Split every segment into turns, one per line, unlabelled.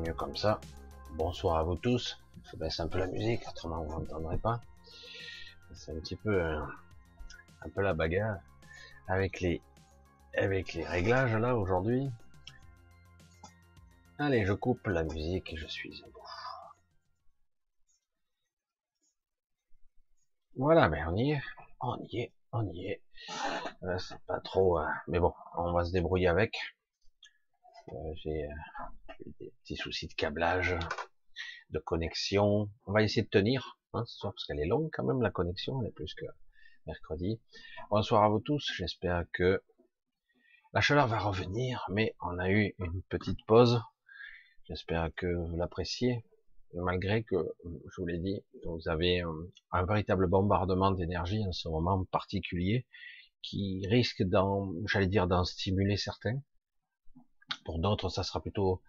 mieux comme ça. Bonsoir à vous tous. Je baisse un peu la musique, autrement vous m'entendrez pas. C'est un petit peu euh, un peu la bagarre avec les avec les réglages là aujourd'hui. Allez, je coupe la musique et je suis à bout. Voilà, mais on y est, on y est, on y est. Euh, c'est pas trop, euh, mais bon, on va se débrouiller avec. J'ai des petits soucis de câblage, de connexion. On va essayer de tenir, hein, ce soir, parce qu'elle est longue quand même la connexion, elle est plus que mercredi. Bonsoir à vous tous. J'espère que la chaleur va revenir, mais on a eu une petite pause. J'espère que vous l'appréciez malgré que, je vous l'ai dit, vous avez un, véritable bombardement d'énergie en ce moment particulier qui risque d'en, j'allais dire, d'en stimuler certains. Pour d'autres, ça sera plutôt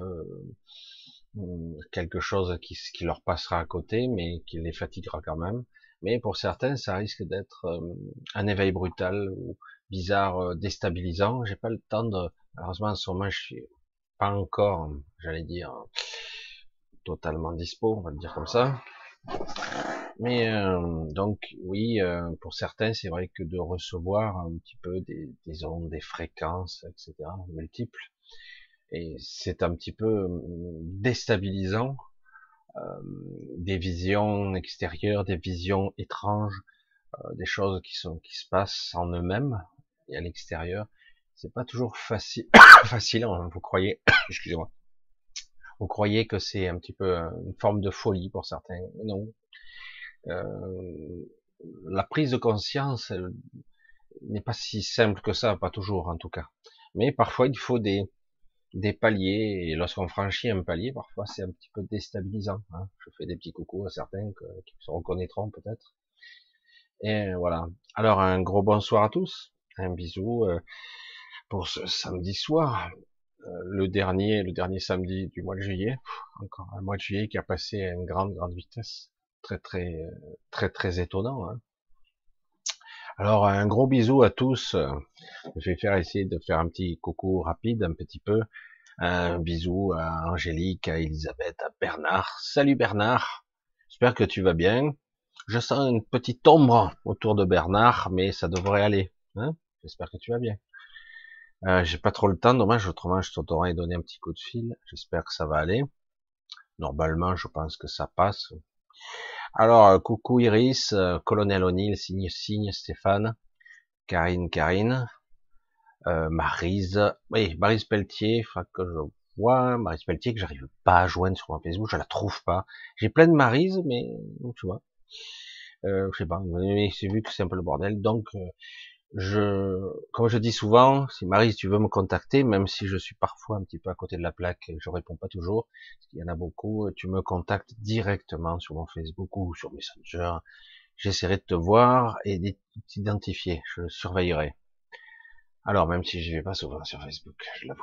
euh, quelque chose qui, leur passera à côté, mais qui les fatiguera quand même. Mais pour certains, ça risque d'être euh, un éveil brutal ou bizarre, euh, déstabilisant. J'ai pas le temps de, malheureusement, en ce moment, je suis pas encore, j'allais dire, totalement dispo, on va le dire comme ça. Mais donc oui, pour certains, c'est vrai que de recevoir un petit peu des ondes, des fréquences, etc., multiples, et c'est un petit peu euh, déstabilisant, des visions extérieures, des visions étranges, des choses qui sont qui se passent en eux-mêmes et à l'extérieur. C'est pas toujours facile, facile, hein, vous croyez, excusez-moi, vous croyez que c'est un petit peu une forme de folie pour certains. Non. Euh, la prise de conscience n'est pas si simple que ça, pas toujours en tout cas. Mais parfois il faut des, des paliers, et lorsqu'on franchit un palier, parfois c'est un petit peu déstabilisant. Hein. Je fais des petits coucous à certains qui se reconnaîtront peut-être. Et voilà. Alors un gros bonsoir à tous, un bisou euh, pour ce samedi soir. Euh, le dernier, le dernier samedi du mois de juillet, encore un mois de juillet qui a passé à une grande, grande vitesse, très, très, très, très étonnant. Hein. Alors un gros bisou à tous. Je vais faire essayer de faire un petit coucou rapide, un petit peu. Un bisou à Angélique, à Elisabeth, à Bernard. Salut Bernard. J'espère que tu vas bien. Je sens une petite ombre autour de Bernard, mais ça devrait aller. Hein J'espère que tu vas bien. Euh, j'ai pas trop le temps, dommage, autrement je t'aurais donné un petit coup de fil. J'espère que ça va aller. Normalement, je pense que ça passe. Alors, euh, coucou Iris, euh, Colonel O'Neill, signe, signe, Stéphane, Karine, Karine, euh, Marise, oui, Marise Pelletier, faudra que je vois, Marise Pelletier, que j'arrive pas à joindre sur mon Facebook, je la trouve pas. J'ai plein de Marise, mais, tu vois, euh, je sais pas, c'est vu que c'est un peu le bordel, donc, je, comme je dis souvent, si Marie, tu veux me contacter, même si je suis parfois un petit peu à côté de la plaque et je réponds pas toujours, qu'il y en a beaucoup, tu me contactes directement sur mon Facebook ou sur Messenger. J'essaierai de te voir et de t'identifier. Je surveillerai. Alors, même si je vais pas souvent sur Facebook, je l'avoue.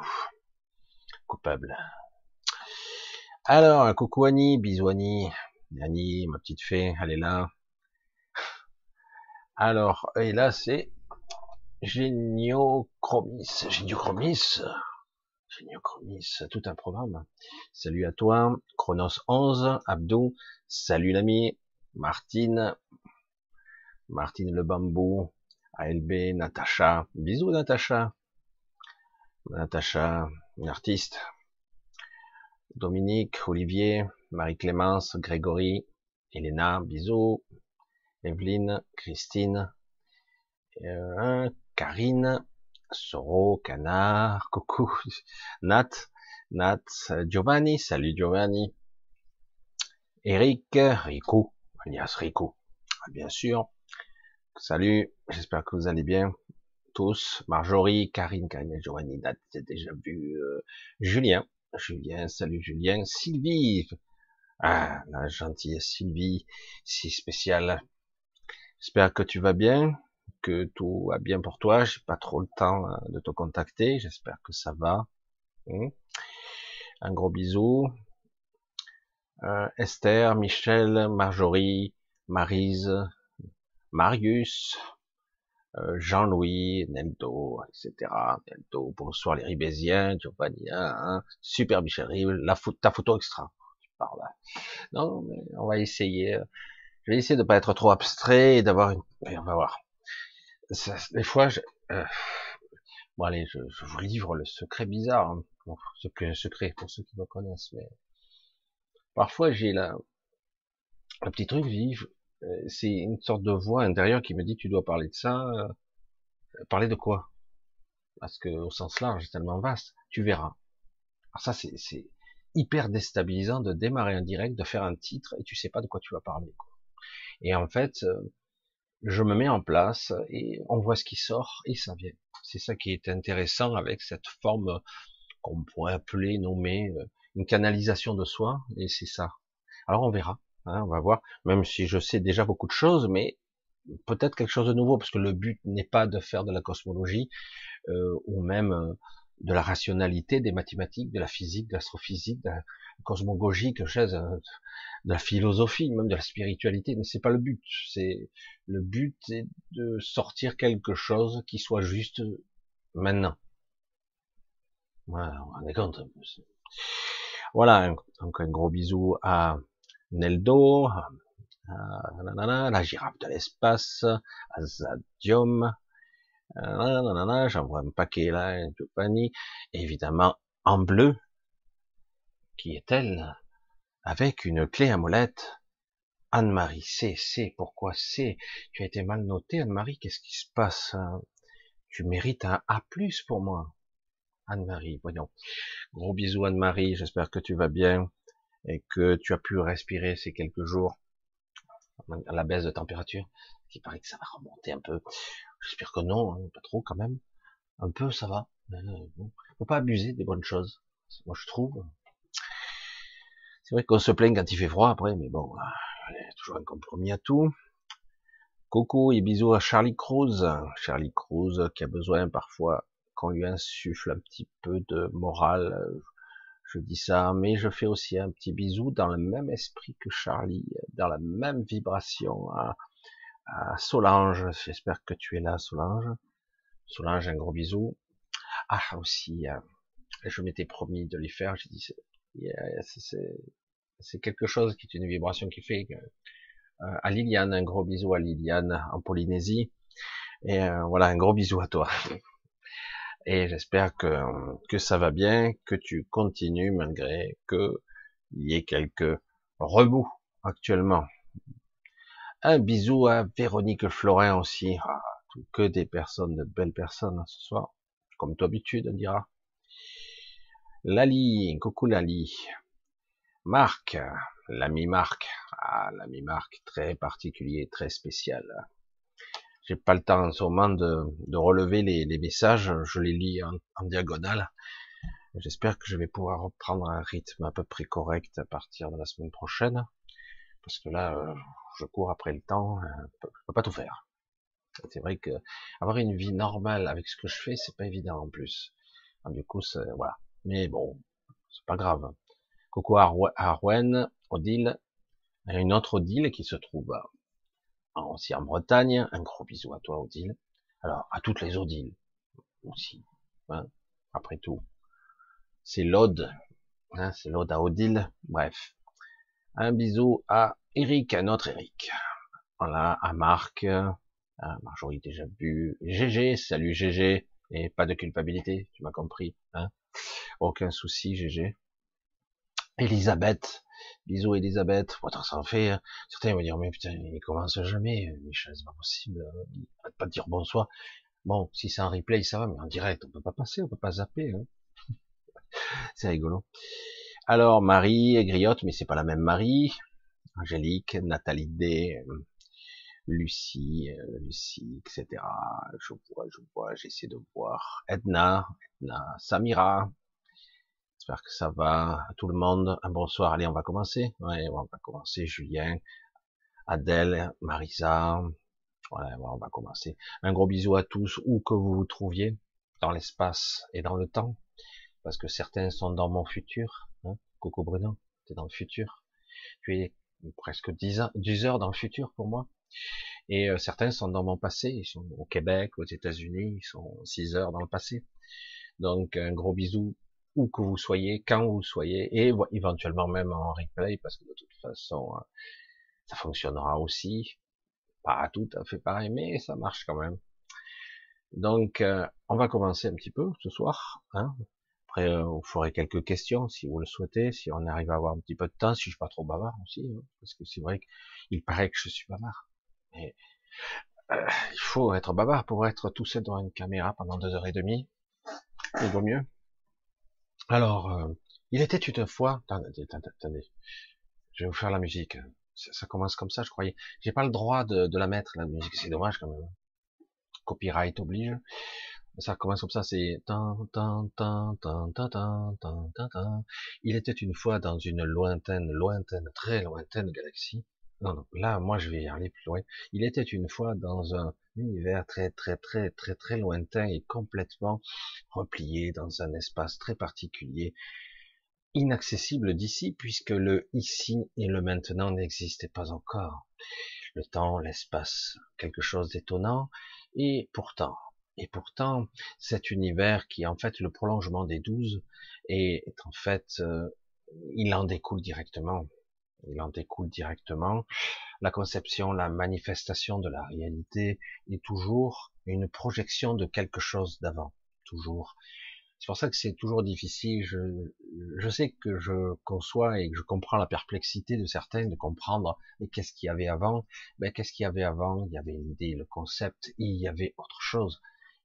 Coupable. Alors, coucou Annie, bisous Annie. Annie, ma petite fée, elle est là. Alors, et là, c'est Géniochromis, Géniochromis, Géniochromis, tout un programme. Salut à toi, Chronos 11, Abdou, salut l'ami, Martine, Martine le bambou, ALB, Natacha, bisous Natacha, Natacha, une artiste, Dominique, Olivier, Marie-Clémence, Grégory, Elena, bisous, Evelyne, Christine, euh, Karine, Soro, Canard, coucou, Nat, Nat, Giovanni, salut Giovanni, Eric, Rico, alias Rico, bien sûr, salut, j'espère que vous allez bien, tous, Marjorie, Karine, Karine, Giovanni, Nat, j'ai déjà vu, euh, Julien, Julien, salut Julien, Sylvie, ah, la gentille Sylvie, si spéciale, j'espère que tu vas bien, que tout va bien pour toi. J'ai pas trop le temps euh, de te contacter. J'espère que ça va. Hmm. Un gros bisou. Euh, Esther, Michel, Marjorie, Marise, Marius, euh, Jean-Louis, Neldo, etc. Neldo, bonsoir les Ribésiens, Giovanni, hein, super Michel la ta photo extra. parles Non, mais on va essayer. Je vais essayer de pas être trop abstrait et d'avoir une. on va voir. Des fois, je, euh, bon allez, je, vous livre le secret bizarre. Hein. Bon, secret pour ceux qui me connaissent, mais parfois j'ai la, le petit truc, je euh, c'est une sorte de voix intérieure qui me dit tu dois parler de ça. Euh, parler de quoi? Parce que au sens large, c'est tellement vaste. Tu verras. Alors ça, c'est hyper déstabilisant de démarrer un direct, de faire un titre et tu sais pas de quoi tu vas parler. Et en fait, euh, je me mets en place et on voit ce qui sort et ça vient. C'est ça qui est intéressant avec cette forme qu'on pourrait appeler, nommer une canalisation de soi et c'est ça. Alors on verra. Hein, on va voir, même si je sais déjà beaucoup de choses, mais peut-être quelque chose de nouveau, parce que le but n'est pas de faire de la cosmologie, euh, ou même euh, de la rationalité, des mathématiques, de la physique, de l'astrophysique, de la je de la philosophie, même de la spiritualité, mais c'est pas le but. C'est le but est de sortir quelque chose qui soit juste maintenant. Voilà, on un gros bisou à Neldo, euh, la girafe de l'espace, Azadium, euh, j'en vois un paquet là, Giovanni, évidemment en bleu, qui est-elle? Avec une clé à molette, Anne-Marie, c'est, c'est, pourquoi c'est? Tu as été mal noté, Anne-Marie, qu'est-ce qui se passe Tu mérites un A+, pour moi. Anne-Marie, voyons. Gros bisous Anne-Marie, j'espère que tu vas bien et que tu as pu respirer ces quelques jours à la baisse de température, qui paraît que ça va remonter un peu. J'espère que non, hein, pas trop quand même. Un peu, ça va. Euh, bon, faut pas abuser des bonnes choses. Moi, je trouve. C'est vrai qu'on se plaint quand il fait froid après, mais bon, il y a toujours un compromis à tout. Coucou et bisous à Charlie Cruz. Charlie Cruz qui a besoin parfois qu'on lui insuffle un petit peu de morale je dis ça, mais je fais aussi un petit bisou dans le même esprit que Charlie, dans la même vibration Solange. J'espère que tu es là, Solange. Solange, un gros bisou. Ah, aussi, euh, je m'étais promis de les faire. J'ai dit, c'est quelque chose qui est une vibration qui fait que, euh, à Liliane, un gros bisou à Liliane en Polynésie. Et euh, voilà, un gros bisou à toi et j'espère que, ça va bien, que tu continues malgré que il y ait quelques remous actuellement. Un bisou à Véronique Florin aussi, ah, que des personnes, de belles personnes ce soir, comme d'habitude on dira. Lali, coucou Lali. Marc, l'ami Marc, ah, l'ami Marc, très particulier, très spécial j'ai pas le temps en ce moment de, de relever les, les, messages, je les lis en, en diagonale. J'espère que je vais pouvoir reprendre un rythme à peu près correct à partir de la semaine prochaine, parce que là, euh, je cours après le temps, euh, je peux pas tout faire. C'est vrai que avoir une vie normale avec ce que je fais, c'est pas évident en plus. du coup, voilà. Mais bon, c'est pas grave. Coucou à Arwen, Odile, une autre Odile qui se trouve aussi en Bretagne. Un gros bisou à toi, Odile. Alors, à toutes les Odiles aussi. Hein, après tout, c'est l'Ode. Hein, c'est l'Ode à Odile. Bref. Un bisou à Eric, un autre Eric. Voilà, à Marc. À Marjorie déjà vu. GG, salut GG. Et pas de culpabilité, tu m'as compris. Hein Aucun souci, GG. Elisabeth, Bisous Elisabeth. Attends, ça en fait. Hein. Certains vont dire, mais putain, il commence jamais. Michel, c'est pas possible. Il arrête pas de dire bonsoir. Bon, si c'est un replay, ça va, mais en direct, on peut pas passer, on peut pas zapper. Hein. c'est rigolo. Alors, Marie, Griotte, mais c'est pas la même Marie. Angélique, Nathalie D, Lucie, euh, Lucie, etc. Je vois, je vois, j'essaie de voir. Edna, Edna, Samira, J'espère que ça va tout le monde. Un bonsoir. Allez, on va commencer. Ouais, on va commencer. Julien, Adèle, Marisa. Voilà, on va commencer. Un gros bisou à tous, où que vous vous trouviez, dans l'espace et dans le temps, parce que certains sont dans mon futur. Hein. Coucou Bruno, tu es dans le futur. Presque 10, 10 heures dans le futur pour moi. Et euh, certains sont dans mon passé, ils sont au Québec, aux États-Unis, ils sont 6 heures dans le passé. Donc un gros bisou où que vous soyez, quand vous soyez, et éventuellement même en replay, parce que de toute façon, euh, ça fonctionnera aussi. Pas tout à fait pareil, mais ça marche quand même. Donc, euh, on va commencer un petit peu ce soir. Hein. Après, euh, vous ferez quelques questions si vous le souhaitez, si on arrive à avoir un petit peu de temps, si je suis pas trop bavard aussi, hein, parce que c'est vrai qu'il paraît que je suis bavard. Mais euh, il faut être bavard pour être tout seul devant une caméra pendant deux heures et demie. Il vaut mieux. Alors, euh, il était une fois. Attendez, attendez, je vais vous faire la musique. Ça, commence comme ça, je croyais. J'ai pas le droit de, de la mettre la musique, c'est dommage quand même. Copyright oblige ça commence comme ça, c'est il était une fois dans une lointaine, lointaine, très lointaine galaxie. Non, non, là, moi, je vais y aller plus loin. Il était une fois dans un univers très, très, très, très, très lointain et complètement replié dans un espace très particulier, inaccessible d'ici, puisque le ici et le maintenant n'existaient pas encore. Le temps, l'espace, quelque chose d'étonnant, et pourtant, et pourtant, cet univers qui est en fait le prolongement des douze est, en fait, euh, il en découle directement. Il en découle directement. La conception, la manifestation de la réalité est toujours une projection de quelque chose d'avant. Toujours. C'est pour ça que c'est toujours difficile. Je, je sais que je conçois et que je comprends la perplexité de certains de comprendre qu'est-ce qu'il y avait avant? Ben, qu'est-ce qu'il y avait avant? Il y avait l'idée, le concept, il y avait autre chose.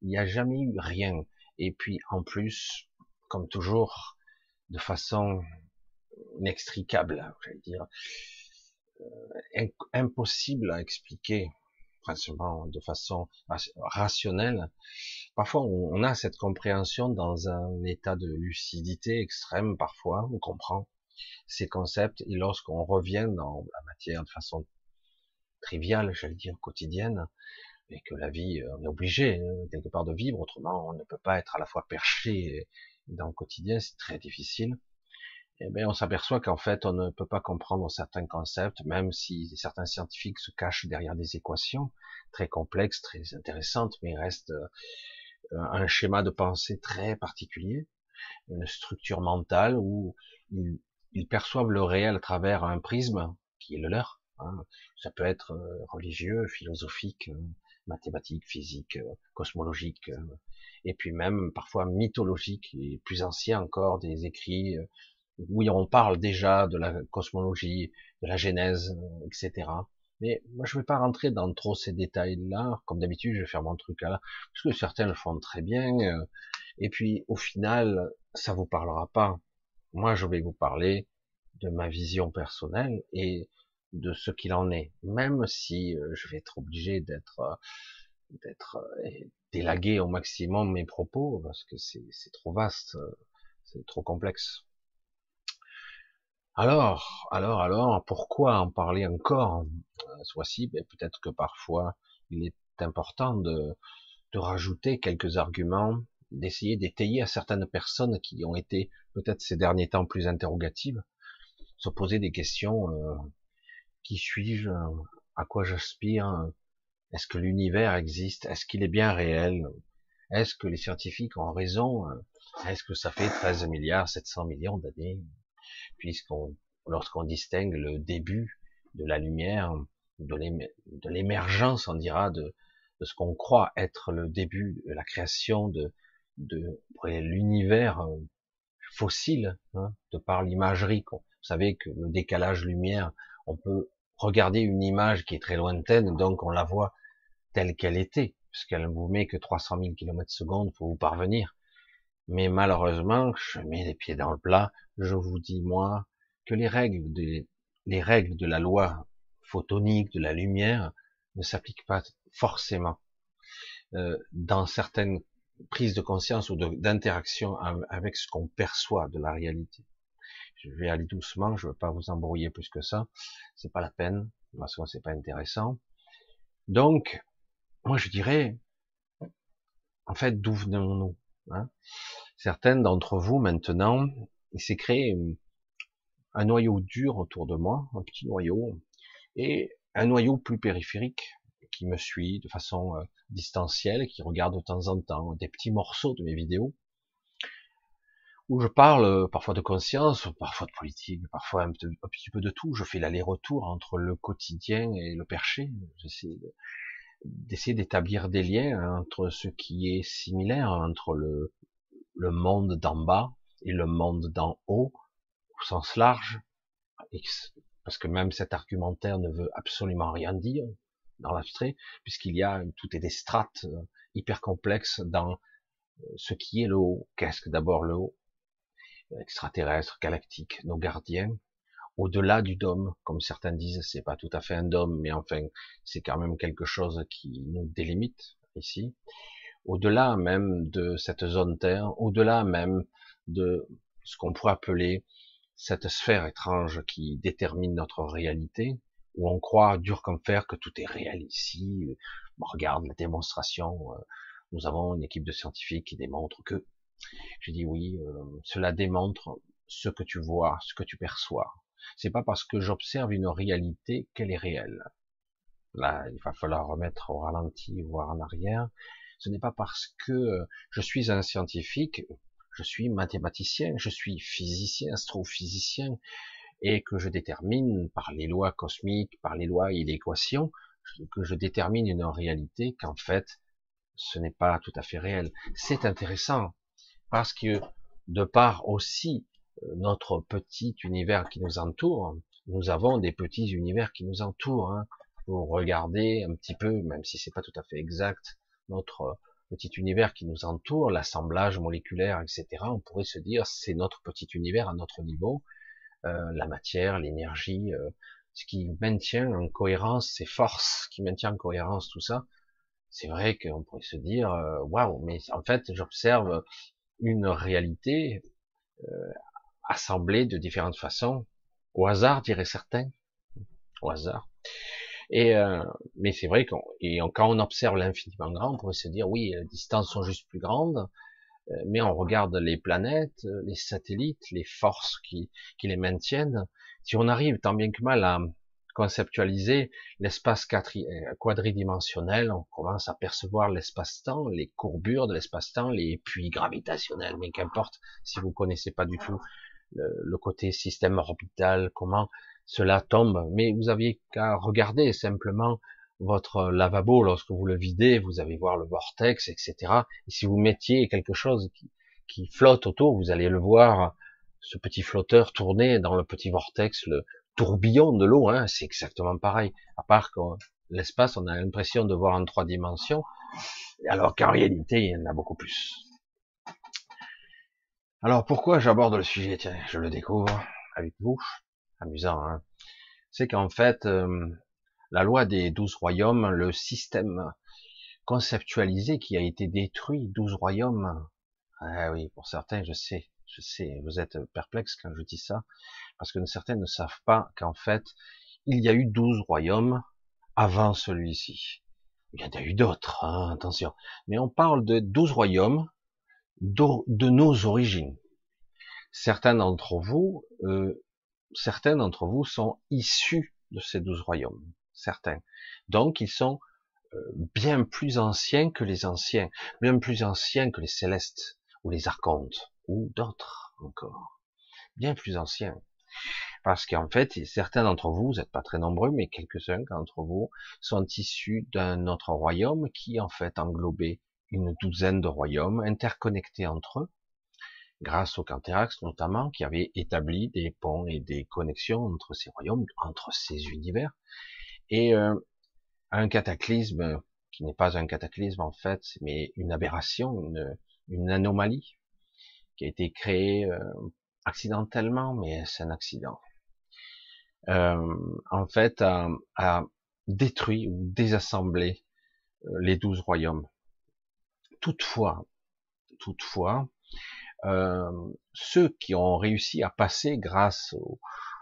Il n'y a jamais eu rien. Et puis en plus, comme toujours, de façon inextricable, j'allais dire, euh, impossible à expliquer, principalement de façon rationnelle. Parfois, on a cette compréhension dans un état de lucidité extrême. Parfois, on comprend ces concepts et lorsqu'on revient dans la matière de façon triviale, j'allais dire quotidienne, et que la vie, euh, on est obligé hein, quelque part de vivre, autrement on ne peut pas être à la fois perché dans le quotidien, c'est très difficile. Eh bien, on s'aperçoit qu'en fait, on ne peut pas comprendre certains concepts, même si certains scientifiques se cachent derrière des équations très complexes, très intéressantes, mais il reste euh, un schéma de pensée très particulier, une structure mentale où ils, perçoivent le réel à travers un prisme qui est le leur. Hein. Ça peut être euh, religieux, philosophique, mathématiques, physiques, euh, cosmologiques, euh, et puis même parfois mythologiques et plus anciens encore, des écrits euh, où on parle déjà de la cosmologie, de la genèse, etc. Mais moi, je ne vais pas rentrer dans trop ces détails-là. Comme d'habitude, je vais faire mon truc là, parce que certains le font très bien. Et puis, au final, ça vous parlera pas. Moi, je vais vous parler de ma vision personnelle et de ce qu'il en est, même si euh, je vais être obligé d'être euh, d'être euh, délagué au maximum mes propos parce que c'est trop vaste, c'est trop complexe. Alors, alors, alors, pourquoi en parler encore ce ben, Peut-être que parfois il est important de, de rajouter quelques arguments, d'essayer d'étayer à certaines personnes qui ont été peut-être ces derniers temps plus interrogatives, se poser des questions qui suis-je À quoi j'aspire Est-ce que l'univers existe Est-ce qu'il est bien réel Est-ce que les scientifiques ont raison Est-ce que ça fait 13 milliards 700 millions d'années Puisqu'on, lorsqu'on distingue le début de la lumière, de l'émergence, on dira, de, ce qu'on croit être le début de la création de, de l'univers euh, fossile, hein, de par l'imagerie. Vous savez que le décalage lumière, on peut regardez une image qui est très lointaine, donc on la voit telle qu'elle était, puisqu'elle vous met que 300 000 km secondes pour vous parvenir. Mais malheureusement, je mets les pieds dans le plat, je vous dis moi que les règles de, les règles de la loi photonique de la lumière ne s'appliquent pas forcément euh, dans certaines prises de conscience ou d'interaction avec ce qu'on perçoit de la réalité je vais aller doucement, je veux pas vous embrouiller plus que ça, c'est pas la peine, de toute façon c'est pas intéressant. Donc, moi je dirais, en fait, d'où venons-nous hein. Certaines d'entre vous maintenant, il s'est créé un noyau dur autour de moi, un petit noyau, et un noyau plus périphérique qui me suit de façon euh, distancielle, qui regarde de temps en temps des petits morceaux de mes vidéos, où je parle euh, parfois de conscience, parfois de politique, parfois un, petit peu de tout. Je fais l'aller-retour entre le quotidien et le perché. J'essaie d'essayer d'établir des liens entre ce qui est similaire, entre le, le monde d'en bas et le monde d'en haut, au sens large, parce que même cet argumentaire ne veut absolument rien dire dans l'abstrait, puisqu'il y a tout est des strates euh, hyper complexes dans euh, ce qui est le haut. Qu'est-ce que d'abord le haut? Extraterrestre, galactique, nos gardiens, au-delà du dôme, comme certains disent, c'est pas tout à fait un dôme, mais enfin, c'est quand même quelque chose qui nous délimite ici. Au-delà même de cette zone Terre, au-delà même de ce qu'on pourrait appeler cette sphère étrange qui détermine notre réalité, où on croit dur comme fer que tout est réel ici. On regarde la démonstration. Euh, nous avons une équipe de scientifiques qui démontre que. Je dis oui, euh, cela démontre ce que tu vois, ce que tu perçois. C'est pas parce que j'observe une réalité qu'elle est réelle. Là, il va falloir remettre au ralenti, voire en arrière. Ce n'est pas parce que je suis un scientifique, je suis mathématicien, je suis physicien, astrophysicien, et que je détermine par les lois cosmiques, par les lois et l'équation, que je détermine une réalité qu'en fait, ce n'est pas tout à fait réel. C'est intéressant, parce que de part aussi euh, notre petit univers qui nous entoure, nous avons des petits univers qui nous entourent. Hein. Vous regardez un petit peu, même si c'est pas tout à fait exact, notre petit univers qui nous entoure, l'assemblage moléculaire, etc. On pourrait se dire c'est notre petit univers à notre niveau, euh, la matière, l'énergie, euh, ce qui maintient en cohérence ces forces, qui maintient en cohérence tout ça. C'est vrai qu'on pourrait se dire euh, waouh, mais en fait j'observe une réalité assemblée de différentes façons, au hasard, dirait certains, au hasard. Et euh, mais c'est vrai qu'on et quand on observe l'infiniment grand, on pourrait se dire oui, les distances sont juste plus grandes, euh, mais on regarde les planètes, euh, les satellites, les forces qui, qui les maintiennent. Si on arrive tant bien que mal à conceptualiser l'espace quadridimensionnel, on commence à percevoir l'espace-temps, les courbures de l'espace-temps, les puits gravitationnels, mais qu'importe si vous connaissez pas du tout le, le côté système orbital, comment cela tombe. Mais vous aviez qu'à regarder simplement votre lavabo lorsque vous le videz, vous allez voir le vortex, etc. Et si vous mettiez quelque chose qui, flotte autour, vous allez le voir, ce petit flotteur tourner dans le petit vortex, le tourbillon de l'eau, hein, c'est exactement pareil. À part que l'espace, on a l'impression de voir en trois dimensions, alors qu'en réalité, il y en a beaucoup plus. Alors pourquoi j'aborde le sujet? Tiens, je le découvre avec vous. Amusant, hein. C'est qu'en fait, euh, la loi des douze royaumes, le système conceptualisé qui a été détruit, douze royaumes, ah oui, pour certains, je sais, je sais, vous êtes perplexes quand je dis ça, parce que certains ne savent pas qu'en fait, il y a eu douze royaumes avant celui-ci. Il y en a eu d'autres, hein, attention. Mais on parle de douze royaumes de nos origines. Certains d'entre vous euh, certains d'entre vous sont issus de ces douze royaumes, certains. Donc ils sont euh, bien plus anciens que les anciens, bien plus anciens que les célestes ou les archontes ou d'autres encore, bien plus anciens. Parce qu'en fait, certains d'entre vous, vous n'êtes pas très nombreux, mais quelques-uns d'entre vous sont issus d'un autre royaume qui en fait englobait une douzaine de royaumes interconnectés entre eux, grâce au Canthérax notamment, qui avait établi des ponts et des connexions entre ces royaumes, entre ces univers, et euh, un cataclysme qui n'est pas un cataclysme en fait, mais une aberration, une, anomalie qui a été créée euh, accidentellement, mais c'est un accident. Euh, en fait, a, détruit ou désassemblé les douze royaumes. Toutefois, toutefois, euh, ceux qui ont réussi à passer grâce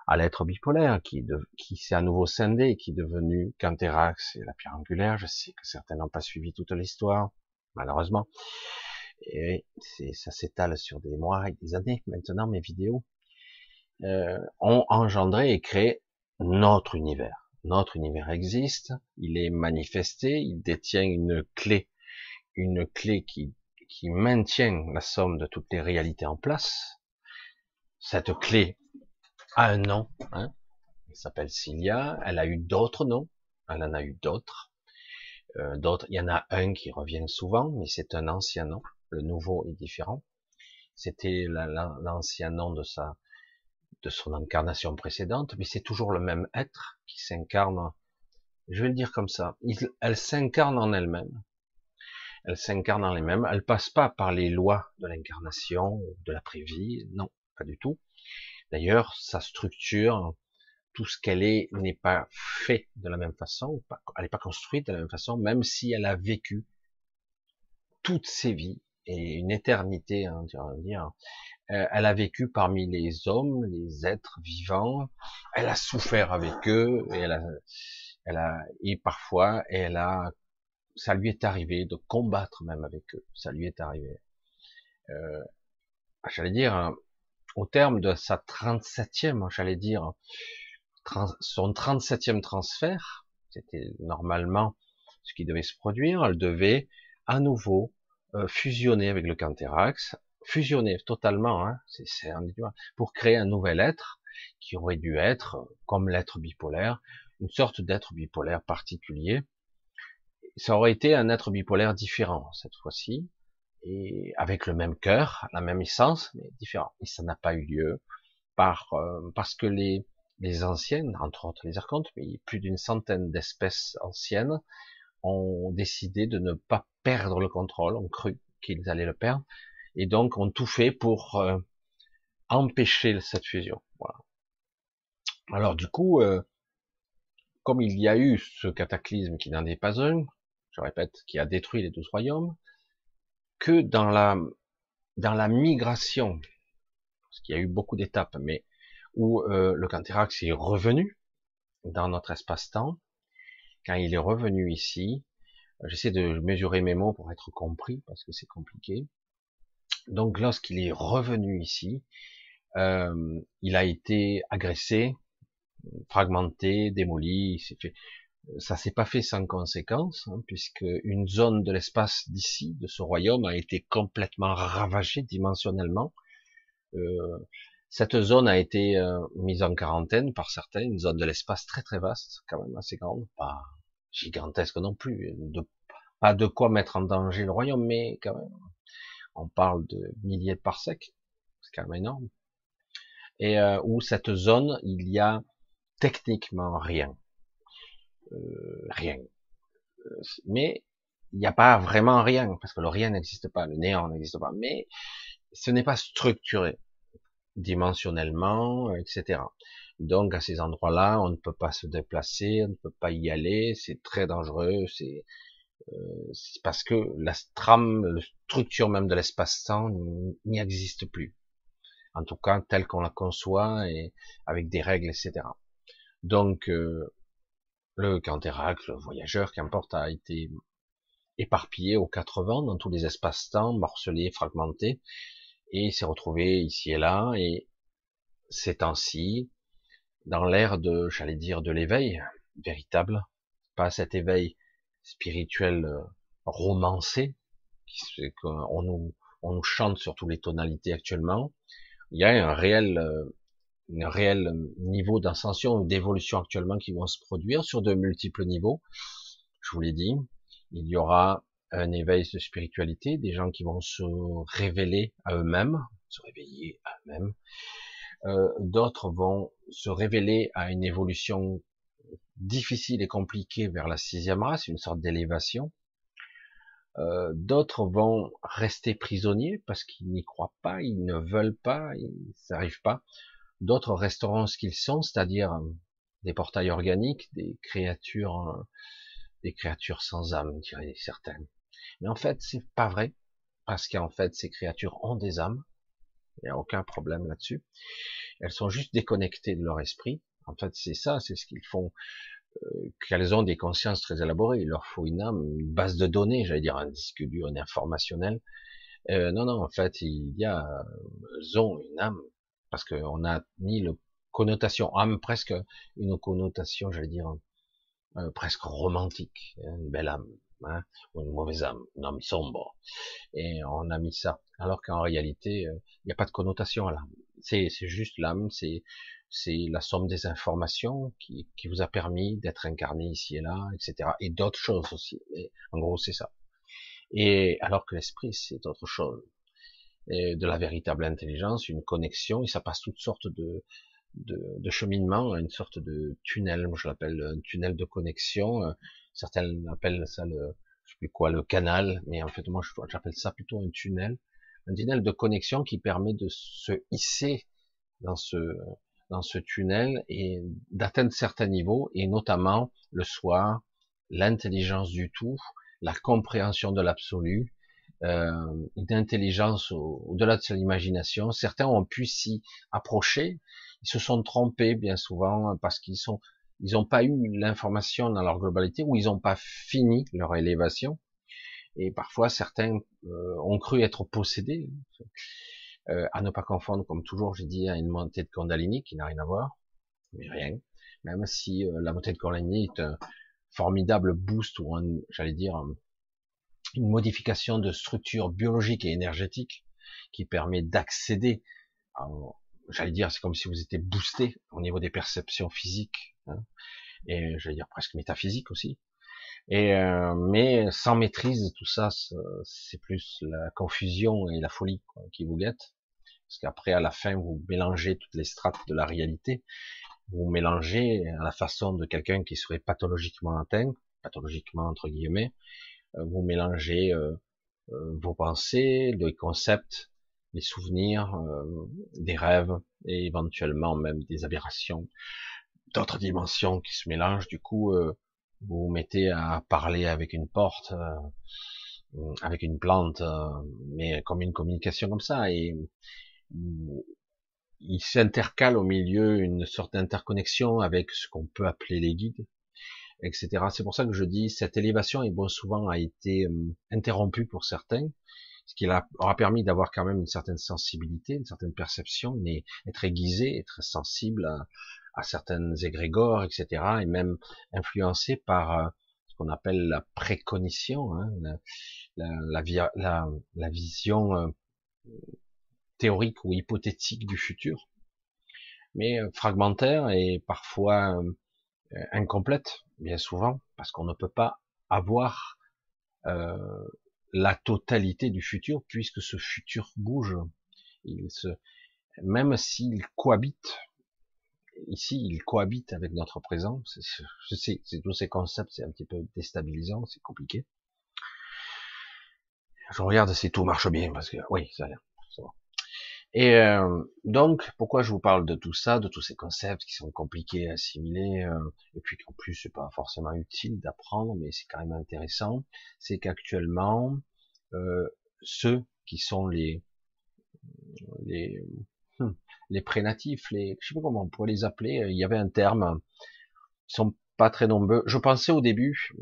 à l'être bipolaire, qui, qui s'est à nouveau scindé, qui est devenu Canthérax et la pierre angulaire, je sais que certains n'ont pas suivi toute l'histoire, malheureusement, et ça s'étale sur des mois et des années. Maintenant, mes vidéos, euh, ont engendré et créé notre univers. notre univers existe, il est manifesté, il détient une clé, une clé qui, qui maintient la somme de toutes les réalités en place. Cette clé a un nom, hein, elle s'appelle Cilia, elle a eu d'autres noms, elle en a eu d'autres, euh, d'autres, il y en a un qui revient souvent, mais c'est un ancien nom, le nouveau est différent. C'était l'ancien nom de sa, de son incarnation précédente, mais c'est toujours le même être qui s'incarne. Je vais le dire comme ça. elle s'incarne en elle-même. Elle s'incarne en elle-même. Elle passe pas par les lois de l'incarnation, de la prévie. Non, pas du tout. D'ailleurs, sa structure, tout ce qu'elle est, n'est pas fait de la même façon. Elle n'est pas construite de la même façon, même si elle a vécu toutes ses vies et une éternité, hein, dire, euh, elle a vécu parmi les hommes, les êtres vivants. Elle a souffert avec eux et elle a, elle a, et parfois, elle a, ça lui est arrivé de combattre même avec eux. Ça lui est arrivé. Euh, j'allais dire, hein, au terme de sa 37e, j'allais dire, son 37e transfert, c'était normalement ce qui devait se produire, elle devait à nouveau fusionner avec le Canthérax, fusionner totalement, hein, c'est pour créer un nouvel être qui aurait dû être, comme l'être bipolaire, une sorte d'être bipolaire particulier. Ça aurait été un être bipolaire différent cette fois-ci, et avec le même cœur, la même essence, mais différent. Et ça n'a pas eu lieu euh, parce que les les anciennes, entre autres les archontes, mais plus d'une centaine d'espèces anciennes ont décidé de ne pas perdre le contrôle, ont cru qu'ils allaient le perdre, et donc ont tout fait pour euh, empêcher cette fusion. Voilà. Alors du coup, euh, comme il y a eu ce cataclysme qui n'en est pas un, je répète, qui a détruit les douze royaumes, que dans la migration, parce qu'il y a eu beaucoup d'étapes, mais où euh, le Canthérax est revenu dans notre espace-temps, quand il est revenu ici, j'essaie de mesurer mes mots pour être compris, parce que c'est compliqué, donc lorsqu'il est revenu ici, euh, il a été agressé, fragmenté, démoli. S'est fait, ça s'est pas fait sans conséquence, hein, puisque une zone de l'espace d'ici, de ce royaume, a été complètement ravagée dimensionnellement. Euh, cette zone a été euh, mise en quarantaine par certains, une zone de l'espace très très vaste, quand même assez grande, pas gigantesque non plus, pas de quoi mettre en danger le royaume, mais quand même on parle de milliers de parsecs, c'est quand même énorme, et euh, où cette zone, il y a techniquement rien, euh, rien, euh, mais il n'y a pas vraiment rien, parce que le rien n'existe pas, le néant n'existe pas, mais ce n'est pas structuré dimensionnellement, etc. Donc à ces endroits-là, on ne peut pas se déplacer, on ne peut pas y aller, c'est très dangereux, c'est euh, parce que la trame, la structure même de l'espace-temps n'y existe plus. En tout cas, telle qu'on la conçoit et avec des règles, etc. Donc, euh, le Canthérac, le voyageur, qu'importe, a été éparpillé aux quatre vents dans tous les espaces-temps, morcelé, fragmenté, et s'est retrouvé ici et là, et ces temps-ci, dans l'ère de, j'allais dire, de l'éveil véritable, pas cet éveil spirituel euh, romancé, qu'on nous, chante sur toutes les tonalités actuellement. Il y a un réel, euh, un réel niveau d'ascension ou d'évolution actuellement qui vont se produire sur de multiples niveaux. Je vous l'ai dit, il y aura un éveil de spiritualité, des gens qui vont se révéler à eux-mêmes, se réveiller à eux-mêmes. Euh, D'autres vont se révéler à une évolution difficile et compliqué vers la sixième race, une sorte d'élévation. Euh, D'autres vont rester prisonniers parce qu'ils n'y croient pas, ils ne veulent pas, ils n'arrivent pas. D'autres resteront ce qu'ils sont, c'est-à-dire euh, des portails organiques, des créatures, euh, des créatures sans âme, diraient certains. Mais en fait, c'est pas vrai, parce qu'en fait, ces créatures ont des âmes. Il n'y a aucun problème là-dessus. Elles sont juste déconnectées de leur esprit. En fait, c'est ça, c'est ce qu'ils font euh, qu'elles ont des consciences très élaborées. Il leur faut une âme, une base de données, j'allais dire un disque dur, un informationnel. Euh, non, non, en fait, il y a, elles ont une âme, parce qu'on a ni le connotation âme, presque une connotation, j'allais dire, euh, presque romantique, hein, une belle âme, hein, ou une mauvaise âme, une âme sombre. Et on a mis ça, alors qu'en réalité, euh, il n'y a pas de connotation à l'âme. C'est juste l'âme, c'est c'est la somme des informations qui, qui vous a permis d'être incarné ici et là, etc. Et d'autres choses aussi. En gros, c'est ça. Et alors que l'esprit, c'est autre chose. Et de la véritable intelligence, une connexion, et ça passe toutes sortes de, de, de cheminements, une sorte de tunnel, moi je l'appelle un tunnel de connexion. Certains appellent ça le, je sais plus quoi, le canal, mais en fait moi j'appelle ça plutôt un tunnel, un tunnel de connexion qui permet de se hisser dans ce dans ce tunnel et d'atteindre certains niveaux, et notamment le soir, l'intelligence du tout, la compréhension de l'absolu, euh, une intelligence au-delà de l'imagination. Certains ont pu s'y approcher, ils se sont trompés bien souvent parce qu'ils sont, ils n'ont pas eu l'information dans leur globalité ou ils n'ont pas fini leur élévation. Et parfois certains euh, ont cru être possédés. Euh, à ne pas confondre, comme toujours, j'ai dit, à une montée de Kundalini qui n'a rien à voir, mais rien. Même si euh, la montée de Kundalini est un formidable boost ou j'allais dire, une modification de structure biologique et énergétique qui permet d'accéder j'allais dire, c'est comme si vous étiez boosté au niveau des perceptions physiques, hein, et j'allais dire presque métaphysiques aussi. Et euh, mais sans maîtrise, tout ça, c'est plus la confusion et la folie quoi, qui vous guettent. Parce qu'après, à la fin, vous mélangez toutes les strates de la réalité. Vous mélangez à la façon de quelqu'un qui serait pathologiquement atteint, pathologiquement entre guillemets. Euh, vous mélangez euh, vos pensées, les concepts, les souvenirs, des rêves et éventuellement même des aberrations, d'autres dimensions qui se mélangent. Du coup, vous vous mettez à parler avec une porte, euh, avec une plante, euh, mais comme une communication comme ça, et il s'intercale au milieu une sorte d'interconnexion avec ce qu'on peut appeler les guides, etc. C'est pour ça que je dis cette élévation, et bon souvent a été euh, interrompue pour certains, ce qui aura permis d'avoir quand même une certaine sensibilité, une certaine perception, mais être aiguisé, être sensible à, à certaines égrégores, etc., et même influencé par euh, ce qu'on appelle la précognition, hein, la, vision euh, théorique ou hypothétique du futur, mais euh, fragmentaire et parfois incomplète, bien souvent, parce qu'on ne peut pas avoir la totalité du futur, puisque ce futur bouge. Même s'il cohabite ici, il cohabite avec notre présent. C'est tous ces concepts, c'est un petit peu déstabilisant, c'est compliqué. Je regarde si tout marche bien, parce que oui, ça a l'air. Et euh, donc, pourquoi je vous parle de tout ça, de tous ces concepts qui sont compliqués à assimiler, euh, et puis qu'en plus c'est pas forcément utile d'apprendre, mais c'est quand même intéressant, c'est qu'actuellement, euh, ceux qui sont les les les prénatifs, les, je sais pas comment on pourrait les appeler, il y avait un terme, ils sont pas très nombreux. Je pensais au début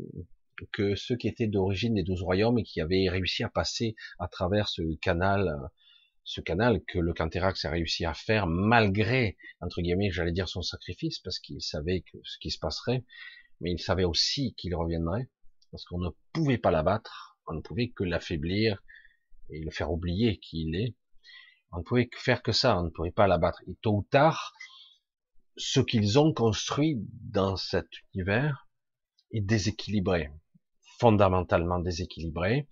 que ceux qui étaient d'origine des douze royaumes et qui avaient réussi à passer à travers ce canal, ce canal que le Canterax a réussi à faire malgré, entre guillemets, j'allais dire son sacrifice, parce qu'il savait que ce qui se passerait, mais il savait aussi qu'il reviendrait, parce qu'on ne pouvait pas l'abattre, on ne pouvait que l'affaiblir et le faire oublier qui il est. On ne pouvait faire que ça, on ne pouvait pas l'abattre. Et tôt ou tard, ce qu'ils ont construit dans cet univers est déséquilibré, fondamentalement déséquilibré.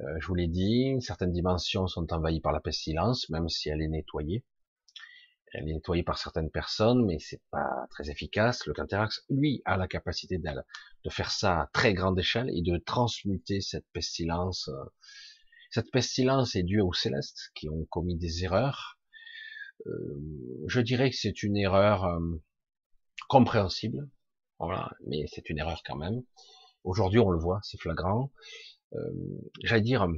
Euh, je vous l'ai dit, certaines dimensions sont envahies par la pestilence, même si elle est nettoyée. Elle est nettoyée par certaines personnes, mais c'est pas très efficace. Le Canterax, lui, a la capacité de, faire ça à très grande échelle et de transmuter cette pestilence euh, cette pestilence est due aux célestes qui ont commis des erreurs. Euh, je dirais que c'est une erreur euh, compréhensible, voilà, mais c'est une erreur quand même. Aujourd'hui, on le voit, c'est flagrant. Euh, J'allais dire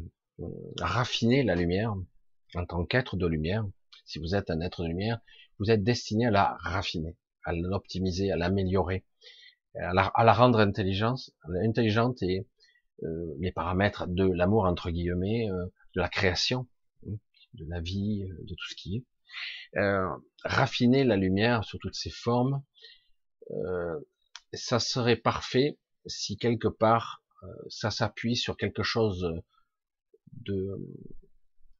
raffiner la lumière en tant qu'être de lumière. Si vous êtes un être de lumière, vous êtes destiné à la raffiner, à l'optimiser, à l'améliorer, à la, à la rendre intelligente, intelligente et euh, les paramètres de l'amour entre guillemets, euh, de la création, hein, de la vie, euh, de tout ce qui est. raffiner la lumière sous toutes ses formes, ça serait parfait si quelque part euh, ça s'appuie sur quelque chose de,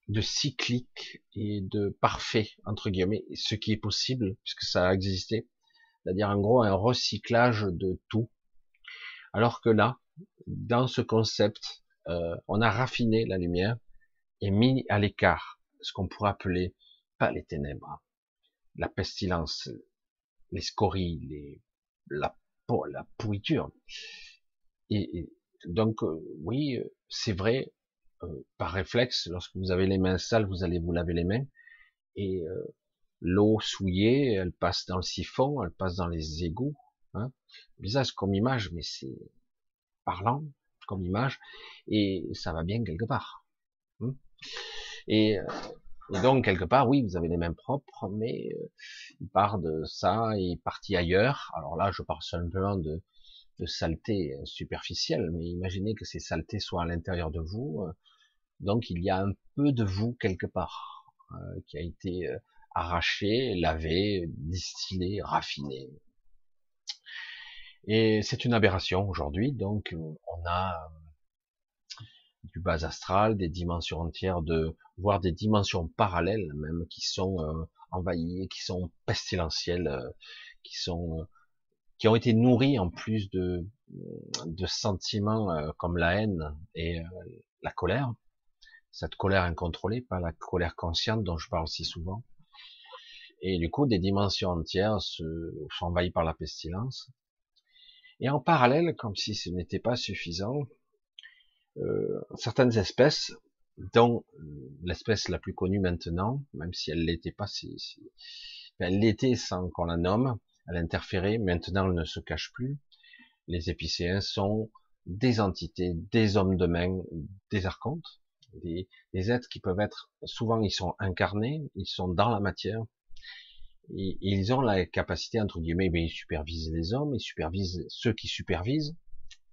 de cyclique et de parfait entre guillemets, ce qui est possible puisque ça a existé, c'est-à-dire en gros un recyclage de tout. Alors que là, dans ce concept, euh, on a raffiné la lumière et mis à l'écart ce qu'on pourrait appeler pas les ténèbres, la pestilence, les scories, les, la, la pourriture. Et, donc, euh, oui, c'est vrai, euh, par réflexe, lorsque vous avez les mains sales, vous allez vous laver les mains, et euh, l'eau souillée, elle passe dans le siphon, elle passe dans les égouts. Hein. Bizarre comme image, mais c'est parlant comme image, et ça va bien quelque part. Hein. Et et donc, quelque part, oui, vous avez les mains propres, mais euh, il part de ça et il partit ailleurs. Alors là, je parle simplement de, saleté superficielle, mais imaginez que ces saletés soient à l'intérieur de vous. Euh, donc, il y a un peu de vous quelque part euh, qui a été arraché, lavé, distillé, raffiné. Et c'est une aberration aujourd'hui. Donc, on a du bas astral, des dimensions entières de, voire des dimensions parallèles même qui sont euh, envahies, qui sont pestilentielles, euh, qui sont, euh, qui ont été nourries en plus de, de sentiments comme la haine et la colère, cette colère incontrôlée, pas la colère consciente dont je parle si souvent. Et du coup, des dimensions entières se, sont envahies par la pestilence. Et en parallèle, comme si ce n'était pas suffisant, euh, certaines espèces, dont euh, l'espèce la plus connue maintenant, même si elle l'était pas, si, elle l'était sans qu'on la nomme, elle interférait, maintenant elle ne se cache plus. Les épicéens sont des entités, des hommes de main, des archontes, des, des, êtres qui peuvent être, souvent ils sont incarnés, ils sont dans la matière, ils ont la capacité, entre guillemets, ben, ils supervisent les hommes, ils supervisent ceux qui supervisent,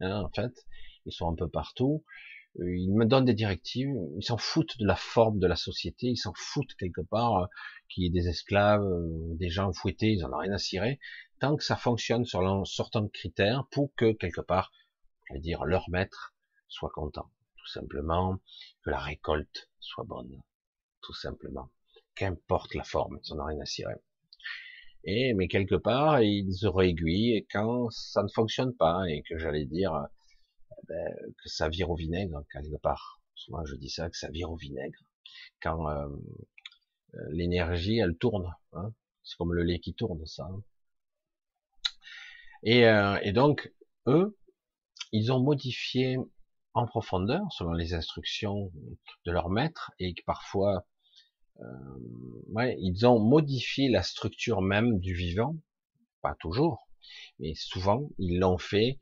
hein, en fait, ils sont un peu partout, euh, ils me donnent des directives, ils s'en foutent de la forme de la société, ils s'en foutent quelque part euh, qu'il y ait des esclaves, euh, des gens fouettés, ils en ont rien à cirer, tant que ça fonctionne sur un certain critère pour que quelque part, je vais dire, leur maître soit content, tout simplement, que la récolte soit bonne, tout simplement, qu'importe la forme, ils en ont rien à cirer. Et mais quelque part, ils se réaiguillent quand ça ne fonctionne pas et que j'allais dire ben, que ça vire au vinaigre quelque part. Souvent je dis ça, que ça vire au vinaigre. Quand euh, euh, l'énergie, elle tourne. Hein. C'est comme le lait qui tourne, ça. Hein. Et, euh, et, donc, eux, ils ont modifié en profondeur, selon les instructions de leur maître, et parfois, ouais, ils ont modifié la structure même du vivant, pas toujours, mais souvent, ils l'ont fait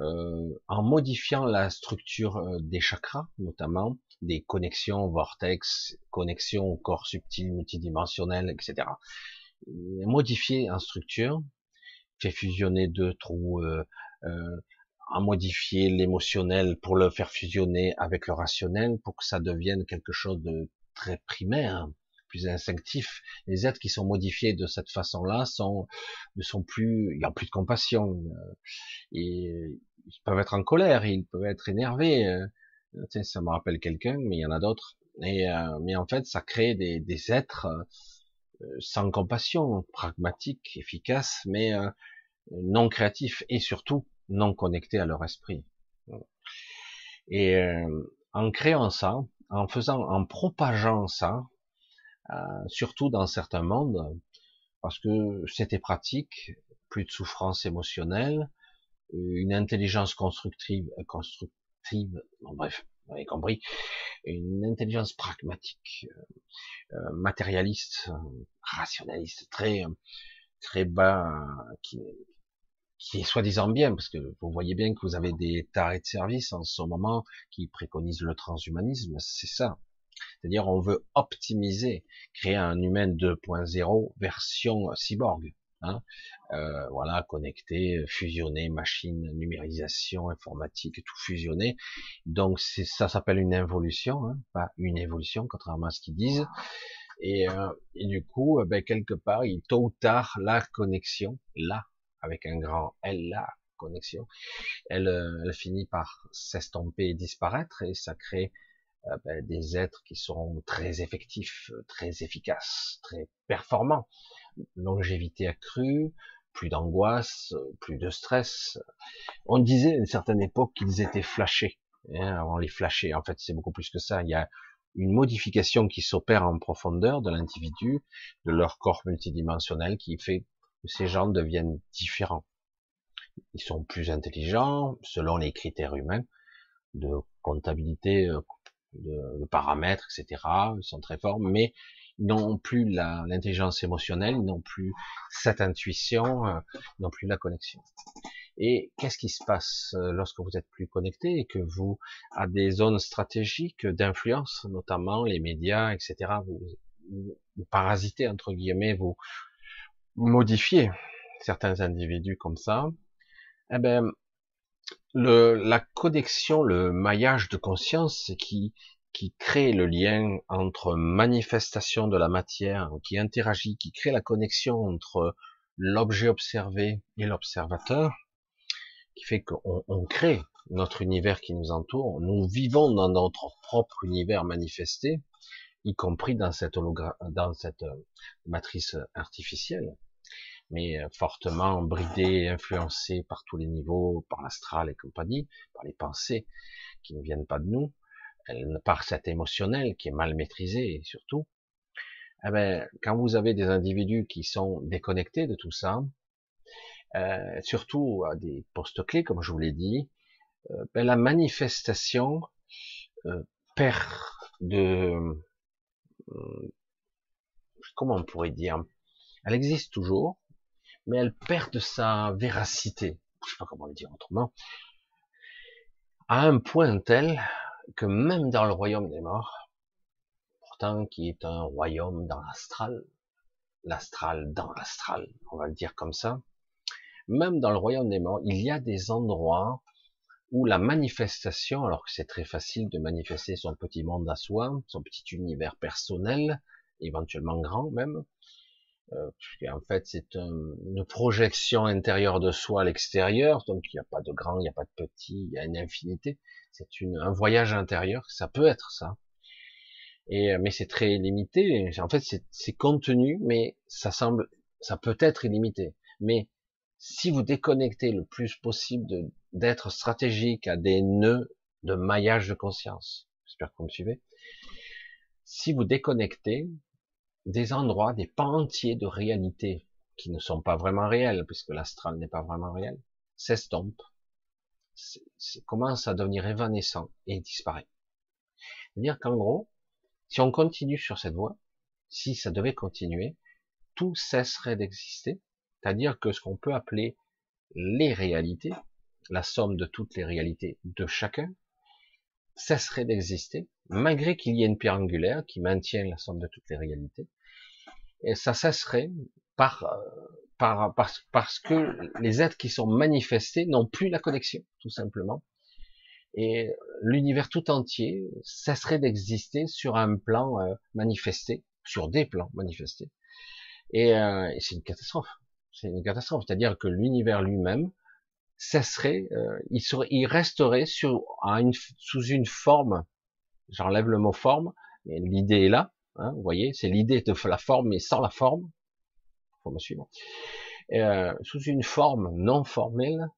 euh, en modifiant la structure euh, des chakras, notamment des connexions vortex, connexions au corps subtil, multidimensionnel, etc. Modifier en structure, fait fusionner deux trous, euh, euh, en modifier l'émotionnel pour le faire fusionner avec le rationnel, pour que ça devienne quelque chose de très primaire, plus instinctif. Les êtres qui sont modifiés de cette façon-là sont ne sont plus, il n'y a plus de compassion euh, ils peuvent être en colère, ils peuvent être énervés. Euh, ça me rappelle quelqu'un, mais il y en a d'autres. Et euh, mais en fait, ça crée des, des êtres sans compassion, pragmatiques, efficaces, mais non créatifs et surtout non connectés à leur esprit. Et en créant ça, en faisant, en propageant ça, euh, surtout dans certains mondes, parce que c'était pratique, plus de souffrance émotionnelle, une intelligence constructive, euh, constructive, bref, vous avez compris, une intelligence pragmatique, euh, matérialiste, rationaliste, très très bas, qui, qui est soi-disant bien, parce que vous voyez bien que vous avez des tarés de service en ce moment qui préconisent le transhumanisme, c'est ça. C'est-à-dire on veut optimiser, créer un humain 2.0 version cyborg. Hein, euh, voilà, connecté, fusionné, machine, numérisation, informatique, tout fusionné. Donc ça s'appelle une involution, hein, pas une évolution, contrairement à ce qu'ils disent. Et, euh, et, du coup, euh, ben, quelque part, il, tôt ou tard, la connexion, la avec un grand L, la connexion, elle, euh, elle finit par s'estomper et disparaître, et ça crée euh, ben, des êtres qui sont très effectifs, très efficaces, très performants, longévité accrue, plus d'angoisse, plus de stress. On disait à une certaine époque qu'ils étaient flashés. Hein, avant les flashés, en fait, c'est beaucoup plus que ça. Il y a une modification qui s'opère en profondeur de l'individu, de leur corps multidimensionnel, qui fait ces gens deviennent différents. Ils sont plus intelligents selon les critères humains de comptabilité, euh, de, paramètres, etc. Ils sont très forts, mais ils n'ont plus l'intelligence émotionnelle, ils n'ont plus cette intuition, euh, ils n'ont plus la connexion. Et qu'est-ce qui se passe euh, lorsque vous êtes plus connecté et que vous, à des zones stratégiques d'influence, notamment les médias, etc., vous, vous, parasitez, entre guillemets, vous modifiez certains individus comme ça, eh ben, la connexion, le maillage de conscience qui, qui crée le lien entre manifestation de la matière, qui interagit, qui crée la connexion entre l'objet observé et l'observateur, qui fait qu'on on crée notre univers qui nous entoure, nous vivons dans notre propre univers manifesté, y compris dans cette, dans cette euh, matrice artificielle, mais euh, fortement bridée, influencée par tous les niveaux, par l'astral et compagnie, par les pensées qui ne viennent pas de nous, par cet émotionnel qui est mal maîtrisé surtout. Eh ben, quand vous avez des individus qui sont déconnectés de tout ça, euh, surtout à des postes clés, comme je vous l'ai dit, euh, ben, la manifestation euh, perd de, comment on pourrait dire, elle existe toujours, mais elle perd de sa véracité, je sais pas comment le dire autrement, à un point tel que même dans le royaume des morts, pourtant qui est un royaume dans l'astral, l'astral dans l'astral, on va le dire comme ça, même dans le royaume des morts, il y a des endroits où la manifestation, alors que c'est très facile de manifester son petit monde à soi, son petit univers personnel, éventuellement grand même, euh, en fait c'est une projection intérieure de soi à l'extérieur, donc il n'y a pas de grand, il n'y a pas de petit, il y a une infinité, c'est un voyage intérieur, ça peut être ça. Et, mais c'est très limité, en fait c'est contenu, mais ça semble, ça peut être illimité. Mais si vous déconnectez le plus possible d'être stratégique à des nœuds de maillage de conscience, j'espère que vous me suivez, si vous déconnectez des endroits, des pans entiers de réalité qui ne sont pas vraiment réels, puisque l'astral n'est pas vraiment réel, s'estompe, commence à devenir évanescent et disparaît. C'est-à-dire qu'en gros, si on continue sur cette voie, si ça devait continuer, tout cesserait d'exister, c'est-à-dire que ce qu'on peut appeler les réalités, la somme de toutes les réalités de chacun, cesserait d'exister, malgré qu'il y ait une pierre angulaire qui maintient la somme de toutes les réalités, et ça cesserait par, euh, par, parce, parce que les êtres qui sont manifestés n'ont plus la connexion, tout simplement, et l'univers tout entier cesserait d'exister sur un plan euh, manifesté, sur des plans manifestés, et, euh, et c'est une catastrophe c'est une catastrophe. C'est-à-dire que l'univers lui-même cesserait, euh, il, serait, il resterait sur, une, sous une forme. J'enlève le mot forme, mais l'idée est là. Hein, vous voyez, c'est l'idée de la forme, mais sans la forme. Faut me. Euh, sous une forme non formelle,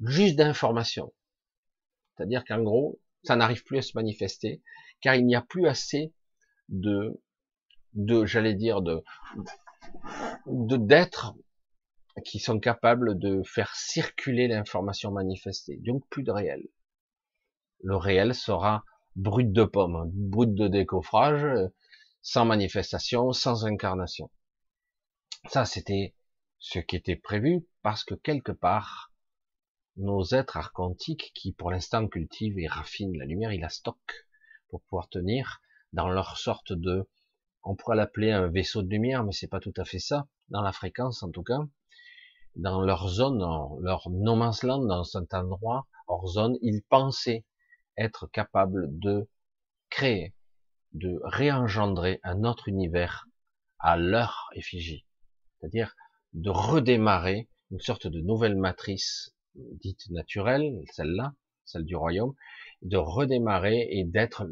juste d'information. C'est-à-dire qu'en gros, ça n'arrive plus à se manifester, car il n'y a plus assez de, de, j'allais dire, de d'êtres qui sont capables de faire circuler l'information manifestée. Donc plus de réel. Le réel sera brut de pomme, brut de décoffrage, sans manifestation, sans incarnation. Ça, c'était ce qui était prévu parce que quelque part, nos êtres archontiques qui pour l'instant cultivent et raffinent la lumière, ils la stockent pour pouvoir tenir dans leur sorte de on pourrait l'appeler un vaisseau de lumière, mais c'est pas tout à fait ça, dans la fréquence en tout cas, dans leur zone, leur no man's land, dans cet endroit, hors zone, ils pensaient être capables de créer, de réengendrer un autre univers à leur effigie, c'est-à-dire de redémarrer une sorte de nouvelle matrice dite naturelle, celle-là, celle du royaume, de redémarrer et d'être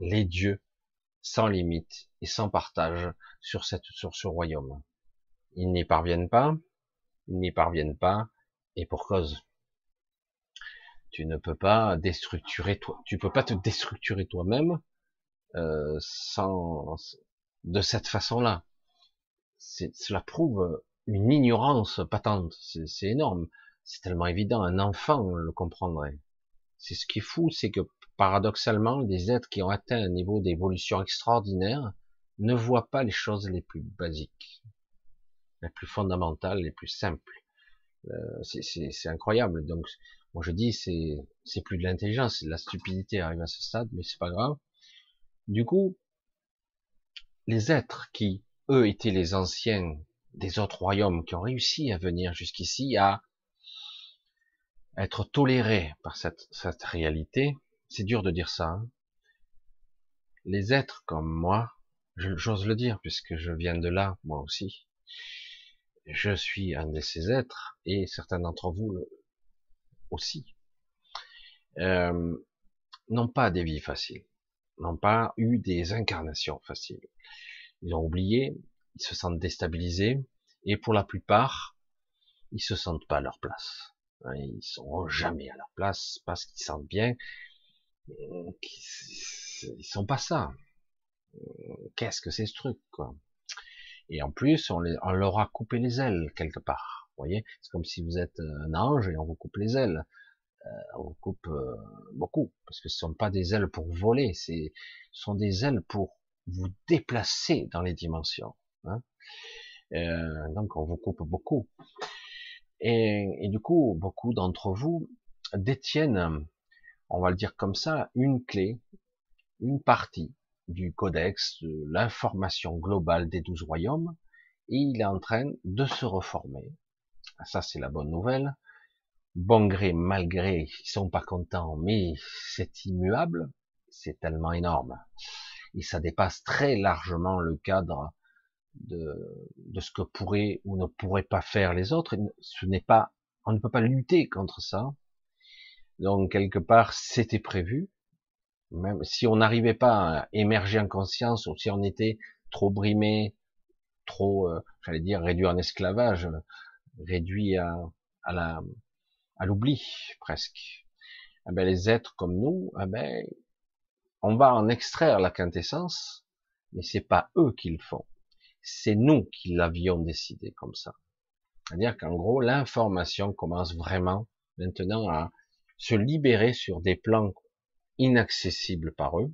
les dieux sans limite et sans partage sur cette sur ce royaume. Ils n'y parviennent pas, ils n'y parviennent pas, et pour cause. Tu ne peux pas déstructurer toi, tu peux pas te déstructurer toi-même euh, sans de cette façon-là. Cela prouve une ignorance patente. C'est énorme. C'est tellement évident. Un enfant le comprendrait. C'est ce qui est fou, c'est que paradoxalement, des êtres qui ont atteint un niveau d'évolution extraordinaire ne voient pas les choses les plus basiques, les plus fondamentales, les plus simples. Euh, c'est incroyable. Donc, moi je dis, c'est c'est plus de l'intelligence, c'est de la stupidité arrive à ce stade, mais c'est pas grave. Du coup, les êtres qui, eux, étaient les anciens des autres royaumes, qui ont réussi à venir jusqu'ici, à être tolérés par cette, cette réalité, c'est dur de dire ça. Hein. Les êtres comme moi, j'ose le dire puisque je viens de là, moi aussi, je suis un de ces êtres et certains d'entre vous aussi, euh, n'ont pas des vies faciles, n'ont pas eu des incarnations faciles. Ils ont oublié, ils se sentent déstabilisés et pour la plupart, ils se sentent pas à leur place. Hein, ils sont jamais à leur place parce qu'ils sentent bien qu'ils sont pas ça. Qu'est-ce que c'est ce truc, quoi? Et en plus, on, leur a coupé les ailes quelque part. Vous voyez, c'est comme si vous êtes un ange et on vous coupe les ailes. Euh, on vous coupe euh, beaucoup parce que ce sont pas des ailes pour voler, ce sont des ailes pour vous déplacer dans les dimensions. Hein euh, donc on vous coupe beaucoup. Et du coup, beaucoup d'entre vous détiennent on va le dire comme ça, une clé, une partie du codex, de l'information globale des douze royaumes, et il est en train de se reformer. Ça, c'est la bonne nouvelle. Bon gré, mal gré, ils sont pas contents, mais c'est immuable, c'est tellement énorme. Et ça dépasse très largement le cadre de, de ce que pourraient ou ne pourraient pas faire les autres. Ce n'est pas, on ne peut pas lutter contre ça. Donc quelque part, c'était prévu. Même si on n'arrivait pas à émerger en conscience, ou si on était trop brimé, trop, euh, j'allais dire, réduit en esclavage, réduit à, à la, à l'oubli presque. Eh ben, les êtres comme nous, eh ben, on va en extraire la quintessence, mais c'est pas eux qui le font. C'est nous qui l'avions décidé comme ça. C'est-à-dire qu'en gros, l'information commence vraiment maintenant à se libérer sur des plans inaccessibles par eux,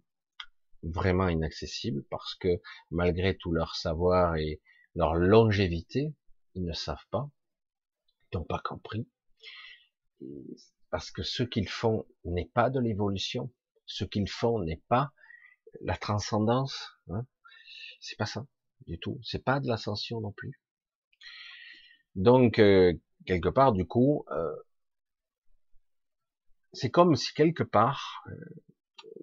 vraiment inaccessibles, parce que malgré tout leur savoir et leur longévité, ils ne savent pas, ils n'ont pas compris, parce que ce qu'ils font n'est pas de l'évolution, ce qu'ils font n'est pas la transcendance, hein. c'est pas ça du tout, c'est pas de l'ascension non plus. Donc euh, quelque part, du coup, euh, c'est comme si quelque part, euh,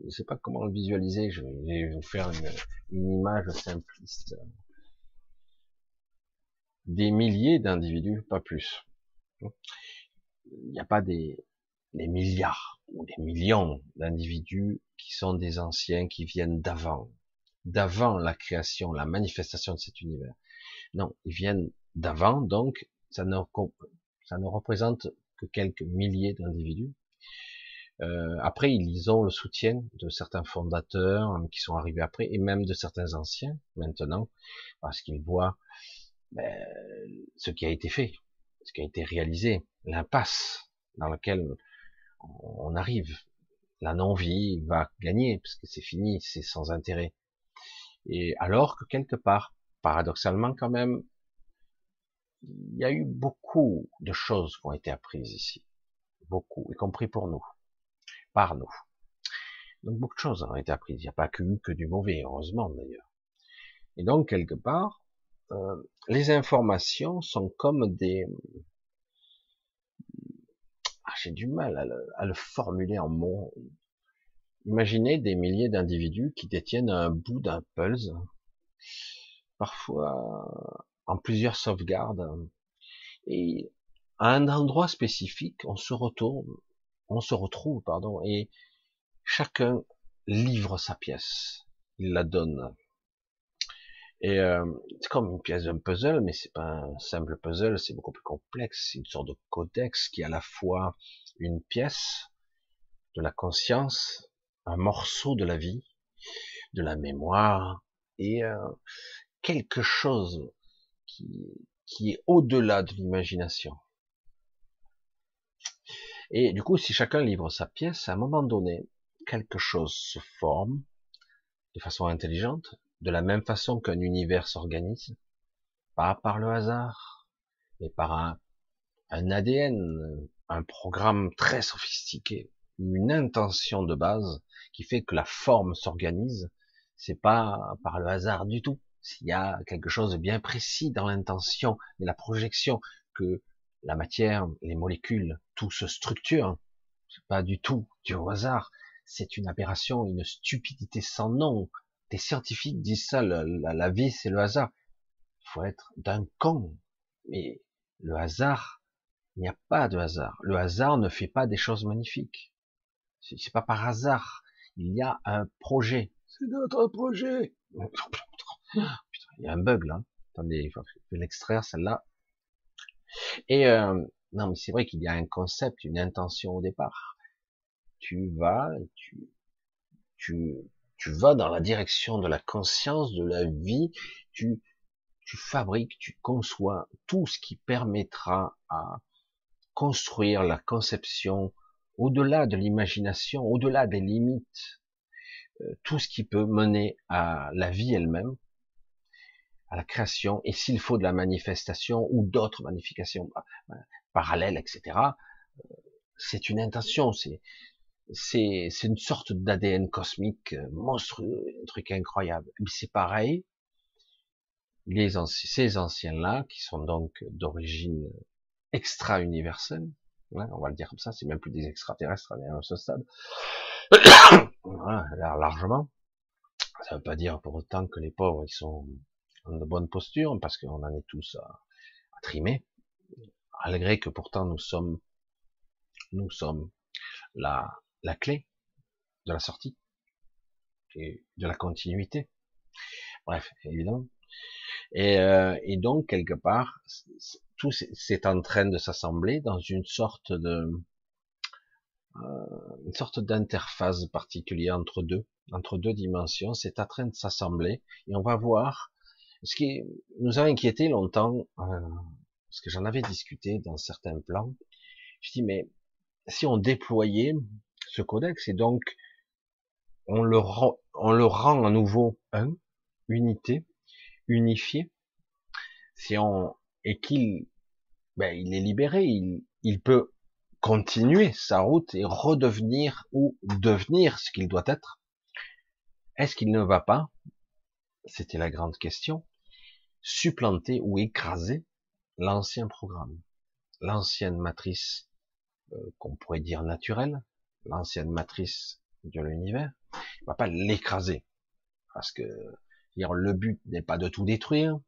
je ne sais pas comment le visualiser, je vais vous faire une, image simpliste. Des milliers d'individus, pas plus. Il n'y a pas des, des milliards ou des millions d'individus qui sont des anciens, qui viennent d'avant, d'avant la création, la manifestation de cet univers. Non, ils viennent d'avant, donc ça ne, ça ne représente que quelques milliers d'individus euh, après, ils ont le soutien de certains fondateurs hein, qui sont arrivés après, et même de certains anciens maintenant, parce qu'ils voient ben, ce qui a été fait, ce qui a été réalisé, l'impasse dans laquelle on arrive. La non-vie va gagner, parce que c'est fini, c'est sans intérêt. Et alors que quelque part, paradoxalement quand même, il y a eu beaucoup de choses qui ont été apprises ici. Beaucoup, y compris pour nous par nous. Donc beaucoup de choses ont été apprises. Il n'y a pas que, que du mauvais, heureusement d'ailleurs. Et donc quelque part, euh, les informations sont comme des... Ah, J'ai du mal à le, à le, formuler en mots. Imaginez des milliers d'individus qui détiennent un bout d'un pulse, parfois en plusieurs sauvegardes, et à un endroit spécifique, on se retourne, on se retrouve, pardon, et chacun livre sa pièce, il la donne. Et euh, c'est comme une pièce d'un puzzle, mais c'est pas un simple puzzle, c'est beaucoup plus complexe. C'est une sorte de codex qui est à la fois une pièce de la conscience, un morceau de la vie, de la mémoire et euh, quelque chose qui, qui est au-delà de l'imagination. Et du coup, si chacun livre sa pièce, à un moment donné, quelque chose se forme de façon intelligente, de la même façon qu'un univers s'organise, pas par le hasard, mais par un, ADN, un programme très sophistiqué, une intention de base qui fait que la forme s'organise, c'est pas par le hasard du tout. S'il y a quelque chose de bien précis dans l'intention et la projection que la matière, les molécules, tout se structure, c'est pas du tout du hasard. C'est une aberration, une stupidité sans nom. Des scientifiques disent ça, la, la vie c'est le hasard. Il faut être d'un con. Mais le hasard, il n'y a pas de hasard. Le hasard ne fait pas des choses magnifiques. C'est pas par hasard. Il y a un projet. C'est notre projet. il y a un bug là. Attendez, il faut l'extraire celle-là. Et euh, non, mais c'est vrai qu'il y a un concept, une intention au départ. Tu vas, tu, tu, tu vas dans la direction de la conscience, de la vie. Tu, tu fabriques, tu conçois tout ce qui permettra à construire la conception au-delà de l'imagination, au-delà des limites, euh, tout ce qui peut mener à la vie elle-même, à la création, et s'il faut de la manifestation ou d'autres magnifications bah, parallèles, etc., euh, c'est une intention, c'est c'est une sorte d'ADN cosmique euh, monstrueux, un truc incroyable. Mais c'est pareil, les ces anciens-là, qui sont donc d'origine extra-universelle, on va le dire comme ça, c'est même plus des extraterrestres à ce stade. voilà, largement. Ça veut pas dire pour autant que les pauvres ils sont de bonne posture, parce qu'on en est tous à, à, trimer, malgré que pourtant nous sommes, nous sommes la, la clé de la sortie et de la continuité. Bref, évidemment. Et, euh, et donc quelque part, tout c'est en train de s'assembler dans une sorte de euh, une sorte d'interface particulière entre deux, entre deux dimensions. C'est en train de s'assembler et on va voir ce qui nous a inquiété longtemps, euh, parce que j'en avais discuté dans certains plans. Je dis mais si on déployait ce codex et donc on le rend, on le rend à nouveau un, unité, unifié, si on et qu'il ben, il est libéré, il, il peut continuer sa route et redevenir ou devenir ce qu'il doit être. Est-ce qu'il ne va pas, c'était la grande question, supplanter ou écraser l'ancien programme, l'ancienne matrice euh, qu'on pourrait dire naturelle, l'ancienne matrice de l'univers, il va pas l'écraser parce que le but n'est pas de tout détruire,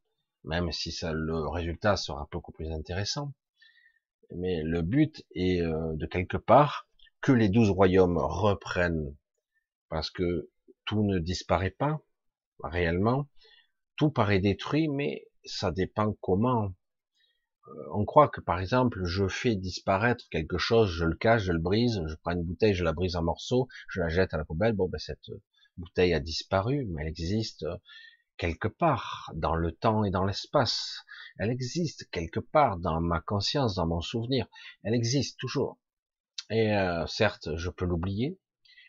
même si ça, le résultat sera beaucoup plus intéressant. Mais le but est euh, de quelque part que les douze royaumes reprennent, parce que tout ne disparaît pas réellement, tout paraît détruit, mais ça dépend comment. Euh, on croit que par exemple, je fais disparaître quelque chose, je le cache, je le brise, je prends une bouteille, je la brise en morceaux, je la jette à la poubelle, bon ben cette bouteille a disparu, mais elle existe quelque part dans le temps et dans l'espace. Elle existe quelque part dans ma conscience, dans mon souvenir. Elle existe toujours. Et euh, certes, je peux l'oublier,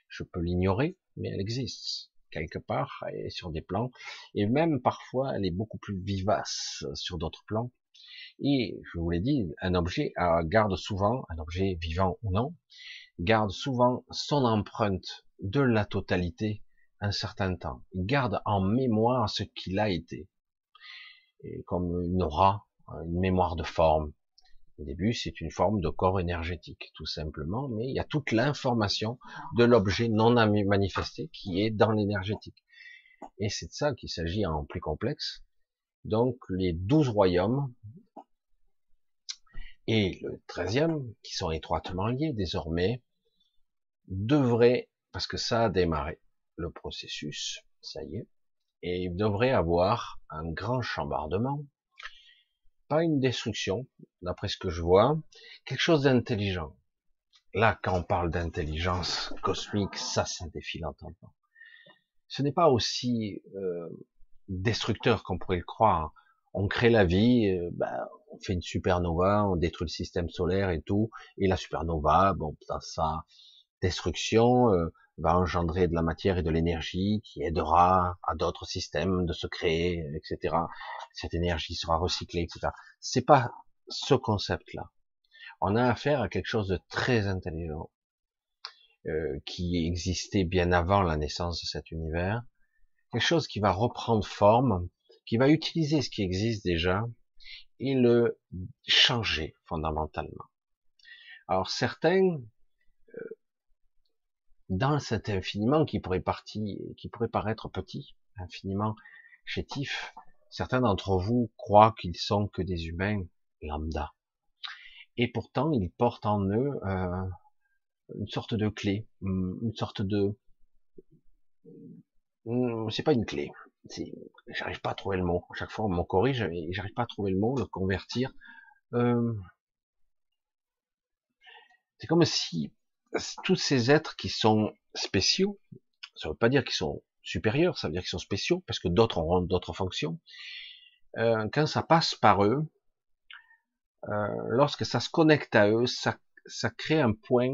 je peux l'ignorer, mais elle existe quelque part et sur des plans. Et même parfois, elle est beaucoup plus vivace sur d'autres plans. Et je vous l'ai dit, un objet euh, garde souvent, un objet vivant ou non, garde souvent son empreinte de la totalité un certain temps. Il garde en mémoire ce qu'il a été. Et comme une aura, une mémoire de forme. Au début, c'est une forme de corps énergétique, tout simplement, mais il y a toute l'information de l'objet non manifesté qui est dans l'énergétique. Et c'est de ça qu'il s'agit en plus complexe. Donc, les douze royaumes, et le treizième, qui sont étroitement liés désormais, devraient, parce que ça a démarré le processus, ça y est, et il devrait avoir un grand chambardement, pas une destruction, d'après ce que je vois, quelque chose d'intelligent. Là, quand on parle d'intelligence cosmique, ça, ça défie l'entendement. Ce n'est pas aussi euh, destructeur qu'on pourrait le croire. On crée la vie, euh, bah, on fait une supernova, on détruit le système solaire et tout, et la supernova, bon, ça, ça destruction euh, va engendrer de la matière et de l'énergie qui aidera à d'autres systèmes de se créer, etc. Cette énergie sera recyclée, etc. C'est pas ce concept-là. On a affaire à quelque chose de très intelligent euh, qui existait bien avant la naissance de cet univers, quelque chose qui va reprendre forme, qui va utiliser ce qui existe déjà et le changer fondamentalement. Alors certains dans cet infiniment qui pourrait partir, qui pourrait paraître petit, infiniment chétif, certains d'entre vous croient qu'ils sont que des humains lambda. Et pourtant, ils portent en eux euh, une sorte de clé, une sorte de... Hmm, c'est pas une clé. J'arrive pas à trouver le mot. À chaque fois, on m'en corrige et j'arrive pas à trouver le mot, le convertir. Euh, c'est comme si tous ces êtres qui sont spéciaux, ça ne veut pas dire qu'ils sont supérieurs, ça veut dire qu'ils sont spéciaux, parce que d'autres auront d'autres fonctions. Euh, quand ça passe par eux, euh, lorsque ça se connecte à eux, ça, ça crée un point,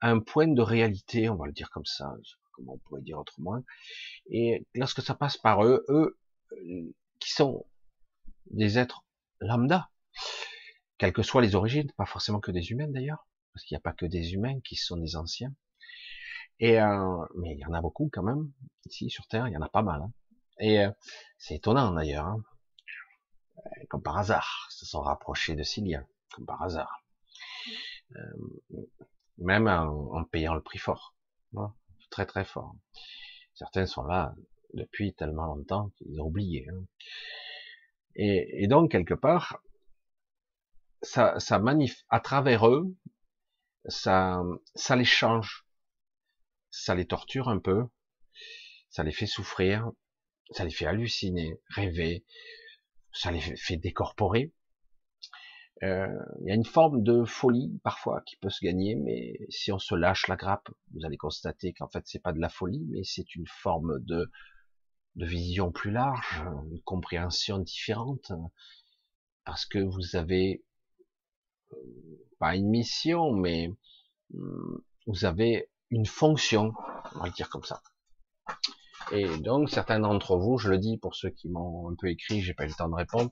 un point de réalité, on va le dire comme ça, comment on pourrait dire autrement. Et lorsque ça passe par eux, eux, euh, qui sont des êtres lambda, quelles que soient les origines, pas forcément que des humains d'ailleurs, parce qu'il n'y a pas que des humains qui sont des anciens. Et euh, mais il y en a beaucoup quand même ici sur Terre, il y en a pas mal. Hein. Et euh, c'est étonnant d'ailleurs, hein. Euh, comme par hasard, se sont rapprochés de Cilia, comme par hasard, même en, payant le prix fort, hein, très très fort. Certains sont là depuis tellement longtemps qu'ils ont oublié. Et, et, donc quelque part, ça, ça manif à travers eux, ça, ça les change, ça les torture un peu, ça les fait souffrir, ça les fait halluciner, rêver, ça les fait décorporer. Euh, il y a une forme de folie parfois qui peut se gagner, mais si on se lâche la grappe, vous allez constater qu'en fait c'est pas de la folie, mais c'est une forme de, de vision plus large, une compréhension différente, parce que vous avez pas une mission, mais hum, vous avez une fonction, on va dire comme ça. Et donc, certains d'entre vous, je le dis pour ceux qui m'ont un peu écrit, j'ai pas eu le temps de répondre,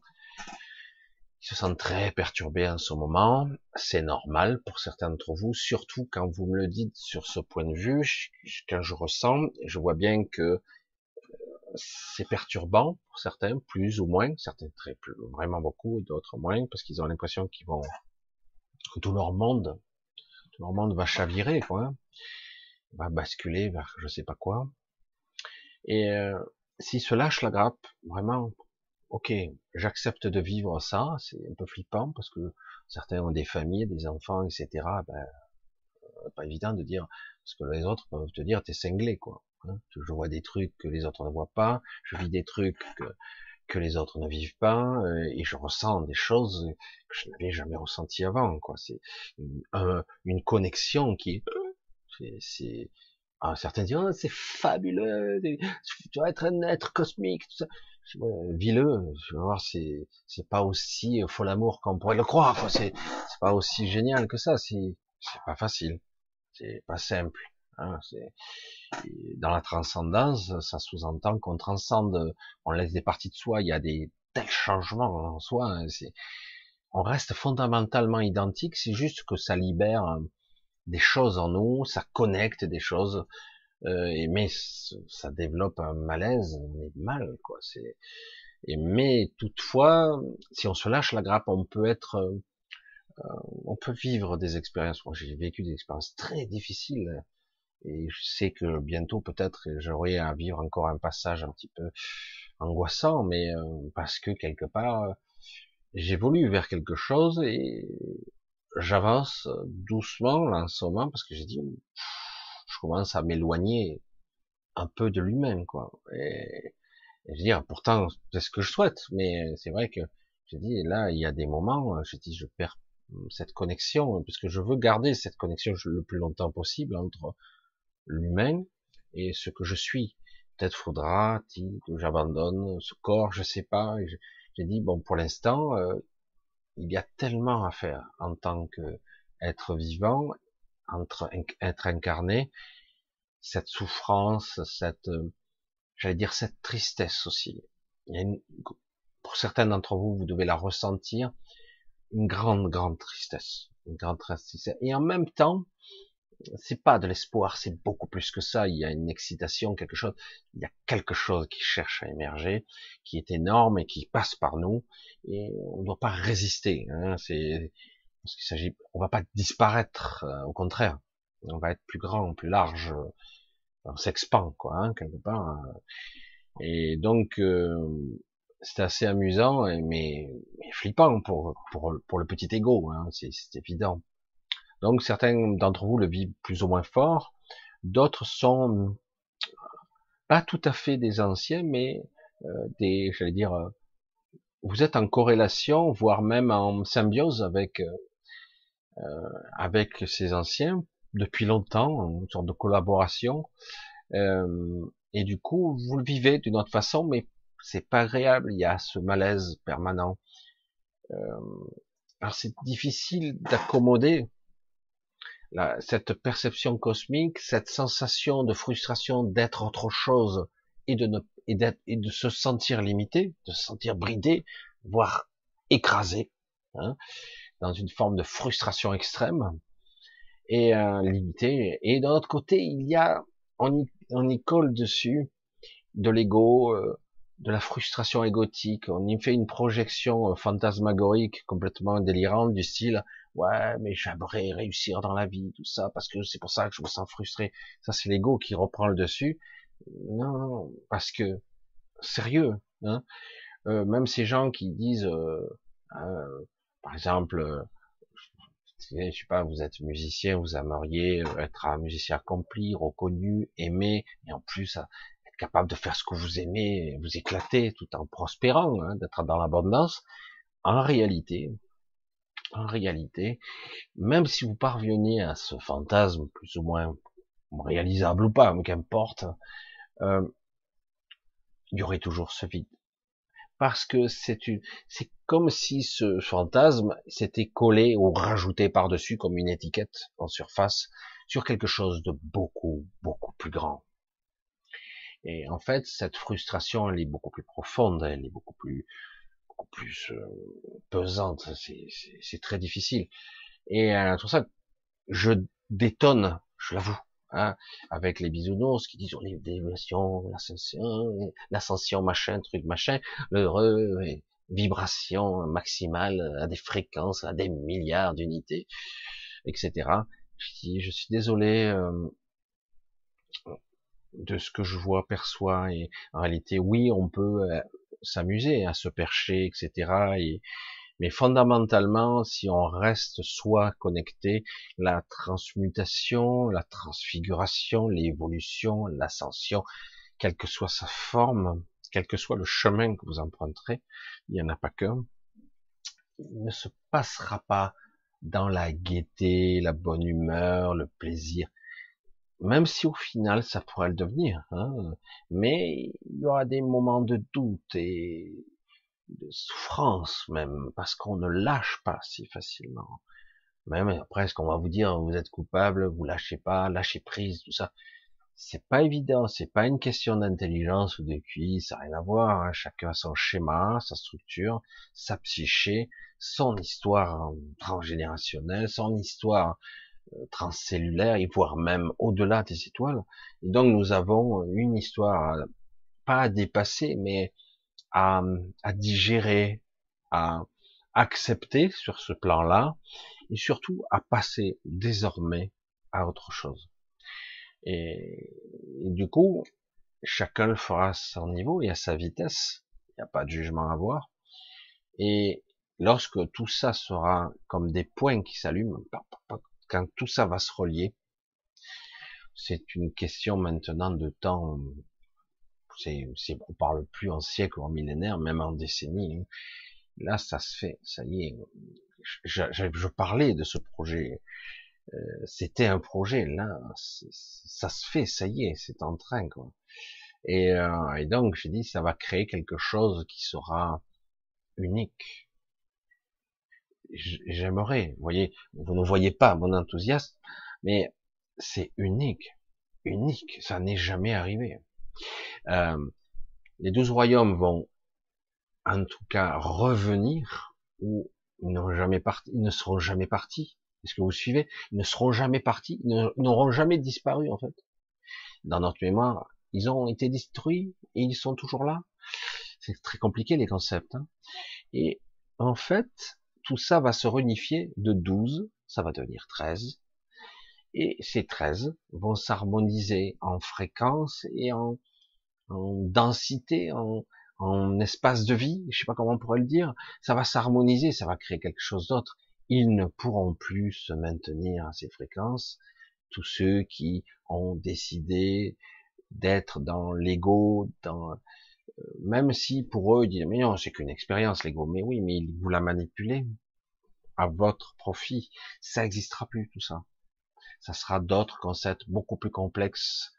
ils se sentent très perturbés en ce moment. C'est normal pour certains d'entre vous, surtout quand vous me le dites sur ce point de vue, quand je ressens, je vois bien que euh, c'est perturbant pour certains, plus ou moins, certains très vraiment beaucoup d'autres moins, parce qu'ils ont l'impression qu'ils vont tout leur monde, tout leur va chavirer, quoi, va basculer vers je sais pas quoi. Et euh, s'ils se lâchent la grappe, vraiment, ok, j'accepte de vivre ça, c'est un peu flippant parce que certains ont des familles, des enfants, etc. Ben, euh, pas évident de dire, parce que les autres peuvent te dire, t'es cinglé, quoi. Hein. je vois des trucs que les autres ne voient pas, je vis des trucs que que les autres ne vivent pas, euh, et je ressens des choses que je n'avais jamais ressenties avant. quoi. C'est une, une, connexion qui c'est ah, certains disent oh, c'est fabuleux, tu vas être un être cosmique, tout ça. Vileux, je voir, c'est c'est pas aussi fol amour qu'on pourrait le croire. C'est c'est pas aussi génial que ça. C'est c'est pas facile, c'est pas simple. Hein, dans la transcendance, ça sous-entend qu'on transcende, on laisse des parties de soi, il y a des tels changements en soi, hein, on reste fondamentalement identique, c'est juste que ça libère euh, des choses en nous, ça connecte des choses, euh, mais ça développe un malaise, on est mal, quoi. C'est, et mais toutefois, si on se lâche la grappe, on peut être, euh, on peut vivre des expériences. Moi, j'ai vécu des expériences très difficiles et je sais que bientôt peut-être j'aurai à vivre encore un passage un petit peu angoissant, mais euh, parce que quelque part j'évolue vers quelque chose et j'avance doucement en ce moment parce que j'ai dit, je commence à m'éloigner un peu de lui-même, quoi. Et, je veux dire, pourtant, c'est ce que je souhaite, mais c'est vrai que j'ai dit, là, il y a des moments, je dis, je perds cette connexion, parce que je veux garder cette connexion le plus longtemps possible entre l'humain et ce que je suis. Peut-être faudra-t-il que j'abandonne ce corps, je sais pas. J'ai dit, bon, pour l'instant, euh, il y a tellement à faire en tant que être vivant, entre être incarné, cette souffrance, cette, j'allais dire cette tristesse aussi. Il y a une, pour certains d'entre vous, vous devez la ressentir, une grande, grande tristesse, une grande tristesse. Et en même temps, c'est pas de l'espoir, c'est beaucoup plus que ça. Il y a une excitation, quelque chose. Il y a quelque chose qui cherche à émerger, qui est énorme et qui passe par nous. Et on ne doit pas résister. Hein. C'est parce qu'il s'agit, on va pas disparaître. Euh, au contraire, on va être plus grand, plus large. On s'expand, quoi, hein, quelque part. Et donc, euh, c'est assez amusant, mais, mais, flippant pour, pour, pour le petit ego. Hein, c'est évident. Donc certains d'entre vous le vivent plus ou moins fort, d'autres sont pas tout à fait des anciens, mais euh, des, j'allais dire, euh, vous êtes en corrélation, voire même en symbiose avec euh, avec ces anciens depuis longtemps, une sorte de collaboration. et du coup, vous le vivez d'une autre façon, mais c'est pas agréable. Il y a ce malaise permanent. alors c'est difficile d'accommoder cette perception cosmique, cette sensation de frustration d'être autre chose et de ne et, et de se sentir limité, de se sentir bridé, voire écrasé, hein, dans une forme de frustration extrême et euh, limité. Et d'un autre côté, il y a, on y, on y colle dessus de l'ego, euh, de la frustration égotique. On y fait une projection euh, fantasmagorique complètement délirante du style ouais, mais j'aimerais réussir dans la vie, tout ça, parce que c'est pour ça que je me sens frustré. Ça, c'est l'ego qui reprend le dessus. Non, parce que sérieux, hein, euh, même ces gens qui disent, euh, euh par exemple, euh, je sais pas, vous êtes musicien, vous aimeriez être un musicien accompli, reconnu, aimé, et en plus être capable de faire ce que vous aimez, vous éclater tout en prospérant, hein, d'être dans l'abondance. En réalité, en réalité, même si vous parvenez à ce fantasme plus ou moins réalisable ou pas, mais qu'importe, euh, il y aurait toujours ce vide. Parce que c'est une, c'est comme si ce fantasme s'était collé ou rajouté par-dessus comme une étiquette en surface sur quelque chose de beaucoup, beaucoup plus grand. Et en fait, cette frustration, elle est beaucoup plus profonde, elle est beaucoup plus, beaucoup plus euh, pesante, c'est très difficile. Et euh, tout ça, je détonne, je l'avoue, hein, avec les bisounours qui disent on est déviation, l'ascension, l'ascension machin, truc machin, l'heureux, vibration maximale à des fréquences, à des milliards d'unités, etc. Je, je suis désolé euh, de ce que je vois, perçois, et en réalité, oui, on peut euh, s'amuser à se percher, etc. Et, mais fondamentalement, si on reste soi connecté, la transmutation, la transfiguration, l'évolution, l'ascension, quelle que soit sa forme, quel que soit le chemin que vous emprunterez, il n'y en a pas qu'un, ne se passera pas dans la gaieté, la bonne humeur, le plaisir même si au final ça pourrait le devenir, hein, mais il y aura des moments de doute et de souffrance même, parce qu'on ne lâche pas si facilement. Même après, ce qu'on va vous dire, vous êtes coupable, vous lâchez pas, lâchez prise, tout ça. C'est pas évident, c'est pas une question d'intelligence ou de QI, ça n'a rien à voir. Hein. Chacun a son schéma, sa structure, sa psyché, son histoire transgénérationnelle, son histoire transcellulaire et voire même au-delà des étoiles. Et donc nous avons une histoire pas à dépasser, mais à, à digérer, à accepter sur ce plan-là, et surtout à passer désormais à autre chose. Et, du coup, chacun fera à son niveau et à sa vitesse. Il n'y a pas de jugement à avoir. Et lorsque tout ça sera comme des points qui s'allument, quand tout ça va se relier, c'est une question maintenant de temps. C'est, on parle plus en siècle ou en millénaire, même en décennie. Hein. Là, ça se fait, ça y est. Je, parlais de ce projet. Euh, c'était un projet. Là, ça se fait, ça y est, c'est en train. Quoi. Euh, et donc, j'ai dit, ça va créer quelque chose qui sera unique. J'aimerais, vous voyez, vous ne voyez pas mon enthousiasme, mais c'est unique, unique, ça n'est jamais arrivé. Euh, les douze royaumes vont, en tout cas, revenir ou ils jamais parti, ils ne seront jamais partis. Est-ce que vous suivez? Ils ne seront jamais partis, ils n'auront jamais disparu en fait. Dans notre mémoire, ils ont été détruits et ils sont toujours là. C'est très compliqué les concepts. Hein. Et en fait, tout ça va se réunifier de 12, ça va devenir 13, et ces 13 vont s'harmoniser en fréquence et en, densité, en, espace de vie, je sais pas comment on pourrait le dire, ça va s'harmoniser, ça va créer quelque chose d'autre. Ils ne pourront plus se maintenir à ces fréquences, tous ceux qui ont décidé d'être dans l'ego, dans même si pour eux ils disent mais non c'est qu'une expérience l'ego, mais oui mais vous la manipulez à votre profit, ça n'existera plus tout ça ça sera d'autres concepts beaucoup plus complexes.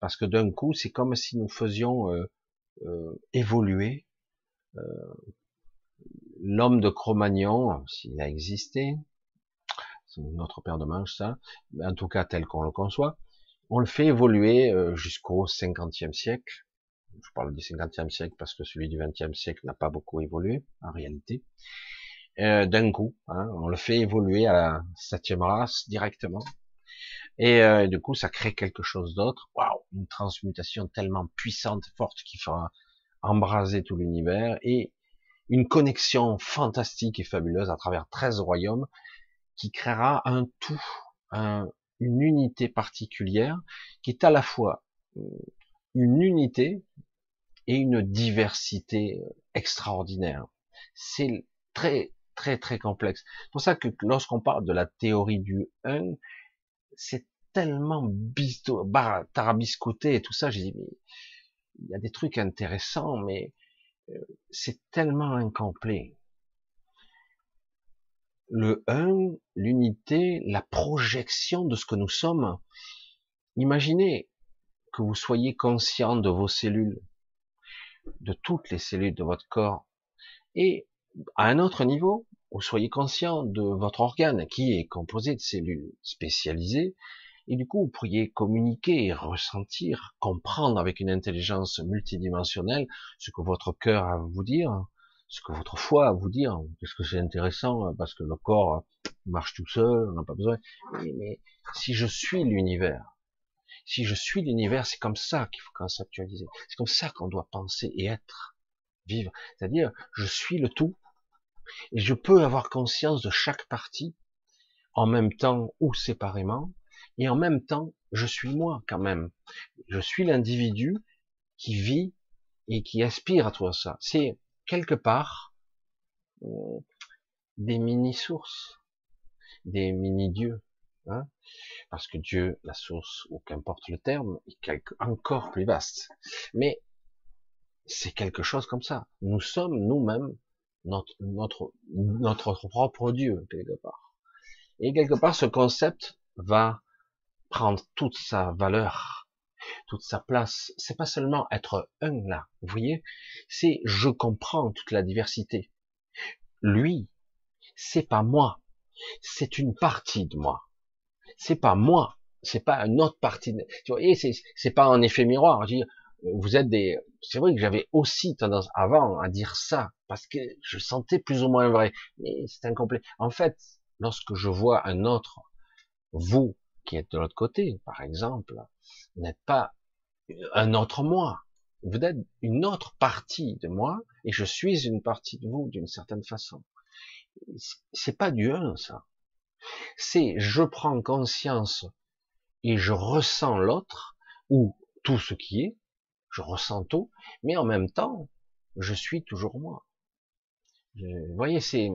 Parce que d'un coup, c'est comme si nous faisions euh, euh, évoluer euh, l'homme de Cro-Magnon, s'il a existé, notre père de manche ça, en tout cas tel qu'on le conçoit, on le fait évoluer jusqu'au 50e siècle. Je parle du 50e siècle parce que celui du 20e siècle n'a pas beaucoup évolué en réalité. D'un coup, hein, on le fait évoluer à la septième race directement. Et euh, du coup, ça crée quelque chose d'autre. Waouh, une transmutation tellement puissante, forte, qui fera embraser tout l'univers et une connexion fantastique et fabuleuse à travers 13 royaumes qui créera un tout, une unité particulière qui est à la fois euh, une unité et une diversité extraordinaire. C'est très très très complexe. C'est pour ça que lorsqu'on parle de la théorie du 1, c'est tellement tarabiscoté et tout ça, j'ai dit, mais il y a des trucs intéressants, mais euh, c'est tellement incomplet. Le 1, l'unité, la projection de ce que nous sommes. Imaginez que vous soyez conscient de vos cellules, de toutes les cellules de votre corps, et à un autre niveau, vous soyez conscient de votre organe qui est composé de cellules spécialisées, et du coup vous pourriez communiquer, ressentir, comprendre avec une intelligence multidimensionnelle ce que votre cœur a à vous dire, ce que votre foi a à vous dire, parce que c'est intéressant, parce que le corps marche tout seul, on n'a pas besoin. mais si je suis l'univers, si je suis l'univers, c'est comme ça qu'il faut conceptualiser. C'est comme ça qu'on doit penser et être, vivre. C'est-à-dire, je suis le tout, et je peux avoir conscience de chaque partie en même temps ou séparément, et en même temps, je suis moi quand même. Je suis l'individu qui vit et qui aspire à tout ça. C'est quelque part euh, des mini-sources, des mini-dieux. Hein Parce que Dieu, la source, ou qu'importe le terme, est encore plus vaste. Mais c'est quelque chose comme ça. Nous sommes nous-mêmes notre, notre, notre propre Dieu, quelque part. Et quelque part, ce concept va prendre toute sa valeur, toute sa place. C'est pas seulement être un là, vous voyez, c'est je comprends toute la diversité. Lui, c'est pas moi, c'est une partie de moi. C'est pas moi, c'est pas une autre partie. De... Tu vois, c'est pas un effet miroir. Je vous êtes des. C'est vrai que j'avais aussi tendance avant à dire ça parce que je sentais plus ou moins vrai, mais c'est incomplet. En fait, lorsque je vois un autre, vous qui êtes de l'autre côté, par exemple, n'êtes pas un autre moi. Vous êtes une autre partie de moi et je suis une partie de vous d'une certaine façon. C'est pas du un, ça. C'est je prends conscience et je ressens l'autre ou tout ce qui est, je ressens tout, mais en même temps, je suis toujours moi. vous voyez, c'est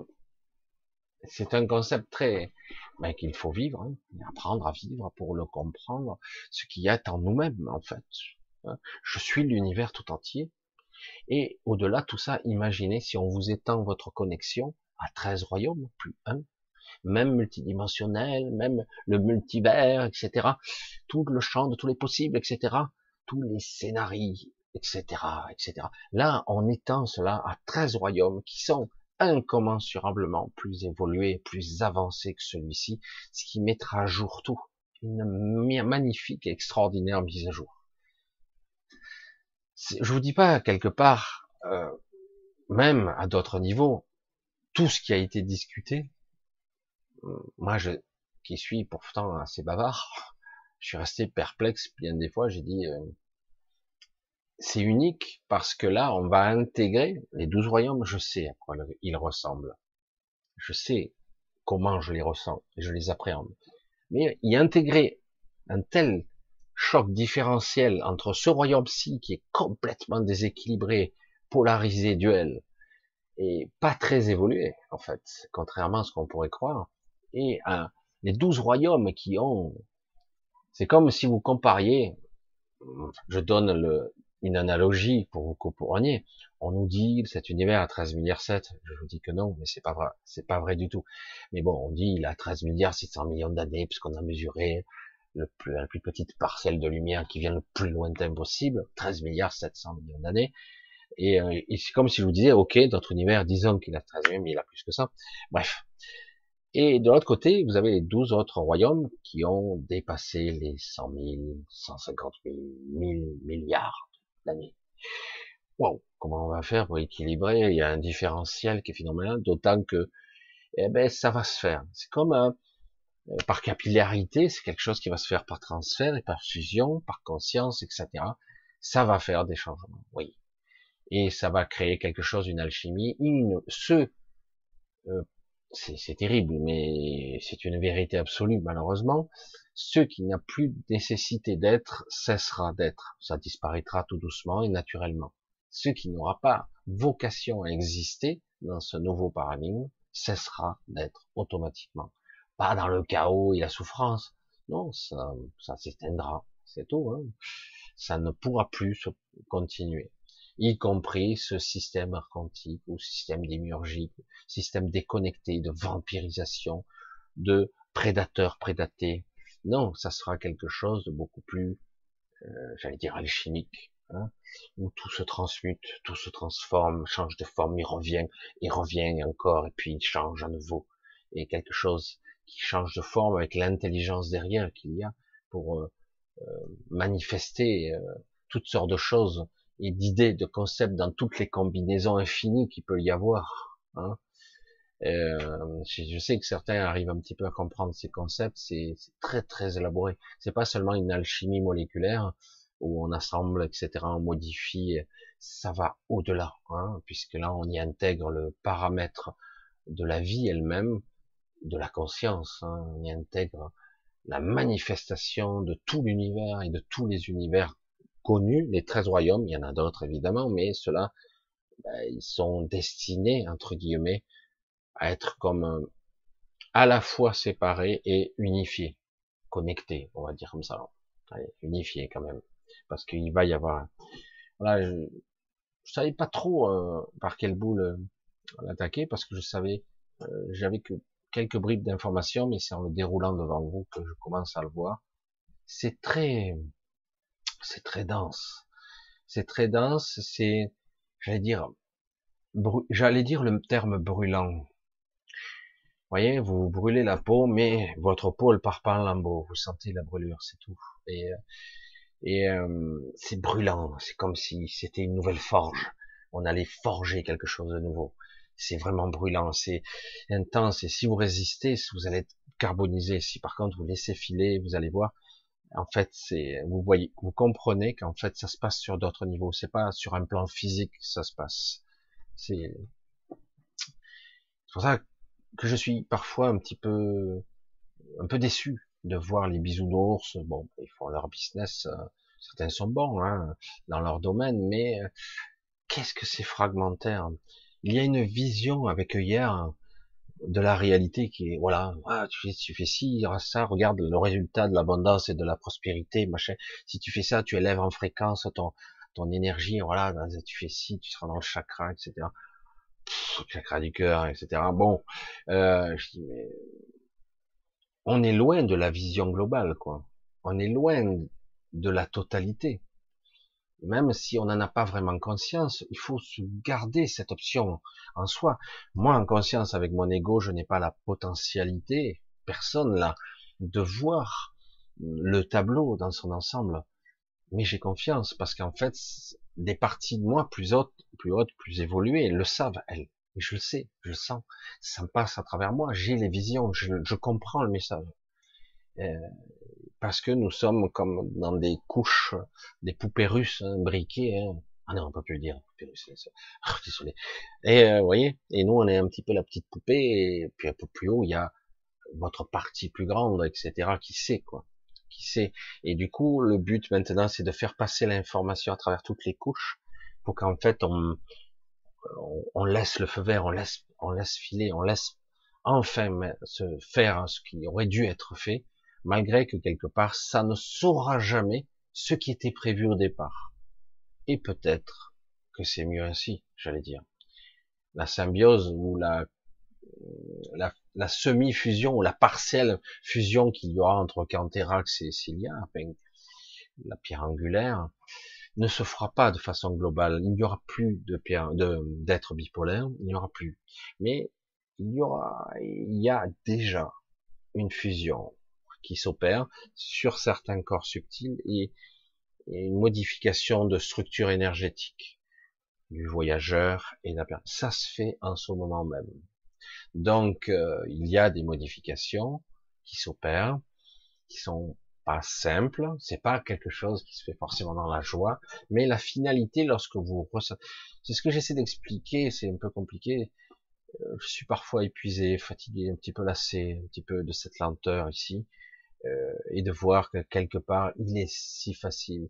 c'est un concept très ben, qu'il faut vivre, hein, apprendre à vivre pour le comprendre, ce qu'il y a en nous-mêmes en fait. Hein. Je suis l'univers tout entier. Et au-delà de tout ça, imaginez si on vous étend votre connexion à 13 royaumes, plus un, même multidimensionnel, même le multivers, etc. Tout le champ de tous les possibles, etc. Tous les scénarios, etc., etc. Là, on étend cela à 13 royaumes qui sont incommensurablement plus évolués, plus avancés que celui-ci, ce qui mettra à jour tout. Une magnifique et extraordinaire mise à jour. Je vous dis pas quelque part, euh, même à d'autres niveaux, tout ce qui a été discuté, moi je, qui suis pourtant assez bavard, je suis resté perplexe bien des fois, j'ai dit, euh, c'est unique parce que là, on va intégrer les douze royaumes, je sais à quoi ils ressemblent. Je sais comment je les ressens et je les appréhende. Mais y intégrer un tel choc différentiel entre ce royaume-ci qui est complètement déséquilibré, polarisé, duel, et pas très évolué, en fait, contrairement à ce qu'on pourrait croire, et les douze royaumes qui ont, c'est comme si vous compariez, je donne une analogie pour vous compreniez. On nous dit cet univers a 13 milliards 7. Je vous dis que non, mais c'est pas vrai. C'est pas vrai du tout. Mais bon, on dit il a 13 milliards 600 millions d'années puisqu'on a mesuré la plus petite parcelle de lumière qui vient le plus lointain possible. 13 milliards 700 millions d'années. Et, euh, et c'est comme si je vous disais, ok, notre univers, disons qu'il a 13 millions, mais il a plus que ça. Bref. Et de l'autre côté, vous avez les 12 autres royaumes qui ont dépassé les 100 000, 150 000, 1000 milliards l'année. Wow, comment on va faire pour équilibrer? Il y a un différentiel qui est phénoménal, d'autant que eh ben, ça va se faire. C'est comme un, euh, par capillarité, c'est quelque chose qui va se faire par transfert et par fusion, par conscience, etc. Ça va faire des changements, oui. Et ça va créer quelque chose, une alchimie, une, ce, euh, c'est terrible, mais c'est une vérité absolue, malheureusement. Ce qui n'a plus nécessité d'être cessera d'être. Ça disparaîtra tout doucement et naturellement. Ce qui n'aura pas vocation à exister dans ce nouveau paradigme cessera d'être automatiquement. Pas dans le chaos et la souffrance. Non, ça, ça s'éteindra. C'est tout. Hein. Ça ne pourra plus continuer y compris ce système quantique ou système démiurgique, système déconnecté de vampirisation, de prédateur prédaté. Non, ça sera quelque chose de beaucoup plus, euh, j'allais dire alchimique, hein, où tout se transmute, tout se transforme, change de forme, il revient, il revient encore, et puis il change à nouveau, et quelque chose qui change de forme avec l'intelligence derrière qu'il y a pour euh, euh, manifester toutes sortes de choses et d'idées, de concepts dans toutes les combinaisons infinies qu'il peut y avoir. Hein. Euh, je sais que certains arrivent un petit peu à comprendre ces concepts, c'est très très élaboré. C'est pas seulement une alchimie moléculaire où on assemble, etc., on modifie, ça va au-delà, hein, puisque là on y intègre le paramètre de la vie elle-même, de la conscience, hein, on y intègre la manifestation de tout l'univers et de tous les univers connus, les 13 royaumes, il y en a d'autres évidemment, mais ceux-là, ben, ils sont destinés, entre guillemets, à être comme euh, à la fois séparés et unifiés, connectés, on va dire comme ça. unifiés quand même, parce qu'il va y avoir. Voilà, je, je savais pas trop euh, par quelle boule euh, l'attaquer, parce que je savais, j'avais que quelques bribes d'informations, mais c'est en le déroulant devant vous que je commence à le voir. C'est très, c'est très dense. C'est très dense, c'est, j'allais dire, j'allais dire le terme brûlant. Vous voyez, vous brûlez la peau, mais votre peau, elle part pas en lambeaux. Vous sentez la brûlure, c'est tout. Et, et euh, c'est brûlant. C'est comme si c'était une nouvelle forge. On allait forger quelque chose de nouveau. C'est vraiment brûlant, c'est intense. Et si vous résistez, vous allez être carbonisé. Si par contre vous laissez filer, vous allez voir, en fait, c'est, vous voyez, vous comprenez qu'en fait, ça se passe sur d'autres niveaux. C'est pas sur un plan physique que ça se passe. C'est, pour ça que je suis parfois un petit peu, un peu déçu de voir les bisounours. Bon, ils font leur business. Euh, certains sont bons hein, dans leur domaine, mais euh, qu'est-ce que c'est fragmentaire? Il y a une vision avec hier de la réalité qui est, voilà, ah, tu fais, tu fais ci, ça, regarde le résultat de l'abondance et de la prospérité, machin. Si tu fais ça, tu élèves en fréquence ton, ton énergie, voilà, tu fais ci, tu seras dans le chakra, etc. chakra du cœur, etc. Bon, euh, je dis, mais on est loin de la vision globale, quoi. On est loin de la totalité même si on n'en a pas vraiment conscience, il faut se garder cette option en soi. Moi, en conscience, avec mon ego, je n'ai pas la potentialité, personne là, de voir le tableau dans son ensemble. Mais j'ai confiance parce qu'en fait, des parties de moi plus hautes, plus hautes, plus évoluées, le savent, elles. Et je le sais, je le sens. Ça passe à travers moi. J'ai les visions, je, je comprends le message. Euh, parce que nous sommes comme dans des couches, des poupées russes hein, briquées. Hein. Ah non, on peut plus dire, poupées russes. Ah, désolé. Et euh, vous voyez, et nous on est un petit peu la petite poupée, et puis un peu plus haut il y a votre partie plus grande, etc. Qui sait quoi, qui sait. Et du coup, le but maintenant, c'est de faire passer l'information à travers toutes les couches, pour qu'en fait on, on, laisse le feu vert, on laisse, on laisse filer, on laisse enfin se faire ce qui aurait dû être fait malgré que quelque part, ça ne saura jamais ce qui était prévu au départ. Et peut-être que c'est mieux ainsi, j'allais dire. La symbiose ou la, la semi-fusion ou la partielle fusion qu'il y aura entre Canthérax et Cilia, la pierre angulaire, ne se fera pas de façon globale. Il n'y aura plus de pierre, d'être bipolaire, il n'y aura plus. Mais il y aura, il y a déjà une fusion qui s'opère sur certains corps subtils et, une modification de structure énergétique du voyageur et de la personne. Ça se fait en ce moment même. Donc euh, il y a des modifications qui s'opèrent, qui sont pas simples, c'est pas quelque chose qui se fait forcément dans la joie, mais la finalité lorsque vous c'est ce que j'essaie d'expliquer, c'est un peu compliqué. Euh, je suis parfois épuisé, fatigué, un petit peu lassé, un petit peu de cette lenteur ici. Euh, et de voir que quelque part il est si facile,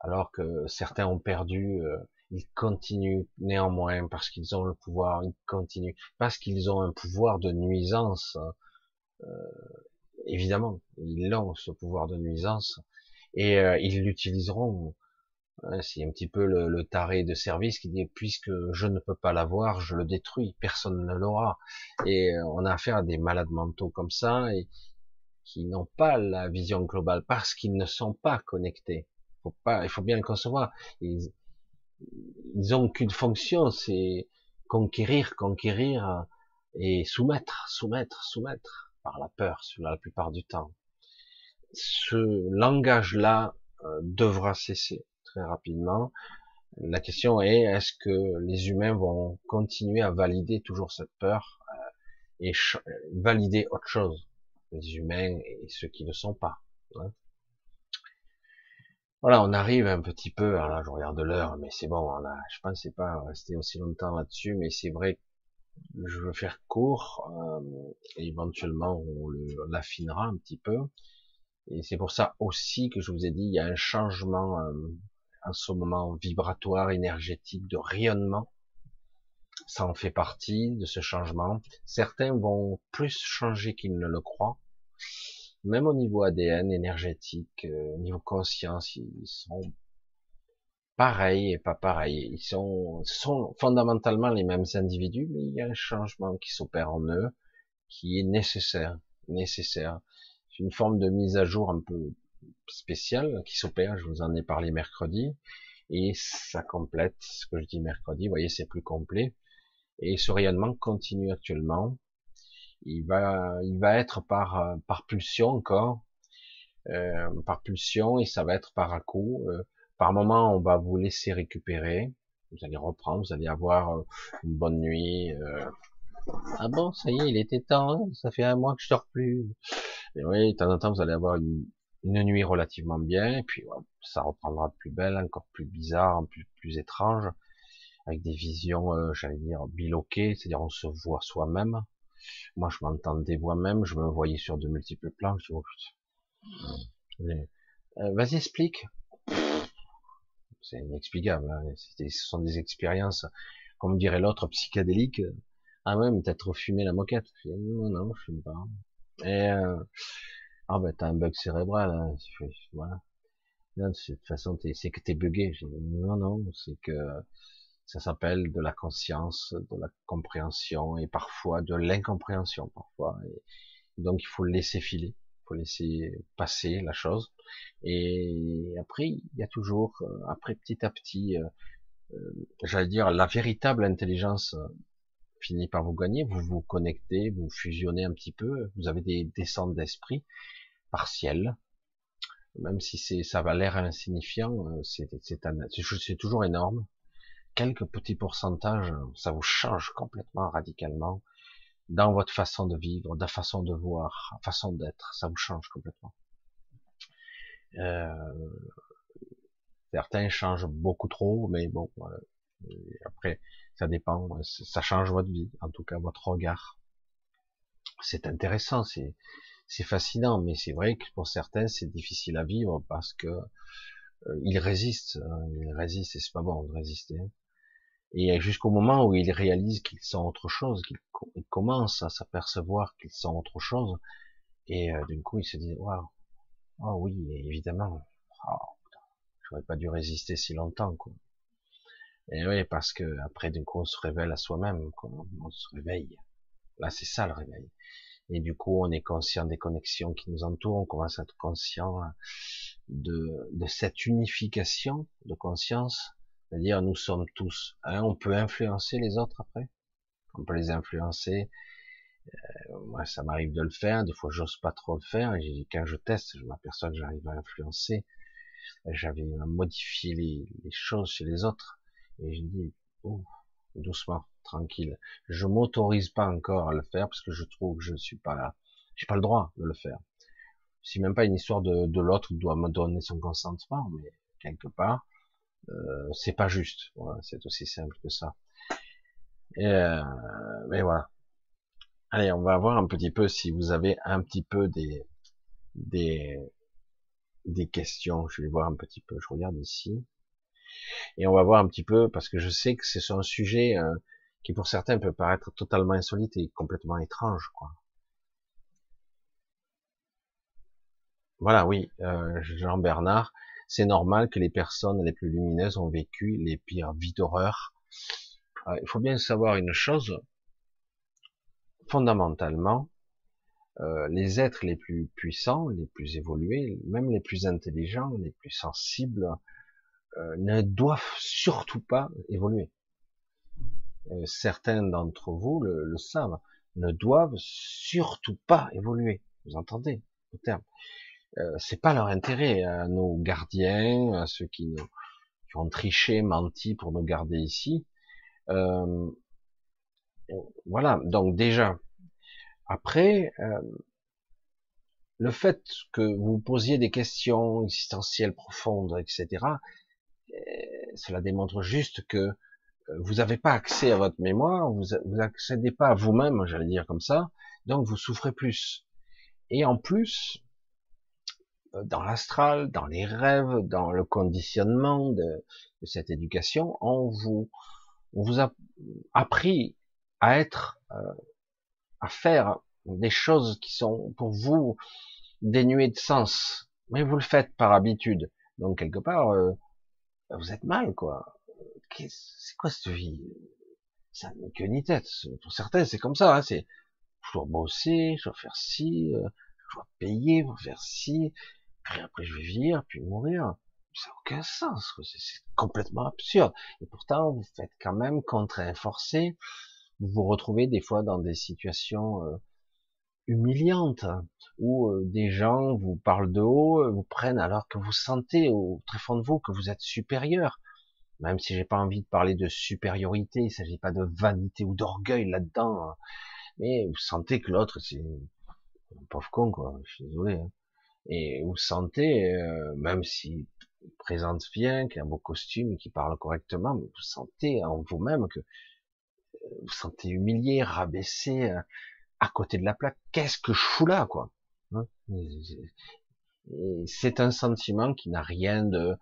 alors que certains ont perdu, euh, ils continuent néanmoins parce qu'ils ont le pouvoir, ils continuent parce qu'ils ont un pouvoir de nuisance. Euh, évidemment, ils ont ce pouvoir de nuisance et ils l'utiliseront. C'est un petit peu le, le, taré de service qui dit puisque je ne peux pas l'avoir, je le détruis, personne ne l'aura. Et on a affaire à des malades mentaux comme ça, et qui n'ont pas la vision globale parce qu'ils ne sont pas connectés. Faut pas, il faut bien le concevoir. Ils, ils ont qu'une fonction, c'est conquérir, conquérir et soumettre, soumettre, soumettre par la peur, la plupart du temps. Ce langage-là euh, devra cesser très rapidement. La question est, est-ce que les humains vont continuer à valider toujours cette peur euh, et valider autre chose? Les humains et ceux qui ne sont pas. Hein. Voilà, on arrive un petit peu, alors là je regarde l'heure, mais c'est bon, on a, je pensais pas rester aussi longtemps là-dessus, mais c'est vrai je veux faire court, euh, éventuellement on l'affinera un petit peu, et c'est pour ça aussi que je vous ai dit, il y a un changement euh, en ce moment vibratoire, énergétique, de rayonnement, ça en fait partie de ce changement. Certains vont plus changer qu'ils ne le croient. Même au niveau ADN énergétique, euh, au niveau conscience, ils sont pareils et pas pareils. Ils sont, sont fondamentalement les mêmes individus, mais il y a un changement qui s'opère en eux, qui est nécessaire, nécessaire. C'est une forme de mise à jour un peu spéciale qui s'opère. Je vous en ai parlé mercredi et ça complète ce que je dis mercredi. Vous voyez, c'est plus complet. Et ce rayonnement continue actuellement. Il va, il va être par, par pulsion encore, euh, par pulsion, et ça va être par à coup. Euh, par moment, on va vous laisser récupérer. Vous allez reprendre, vous allez avoir euh, une bonne nuit. Ah bon, ça y est, il était temps. Hein ça fait un mois que je dors plus. Et oui, de temps en temps, vous allez avoir une, nuit relativement bien, et puis ça reprendra de plus belle, encore plus bizarre, plus étrange avec des visions, euh, j'allais dire, biloquées, c'est-à-dire on se voit soi-même. Moi, je m'entendais moi-même, je me voyais sur de multiples plans. Je dis, oh, euh, Vas-y, explique. C'est inexplicable. Hein. Ce sont des expériences comme dirait l'autre, psychédélique. Ah ouais, mais t'as trop fumé la moquette. non, non, je fume pas. Et euh, ah ben t'as un bug cérébral. Hein. Voilà. de toute façon, c'est que t'es bugué. Non, non, c'est que ça s'appelle de la conscience, de la compréhension et parfois de l'incompréhension parfois. Donc il faut laisser filer, il faut laisser passer la chose. Et après, il y a toujours, euh, après petit à petit, euh, euh, j'allais dire, la véritable intelligence finit par vous gagner. Vous vous connectez, vous fusionnez un petit peu, vous avez des descentes d'esprit partielles, même si c'est ça va l'air insignifiant, c'est toujours énorme quelques petits pourcentages, ça vous change complètement radicalement dans votre façon de vivre, la façon de voir, façon d'être, ça vous change complètement. Euh, certains changent beaucoup trop, mais bon, après, ça dépend, ça change votre vie, en tout cas votre regard. C'est intéressant, c'est c'est fascinant, mais c'est vrai que pour certains c'est difficile à vivre parce que euh, ils résistent, hein, ils résistent et c'est pas bon de résister. Hein. Et jusqu'au moment où ils réalisent qu'ils sont autre chose, qu'ils commencent à s'apercevoir qu'ils sont autre chose, et euh, d'un coup ils se disent waouh, oh oui, évidemment, oh, j'aurais pas dû résister si longtemps, quoi. Et oui, parce que après d'un coup on se révèle à soi-même, on se réveille. Là c'est ça le réveil. Et du coup on est conscient des connexions qui nous entourent, on commence à être conscient de, de cette unification de conscience c'est-à-dire, nous sommes tous. Hein, on peut influencer les autres après. On peut les influencer. Euh, moi, ça m'arrive de le faire. Des fois, j'ose pas trop le faire. Et quand je teste, je m'aperçois que j'arrive à influencer. J'avais modifié les, les, choses chez les autres. Et je dis, oh, doucement, tranquille. Je m'autorise pas encore à le faire parce que je trouve que je suis pas. J'ai pas le droit de le faire. C'est même pas une histoire de, de l'autre doit me donner son consentement, mais quelque part, euh, c'est pas juste. c'est aussi simple que ça. Euh, mais voilà. Allez, on va voir un petit peu si vous avez un petit peu des des des questions. Je vais voir un petit peu. Je regarde ici. Et on va voir un petit peu parce que je sais que c'est un sujet euh, qui pour certains peut paraître totalement insolite et complètement étrange, quoi. Voilà, oui, euh, Jean Bernard c'est normal que les personnes les plus lumineuses ont vécu les pires vies d'horreur. Euh, il faut bien savoir une chose, fondamentalement, euh, les êtres les plus puissants, les plus évolués, même les plus intelligents, les plus sensibles, euh, ne doivent surtout pas évoluer. certains d'entre vous le, le, savent, ne doivent surtout pas évoluer. Vous entendez le terme c'est pas leur intérêt à nos gardiens, à ceux qui, nous, qui ont triché, menti pour nous garder ici. Euh, voilà, donc déjà, après, euh, le fait que vous posiez des questions existentielles profondes, etc., euh, cela démontre juste que vous n'avez pas accès à votre mémoire, vous, vous accédez pas à vous-même, j'allais dire comme ça, donc vous souffrez plus. Et en plus, euh, dans l'astral, dans les rêves, dans le conditionnement de, cette éducation, on vous, on vous a appris à être, euh, à faire des choses qui sont pour vous dénuées de sens, mais vous le faites par habitude. Donc quelque part, euh, vous êtes mal, quoi. C'est quoi cette vie? Ça n'a que ni tête. Pour certains, c'est comme ça. Hein, c'est je dois bosser, je dois faire ci, je dois payer, je faire ci, après je vais vieillir, puis mourir. Ça n'a aucun sens, c'est complètement absurde. Et pourtant, vous faites quand même contraint, forcé. Vous vous retrouvez des fois dans des situations euh, humiliantes, où euh, des gens vous parlent de haut, euh, vous prennent alors que vous sentez au très fond de vous que vous êtes supérieur. Même si j'ai pas envie de parler de supériorité, il s'agit pas de vanité ou d'orgueil là-dedans. Hein. Mais vous sentez que l'autre, c'est un pauvre con, quoi. Je suis désolé. Hein et vous sentez, euh, même s'il présente bien, qu'il a un beau costume, qu'il parle correctement, vous sentez en vous-même que euh, vous sentez humilié, rabaissé, euh, à côté de la plaque. Qu'est-ce que je fous là, quoi hein? C'est un sentiment qui n'a rien de,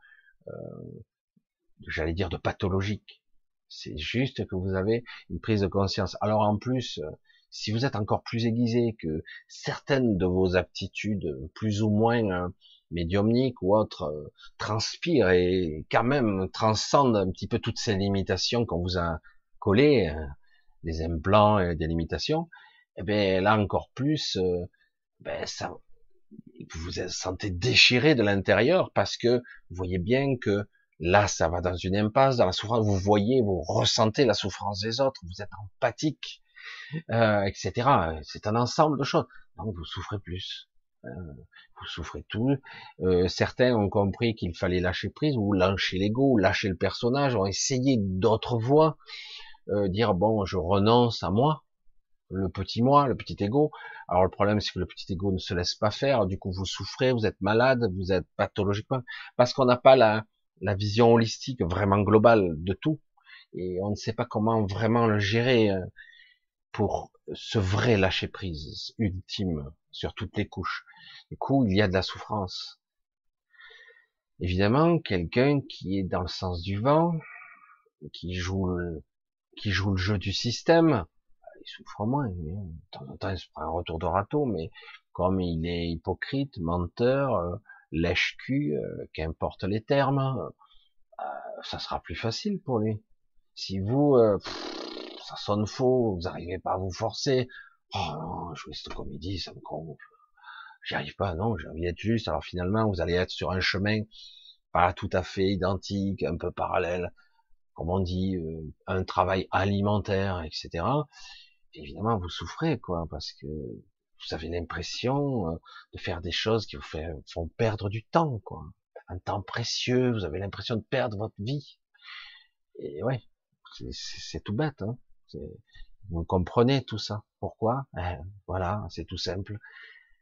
j'allais dire, de pathologique. C'est juste que vous avez une prise de conscience. Alors en plus, euh, si vous êtes encore plus aiguisé que certaines de vos aptitudes, plus ou moins euh, médiumniques ou autres, euh, transpirent et quand même transcendent un petit peu toutes ces limitations qu'on vous a collées, des implants et des limitations, et eh bien là encore plus, ben ça, vous vous sentez déchiré de l'intérieur parce que vous voyez bien que là, ça va dans une impasse, dans la souffrance, vous voyez, vous ressentez la souffrance des autres, vous êtes empathique, euh, etc. C'est un ensemble de choses. Donc vous souffrez plus. Euh, vous souffrez tout. Euh, certains ont compris qu'il fallait lâcher prise, ou lâcher l'ego, lâcher le personnage, ont essayé d'autres voies, euh, dire bon, je renonce à moi, le petit moi, le petit ego. Alors le problème, c'est que le petit ego ne se laisse pas faire. Du coup, vous souffrez, vous êtes malade, vous êtes pathologiquement, parce qu'on n'a pas la, la vision holistique vraiment globale de tout, et on ne sait pas comment vraiment le gérer euh, pour ce vrai lâcher prise ultime sur toutes les couches. Du coup, il y a de la souffrance. Évidemment, quelqu'un qui est dans le sens du vent, qui joue le, qui joue le jeu du système, il souffre moins. De temps en temps, il se prend un retour de râteau, mais comme il est hypocrite, menteur, euh, lèche-cul, euh, qu'importe les termes, euh, ça sera plus facile pour lui. Si vous, ça faux, vous n'arrivez pas à vous forcer, oh non, jouer cette comédie, ça me gonfle. J'y arrive pas, non, j'ai envie d'être juste. Alors finalement, vous allez être sur un chemin pas tout à fait identique, un peu parallèle, comme on dit, un travail alimentaire, etc évidemment vous souffrez quoi parce que vous avez l'impression euh, de faire des choses qui vous font perdre du temps quoi. Un temps précieux vous avez l'impression de perdre votre vie. Et ouais c'est tout bête hein vous comprenez tout ça pourquoi? Eh, voilà c'est tout simple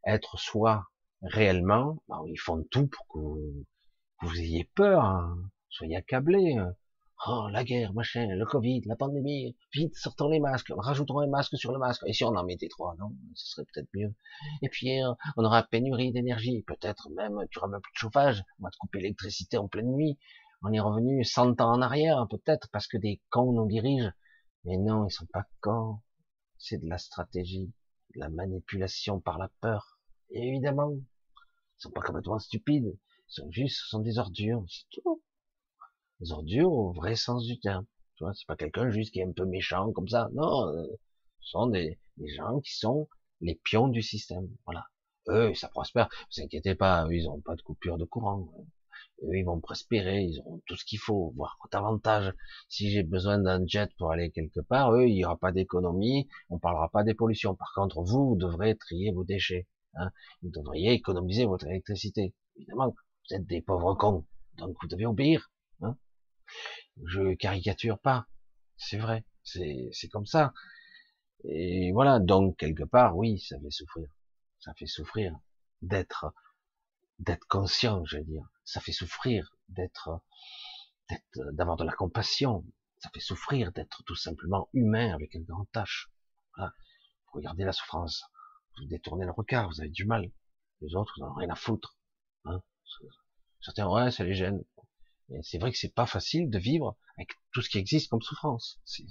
être soi réellement ben, ils font tout pour que vous, ayez peur hein. soyez accablés hein. Oh, la guerre, machin, le Covid, la pandémie, vite, sortons les masques, rajoutons les masques sur le masque. Et si on en mettait trois, non, ce serait peut-être mieux. Et puis, euh, on aura pénurie d'énergie, peut-être même, tu auras même plus de chauffage, on va te couper l'électricité en pleine nuit. On est revenu 100 ans en arrière, peut-être, parce que des cons nous dirigent. Mais non, ils sont pas cons. C'est de la stratégie, de la manipulation par la peur. Évidemment, ils sont pas complètement stupides. Ils sont juste, ce sont des ordures, c'est tout ordures au vrai sens du terme. Tu vois, c'est pas quelqu'un juste qui est un peu méchant comme ça. Non, euh, ce sont des, des, gens qui sont les pions du système. Voilà. Eux, ça prospère. Vous inquiétez pas, ils ont pas de coupure de courant. Ils vont prospérer, ils auront tout ce qu'il faut, voire davantage. Si j'ai besoin d'un jet pour aller quelque part, eux, il y aura pas d'économie, on parlera pas des pollutions. Par contre, vous, vous devrez trier vos déchets. Hein. Vous devriez économiser votre électricité. Évidemment, vous êtes des pauvres cons, donc vous devez obéir. Hein je caricature pas, c'est vrai, c'est comme ça. Et voilà, donc quelque part, oui, ça fait souffrir, ça fait souffrir d'être d'être conscient, je veux dire, ça fait souffrir d'être d'avoir de la compassion, ça fait souffrir d'être tout simplement humain avec un grand tâche. Voilà. regardez la souffrance, vous détournez le regard, vous avez du mal. Les autres, vous n'en rien à foutre. Hein Certains, ouais, ça les gêne c'est vrai que c'est pas facile de vivre avec tout ce qui existe comme souffrance. C'est,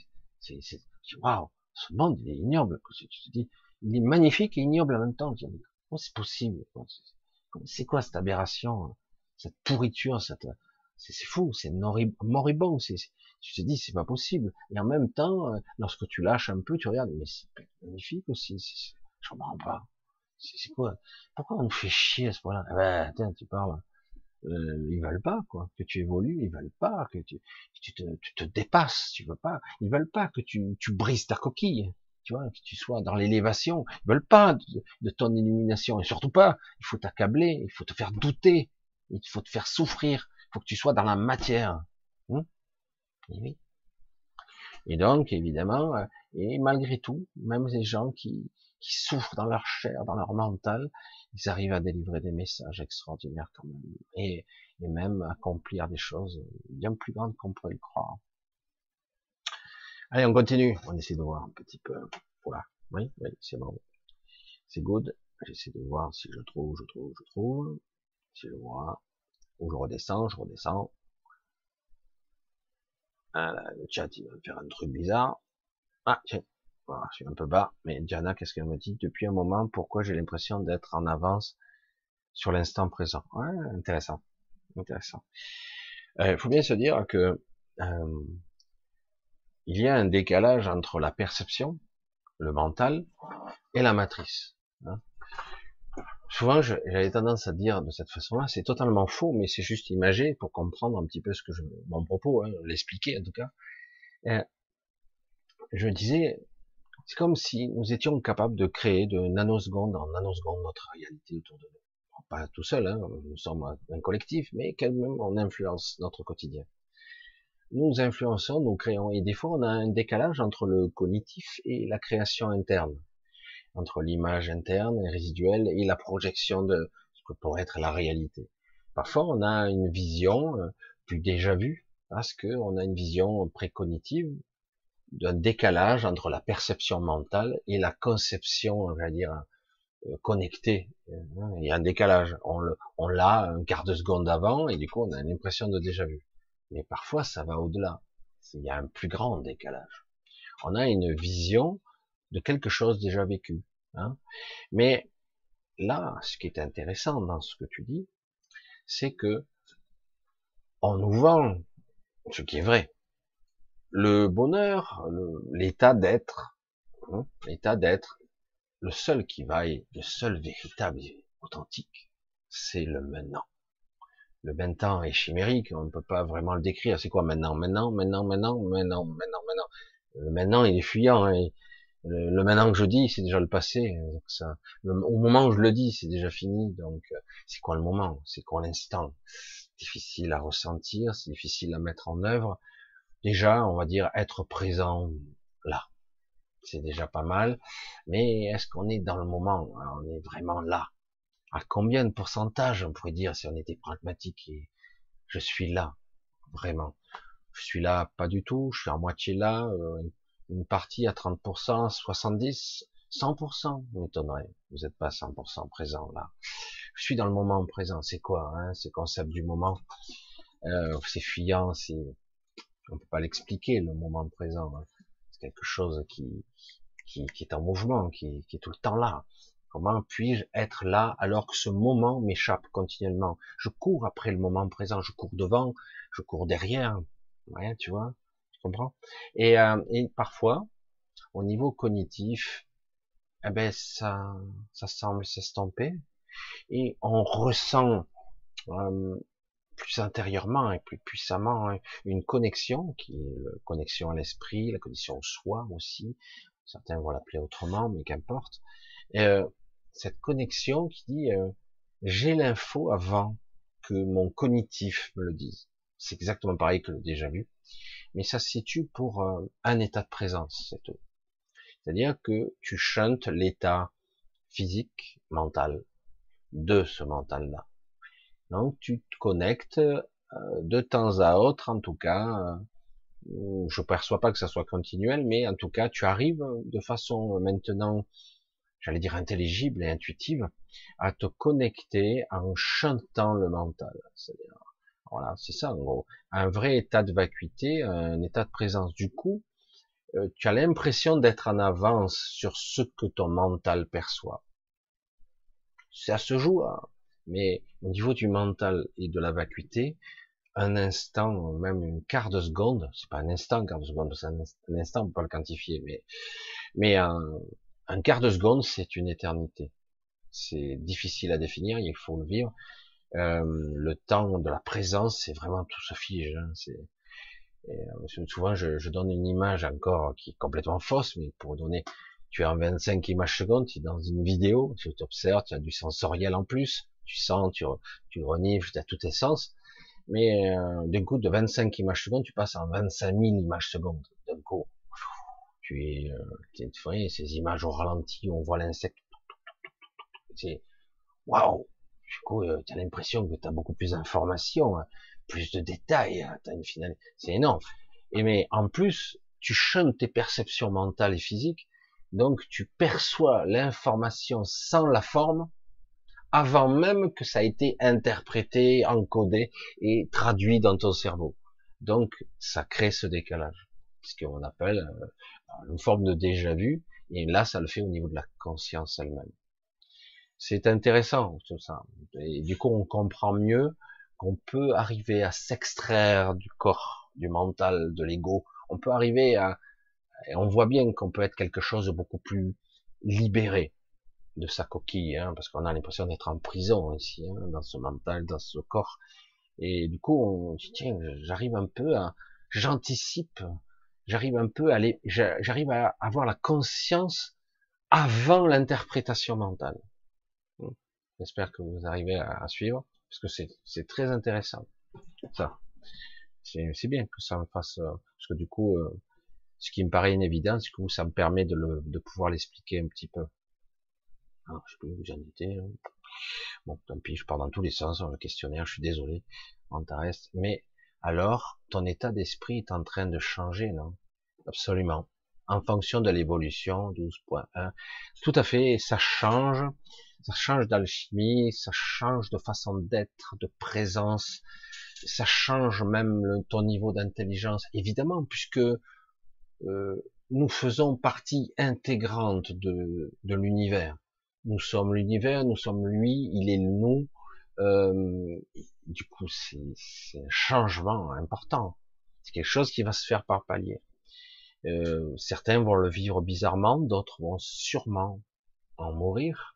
waouh, ce monde il est ignoble. Tu te dis, il est magnifique et ignoble en même temps. Comment c'est possible? C'est quoi cette aberration, cette pourriture, cette, c'est, fou, c'est moribond. C'est, tu te dis, c'est pas possible. Et en même temps, lorsque tu lâches un peu, tu regardes, mais c'est magnifique aussi. je comprends pas. C'est, quoi? Pourquoi on nous fait chier à ce point-là? Ah ben, tiens, tu parles euh, ils veulent pas quoi que tu évolues, ils veulent pas que tu, tu, te, tu te dépasses, tu veux pas, ils veulent pas que tu, tu brises ta coquille, tu vois, que tu sois dans l'élévation, ils veulent pas de, ton illumination et surtout pas, il faut t'accabler, il faut te faire douter, il faut te faire souffrir, il faut que tu sois dans la matière. Hein? Et, oui. et donc évidemment, euh, et malgré tout, même les gens qui, qui souffrent dans leur chair, dans leur mental, ils arrivent à délivrer des messages extraordinaires quand même, et, et même accomplir des choses bien plus grandes qu'on pourrait le croire. Allez, on continue, on essaie de voir un petit peu. Voilà, oui, oui, c'est bon. C'est good. J'essaie de voir si je trouve, je trouve, je trouve. Si je vois, ou je redescends, je redescends. Ah, le chat, il va me faire un truc bizarre. Ah, tiens, voilà, je suis un peu bas, mais Diana, qu'est-ce qu'elle me dit Depuis un moment, pourquoi j'ai l'impression d'être en avance sur l'instant présent? Ouais, intéressant, intéressant. Il euh, faut bien se dire que euh, il y a un décalage entre la perception, le mental, et la matrice. Hein. Souvent, j'avais tendance à dire de cette façon-là, c'est totalement faux, mais c'est juste imagé pour comprendre un petit peu ce que je, mon propos, hein, l'expliquer en tout cas. Euh, je disais, c'est comme si nous étions capables de créer de nanosecondes en nanosecondes notre réalité autour de nous. Pas tout seul, hein, nous sommes un collectif, mais quand même on influence notre quotidien. Nous influençons, nous créons, et des fois on a un décalage entre le cognitif et la création interne entre l'image interne et résiduelle et la projection de ce que pourrait être la réalité. Parfois, on a une vision euh, plus déjà vue, parce qu'on a une vision précognitive d'un décalage entre la perception mentale et la conception, on va dire, euh, connectée. Il y a un décalage. On l'a un quart de seconde avant et du coup, on a l'impression de déjà vu. Mais parfois, ça va au-delà. Il y a un plus grand décalage. On a une vision de quelque chose déjà vécu. Hein. Mais là, ce qui est intéressant dans ce que tu dis, c'est que on nous vend ce qui est vrai. Le bonheur, l'état d'être, hein, l'état d'être, le seul qui vaille, le seul véritable et authentique, c'est le maintenant. Le maintenant est chimérique, on ne peut pas vraiment le décrire. C'est quoi maintenant? Maintenant, maintenant, maintenant, maintenant, maintenant, maintenant. Le maintenant, il est fuyant. Hein, le, maintenant que je dis, c'est déjà le passé. Donc ça, au moment où je le dis, c'est déjà fini. Donc, euh, c'est quoi le moment? C'est quoi l'instant? Difficile à ressentir, c'est difficile à mettre en œuvre. Déjà, on va dire être présent là. C'est déjà pas mal. Mais est-ce qu'on est dans le moment? On est vraiment là. À combien de pourcentage on pourrait dire si on était pragmatique et je suis là, vraiment? Je suis là, pas du tout. Je suis à moitié là. Euh, une partie à 30%, 70%, 100%, m'étonnerait. Vous n'êtes pas 100% présent là. Je suis dans le moment présent. C'est quoi, hein, ce concept du moment? Euh, C'est fuyant, c'est, on peut pas l'expliquer le moment présent. Hein. C'est quelque chose qui, qui, qui, est en mouvement, qui, qui est tout le temps là. Comment puis-je être là alors que ce moment m'échappe continuellement? Je cours après le moment présent, je cours devant, je cours derrière. Ouais, tu vois? Comprends? Et, euh, et parfois, au niveau cognitif, eh ben ça, ça semble s'estomper et on ressent euh, plus intérieurement et plus puissamment hein, une connexion qui est la connexion à l'esprit, la connexion au soi aussi. Certains vont l'appeler autrement, mais qu'importe. Euh, cette connexion qui dit euh, j'ai l'info avant que mon cognitif me le dise. C'est exactement pareil que le déjà vu mais ça se situe pour euh, un état de présence, c'est tout. C'est-à-dire que tu chantes l'état physique, mental, de ce mental-là. Donc tu te connectes euh, de temps à autre, en tout cas, euh, je perçois pas que ça soit continuel, mais en tout cas, tu arrives de façon maintenant, j'allais dire intelligible et intuitive, à te connecter en chantant le mental. Voilà, c'est ça en gros. Un vrai état de vacuité, un état de présence. Du coup, euh, tu as l'impression d'être en avance sur ce que ton mental perçoit. Ça se joue, hein. mais au niveau du mental et de la vacuité, un instant, même une quart de seconde, c'est pas un instant, quart de seconde, c'est un, instant, on peut pas le quantifier, mais, un quart de seconde, c'est une éternité. C'est difficile à définir, il faut le vivre. Euh, le temps de la présence, c'est vraiment tout se fige. Hein, c'est euh, souvent, je, je, donne une image encore qui est complètement fausse, mais pour donner, tu es en 25 images secondes, tu es dans une vidéo, tu t'observes, tu as du sensoriel en plus, tu sens, tu, tu renifles, tu as tous tes sens, mais euh, d'un coup, de 25 images secondes, tu passes en 25 000 images secondes, d'un coup. Tu es, euh, tu vois, ces images au ralenti, on voit l'insecte, c'est, waouh, du coup, euh, tu as l'impression que tu as beaucoup plus d'informations, hein, plus de détails, hein, as une finale, c'est énorme. Et mais en plus, tu chantes tes perceptions mentales et physiques, donc tu perçois l'information sans la forme, avant même que ça ait été interprété, encodé et traduit dans ton cerveau. Donc, ça crée ce décalage, ce qu'on appelle euh, une forme de déjà vu, et là, ça le fait au niveau de la conscience elle-même. C'est intéressant tout ça. Et du coup, on comprend mieux qu'on peut arriver à s'extraire du corps, du mental, de l'ego. On peut arriver à, on voit bien qu'on peut être quelque chose de beaucoup plus libéré de sa coquille, hein, parce qu'on a l'impression d'être en prison ici, hein, dans ce mental, dans ce corps. Et du coup, on dit tiens, j'arrive un peu à, j'anticipe, j'arrive un peu à aller, j'arrive à avoir la conscience avant l'interprétation mentale. J'espère que vous arrivez à, suivre, parce que c'est très intéressant. Ça, c'est bien que ça me fasse, euh, parce que du coup, euh, ce qui me paraît une évidence, du coup, ça me permet de, le, de pouvoir l'expliquer un petit peu. Alors, je sais plus où j'en étais. Hein. Bon, tant pis, je pars dans tous les sens dans le questionnaire, je suis désolé, reste. Mais alors, ton état d'esprit est en train de changer, non? Absolument. En fonction de l'évolution, 12.1. Tout à fait, ça change. Ça change d'alchimie, ça change de façon d'être, de présence. Ça change même ton niveau d'intelligence, évidemment, puisque euh, nous faisons partie intégrante de, l'univers. Nous sommes l'univers, nous sommes lui, il est nous. Euh, du coup, c'est un changement important. C'est quelque chose qui va se faire par palier. Euh, certains vont le vivre bizarrement, d'autres vont sûrement en mourir,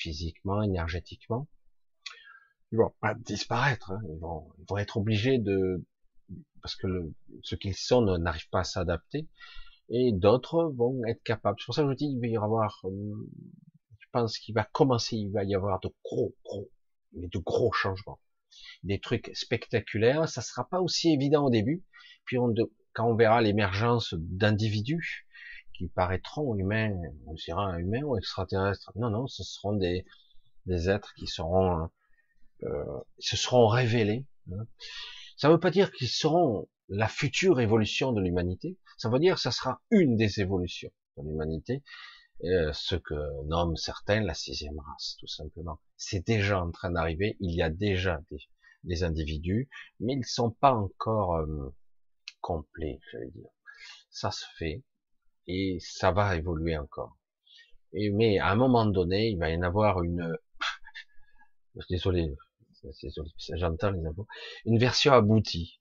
physiquement, énergétiquement. Ils vont pas disparaître, hein. ils, vont, ils vont être obligés de, parce que le, ce qu'ils sont n'arrive pas à s'adapter, et d'autres vont être capables. C'est pour ça que je dis, il va y avoir, euh, je pense qu'il va commencer, il va y avoir de gros, gros, mais de gros changements, des trucs spectaculaires. Ça sera pas aussi évident au début, puis on, quand on verra l'émergence d'individus qui paraîtront humains, on dira humains ou extraterrestres. Non, non, ce seront des, des êtres qui seront, euh, se seront révélés. Hein. Ça ne veut pas dire qu'ils seront la future évolution de l'humanité. Ça veut dire que ça sera une des évolutions de l'humanité, euh, ce que nomment certains la sixième race, tout simplement. C'est déjà en train d'arriver. Il y a déjà des, individus, mais ils ne sont pas encore euh, complets, j'allais dire. Ça se fait et ça va évoluer encore. Mais à un moment donné, il va y en avoir une. désolé, j'entends les infos. Une version aboutie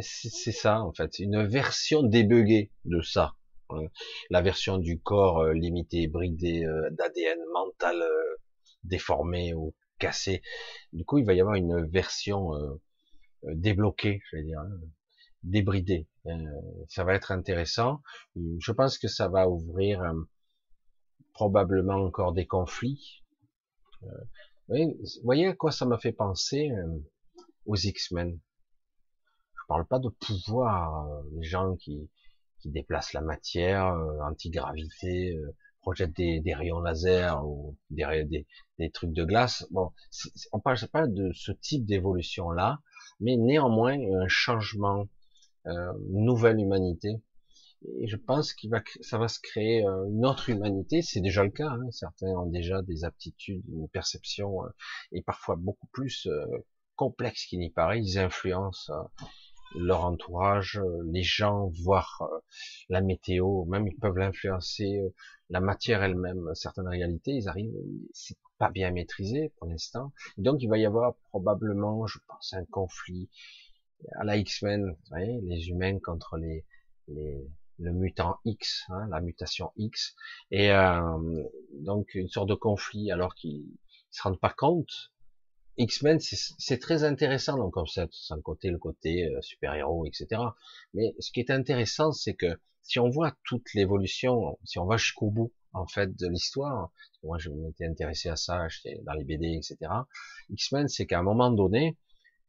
c'est ça en fait, une version débuguée de ça. Hein. La version du corps euh, limité, bridé, euh, d'ADN mental euh, déformé ou cassé. Du coup, il va y avoir une version débloquée, je vais dire, hein, débridée. Ça va être intéressant. Je pense que ça va ouvrir probablement encore des conflits. vous voyez à quoi ça m'a fait penser aux X-Men parle pas de pouvoir, euh, les gens qui, qui déplacent la matière, euh, antigravité, euh, projettent des, des, rayons laser ou des, des, des, trucs de glace. Bon, on parle pas de ce type d'évolution là, mais néanmoins un changement, euh, nouvelle humanité. Et je pense qu'il va, ça va se créer une autre humanité. C'est déjà le cas. Hein. Certains ont déjà des aptitudes, une perception, et parfois beaucoup plus complexe qu'il n'y paraît. Ils influencent leur entourage, euh, les gens, voire euh, la météo, même ils peuvent l'influencer, euh, la matière elle-même, certaines réalités, ils arrivent, c'est pas bien maîtrisé pour l'instant. Donc il va y avoir probablement, je pense, un conflit à la X-Men, les humains contre les, les le mutant X, hein, la mutation X, et donc une sorte de conflit alors qu'ils se rendent pas compte X-Men, c'est très intéressant donc concept, sans côté le côté euh, super-héros, etc. Mais ce qui est intéressant, c'est que si on voit toute l'évolution, si on va jusqu'au bout en fait de l'histoire, moi je m'étais intéressé à ça, j'étais dans les BD, etc. X-Men, c'est qu'à un moment donné,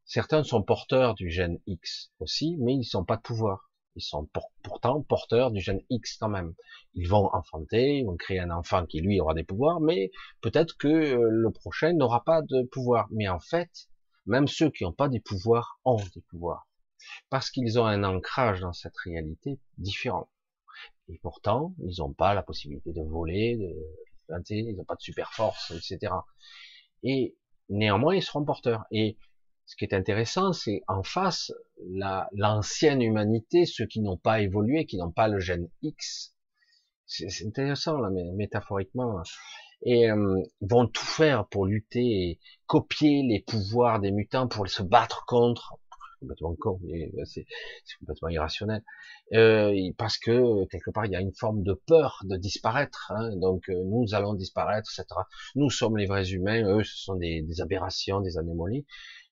certains sont porteurs du gène X aussi, mais ils n'ont pas de pouvoir. Ils sont pourtant porteurs du gène X quand même. Ils vont enfanter, ils vont créer un enfant qui lui aura des pouvoirs, mais peut-être que euh, le prochain n'aura pas de pouvoir. Mais en fait, même ceux qui n'ont pas des pouvoirs ont des pouvoirs. Parce qu'ils ont un ancrage dans cette réalité différent. Et pourtant, ils n'ont pas la possibilité de voler, de ils n'ont pas de super force, etc. Et néanmoins, ils seront porteurs. Ce qui est intéressant, c'est en face, l'ancienne humanité, ceux qui n'ont pas évolué, qui n'ont pas le gène X, c'est intéressant là, métaphoriquement, et euh, vont tout faire pour lutter et copier les pouvoirs des mutants pour se battre contre complètement con, euh, c'est complètement irrationnel. Euh, parce que quelque part il y a une forme de peur de disparaître. Hein, donc euh, nous allons disparaître, etc. Nous sommes les vrais humains, eux ce sont des, des aberrations, des anomalies.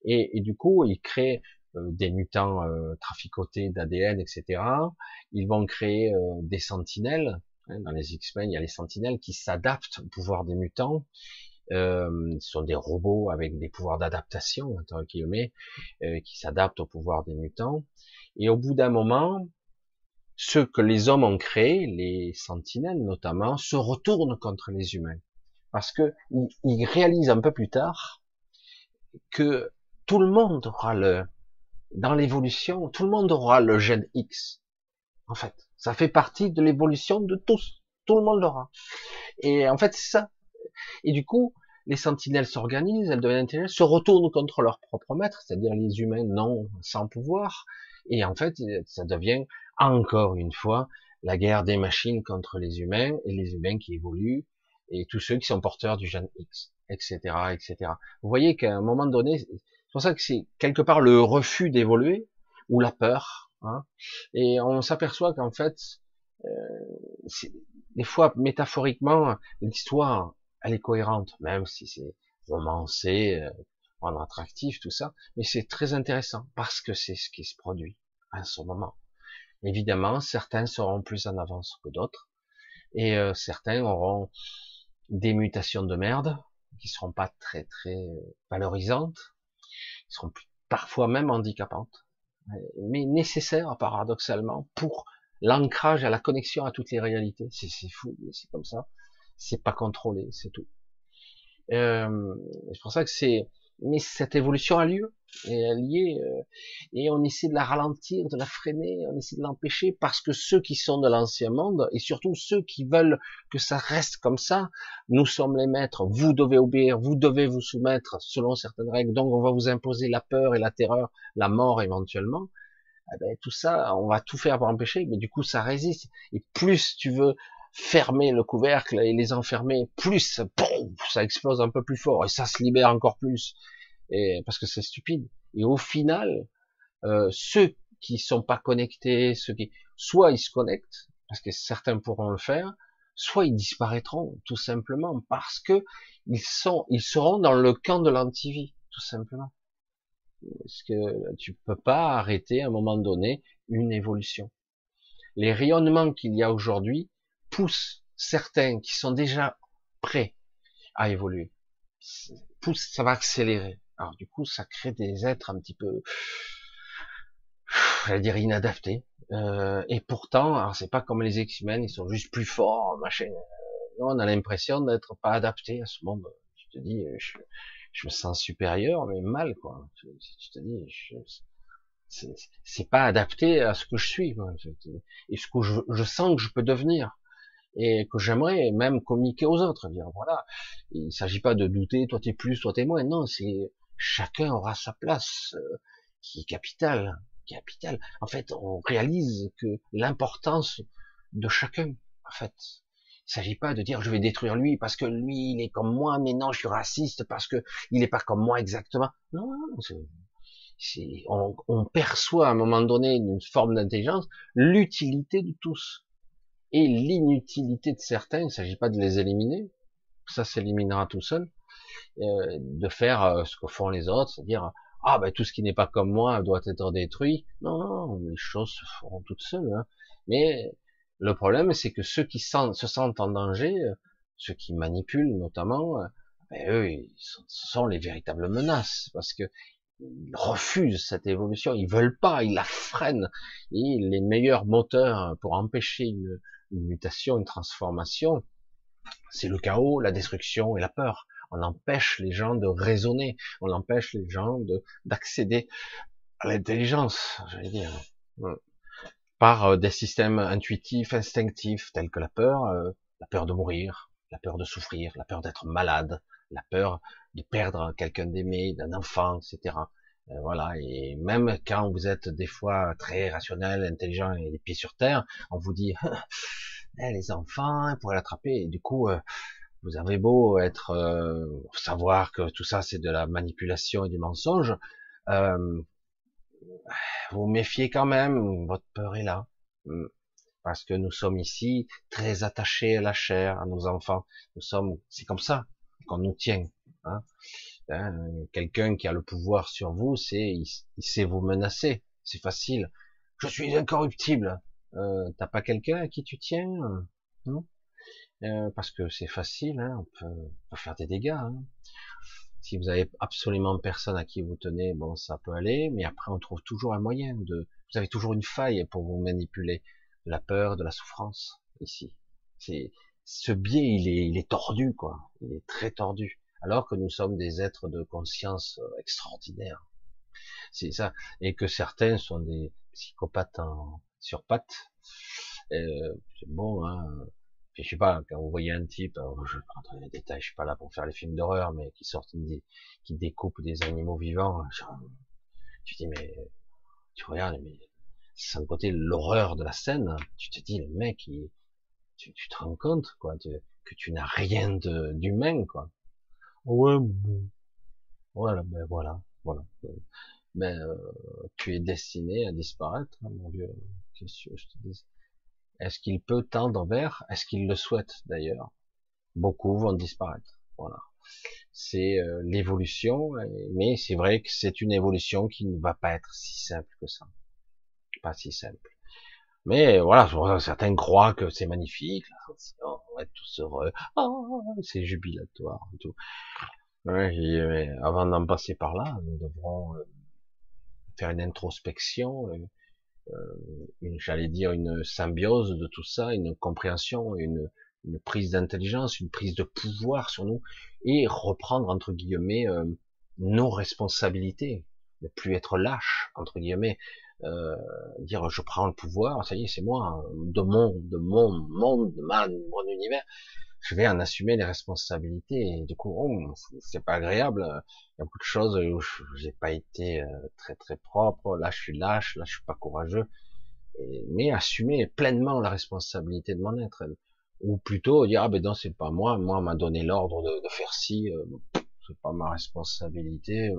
Et, et, du coup ils créent euh, des mutants traficotés d'ADN, etc. Ils vont créer des sentinelles. Hein, dans les X-Men, il y a les sentinelles qui s'adaptent au pouvoir des mutants euh, ce sont des robots avec des pouvoirs d'adaptation, entre guillemets, euh, qui s'adaptent au pouvoir des mutants. Et au bout d'un moment, ceux que les hommes ont créés, les sentinelles notamment, se retournent contre les humains. Parce que ils réalisent un peu plus tard que tout le monde aura le, dans l'évolution, tout le monde aura le gène X. En fait, ça fait partie de l'évolution de tous. Tout le monde l'aura. Et en fait, c'est ça. Et du coup, les sentinelles s'organisent, elles deviennent intelligentes, se retournent contre leur propre maître, c'est-à-dire les humains non sans pouvoir. Et en fait, ça devient encore une fois la guerre des machines contre les humains et les humains qui évoluent et tous ceux qui sont porteurs du gène X, etc., etc. Vous voyez qu'à un moment donné, pour ça que c'est quelque part le refus d'évoluer ou la peur. Hein, et on s'aperçoit qu'en fait, euh, des fois métaphoriquement, l'histoire elle est cohérente, même si c'est romancé, euh, attractif, tout ça, mais c'est très intéressant parce que c'est ce qui se produit à ce moment. Évidemment, certains seront plus en avance que d'autres, et euh, certains auront des mutations de merde qui seront pas très très valorisantes, qui seront parfois même handicapantes, mais nécessaires paradoxalement pour l'ancrage à la connexion à toutes les réalités. C'est fou, mais c'est comme ça c'est pas contrôlé, c'est tout. Euh, c'est pour ça que c'est, mais cette évolution a lieu et elle y est, euh, et on essaie de la ralentir, de la freiner, on essaie de l'empêcher parce que ceux qui sont de l'ancien monde et surtout ceux qui veulent que ça reste comme ça, nous sommes les maîtres, vous devez obéir, vous devez vous soumettre selon certaines règles, donc on va vous imposer la peur et la terreur, la mort éventuellement. Eh ben, tout ça, on va tout faire pour empêcher, mais du coup ça résiste. Et plus tu veux fermer le couvercle et les enfermer, plus ça explose un peu plus fort et ça se libère encore plus. Et parce que c'est stupide. Et au final, euh, ceux qui sont pas connectés, ceux qui, soit ils se connectent parce que certains pourront le faire, soit ils disparaîtront tout simplement parce que ils sont, ils seront dans le camp de l'antivie tout simplement. Parce que tu peux pas arrêter à un moment donné une évolution. Les rayonnements qu'il y a aujourd'hui, pousse certains qui sont déjà prêts à évoluer, pousse, ça va accélérer. Alors du coup, ça crée des êtres un petit peu, je vais dire inadaptés. Euh, et pourtant, alors c'est pas comme les X-Men, ils sont juste plus forts, machin. On a l'impression d'être pas adapté à ce monde. Tu te dis, je, je me sens supérieur, mais mal quoi. Tu, te dis, c'est pas adapté à ce que je suis et ce que je, je sens que je peux devenir et que j'aimerais même communiquer aux autres, dire voilà, il s'agit pas de douter, toi t'es plus, toi t'es moins, non, c'est chacun aura sa place euh, qui est capitale, capitale. En fait, on réalise que l'importance de chacun, en fait, il s'agit pas de dire je vais détruire lui parce que lui il est comme moi, mais non je suis raciste parce que il est pas comme moi exactement. Non, c'est, on, on perçoit à un moment donné une forme d'intelligence l'utilité de tous et l'inutilité de certains, il ne s'agit pas de les éliminer, ça s'éliminera tout seul, euh, de faire euh, ce que font les autres, c'est-à-dire ah ben tout ce qui n'est pas comme moi doit être détruit. Non, non les choses se feront toutes seules. Hein. Mais le problème, c'est que ceux qui se sentent en danger, euh, ceux qui manipulent notamment, ben eux, ce sont les véritables menaces, parce que ils refusent cette évolution, ils veulent pas, ils la freinent. Et les meilleurs moteurs pour empêcher une, une mutation, une transformation, c'est le chaos, la destruction et la peur. On empêche les gens de raisonner, on empêche les gens de d'accéder à l'intelligence, j'allais dire, par euh, des systèmes intuitifs, instinctifs, tels que la peur, euh, la peur de mourir, la peur de souffrir, la peur d'être malade, la peur de perdre quelqu'un d'aimé, d'un enfant, etc. Euh, voilà, et même quand vous êtes des fois très rationnel, intelligent et les pieds sur terre, on vous dit eh, les enfants, ils pourraient l'attraper. Et du coup, euh, vous avez beau être euh, savoir que tout ça c'est de la manipulation et du mensonge, vous méfiez quand même. Votre peur est là, hmm. parce que nous sommes ici très attachés à la chair, à nos enfants. Nous sommes, c'est comme ça qu'on nous tient. Hein. Hein, quelqu'un qui a le pouvoir sur vous, c'est il, sait vous menacer. C'est facile. Je suis incorruptible. Euh, T'as pas quelqu'un à qui tu tiens Non? Euh, Parce que c'est facile. Hein, on, peut, faire des dégâts. Hein. Si vous avez absolument personne à qui vous tenez, bon, ça peut aller. Mais après, on trouve toujours un moyen de. Vous avez toujours une faille pour vous manipuler de la peur, de la souffrance ici. C'est ce biais, il est, il est tordu, quoi. Il est très tordu alors que nous sommes des êtres de conscience euh, extraordinaires. C'est ça, et que certains sont des psychopathes en, sur pattes. Euh, c'est bon, hein. Je sais pas, quand vous voyez un type, je vais dans les détails, je suis pas là pour faire les films d'horreur, mais qui sortent, qui découpe des animaux vivants, tu dis, mais, tu regardes, mais, sans côté l'horreur de la scène, tu te dis, le mec, il, tu, te rends compte, quoi, que tu n'as rien d'humain, quoi. Ouais. Voilà, ben voilà, voilà. Ben, euh, tu es destiné à disparaître, hein, mon vieux. Qu'est-ce que je te dis Est-ce qu'il peut tendre vers Est-ce qu'il le souhaite d'ailleurs? Beaucoup vont disparaître. Voilà. C'est euh, l'évolution, mais c'est vrai que c'est une évolution qui ne va pas être si simple que ça. Pas si simple. Mais voilà, certains croient que c'est magnifique, on va être tous heureux, oh, c'est jubilatoire tout. Ouais, avant d'en passer par là, nous devrons euh, faire une introspection, euh, euh, j'allais dire une symbiose de tout ça, une compréhension, une, une prise d'intelligence, une prise de pouvoir sur nous, et reprendre entre guillemets nos responsabilités, ne plus être lâche entre guillemets, euh, dire je prends le pouvoir, ça y est, c'est moi, hein, de mon, de mon monde, de mon univers, je vais en assumer les responsabilités. Et du coup, oh, c'est pas agréable. Il y a beaucoup de choses où j'ai pas été euh, très très propre. Là, je suis lâche. Là, je suis pas courageux. mais assumer pleinement la responsabilité de mon être. Ou plutôt dire ah ben non c'est pas moi. Moi, on m'a donné l'ordre de, de, faire ci. Euh, c'est pas ma responsabilité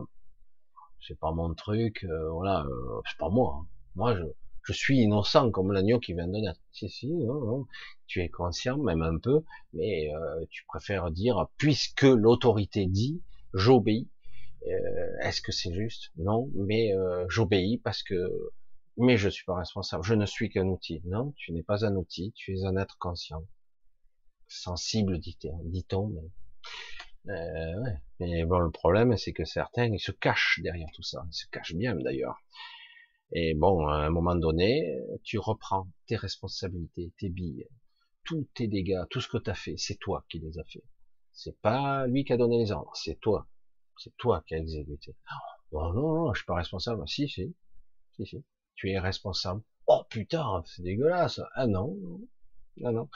c'est pas mon truc, euh, voilà, euh, c'est pas moi. Hein. Moi, je, suis innocent comme l'agneau qui vient de naître. Si, si, non, non. Tu es conscient, même un peu, mais euh, tu préfères dire, puisque l'autorité dit, j'obéis. Est-ce que c'est juste? Non, mais j'obéis parce que, mais je suis pas responsable. Je ne suis qu'un outil. Non, tu n'es pas un outil. Tu es un être conscient, sensible, dit-on. Euh, ouais. Mais bon, le problème, c'est que certains, ils se cachent derrière tout ça. Ils se cachent bien, d'ailleurs. Et bon, à un moment donné, tu reprends tes responsabilités, tes billes, tous tes dégâts, tout ce que tu as fait, c'est toi qui les as fait. C'est pas lui qui a donné les ordres, c'est toi. C'est toi qui as exécuté. Oh, non, non, je suis pas responsable. Si, si, si, si. Tu es responsable. Oh putain, c'est dégueulasse. Ah non, non, non.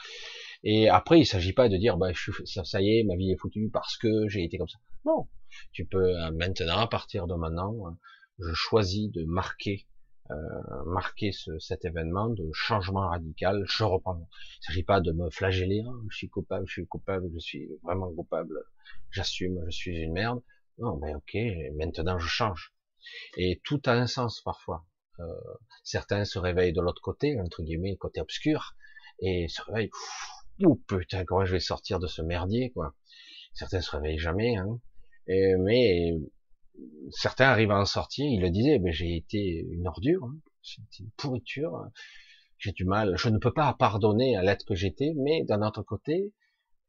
Et après, il s'agit pas de dire, bah, je, ça, ça, y est, ma vie est foutue parce que j'ai été comme ça. Non. Tu peux euh, maintenant, à partir de maintenant, euh, je choisis de marquer, euh, marquer ce, cet événement de changement radical. Je reprends. Il s'agit pas de me flageller. Hein, je suis coupable, je suis coupable, je suis vraiment coupable. J'assume, je suis une merde. Non, mais ok. Maintenant, je change. Et tout a un sens parfois. Euh, certains se réveillent de l'autre côté, entre guillemets, côté obscur, et se réveillent. Oh putain, comment je vais sortir de ce merdier, quoi. Certains se réveillent jamais, hein. mais certains arrivent à en sortir. Ils le disaient, mais j'ai été une ordure, hein. une pourriture. J'ai du mal. Je ne peux pas pardonner à l'être que j'étais, mais d'un autre côté,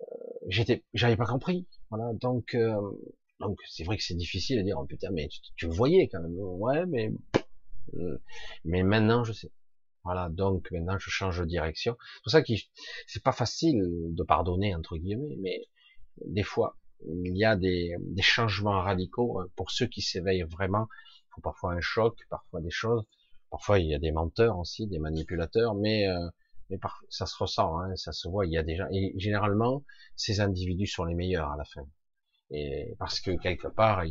euh, j'étais, j'avais pas compris. Voilà. Donc, euh, donc c'est vrai que c'est difficile de dire, oh, putain, mais tu, tu, le voyais quand même. Ouais, mais euh, mais maintenant je sais. Voilà, donc maintenant je change de direction. C'est pour ça que c'est pas facile de pardonner entre guillemets, mais des fois il y a des, des changements radicaux hein. pour ceux qui s'éveillent vraiment. Il faut parfois un choc, parfois des choses. Parfois il y a des menteurs aussi, des manipulateurs, mais euh, mais ça se ressent, hein, ça se voit. Il y a déjà et généralement ces individus sont les meilleurs à la fin, et parce que quelque part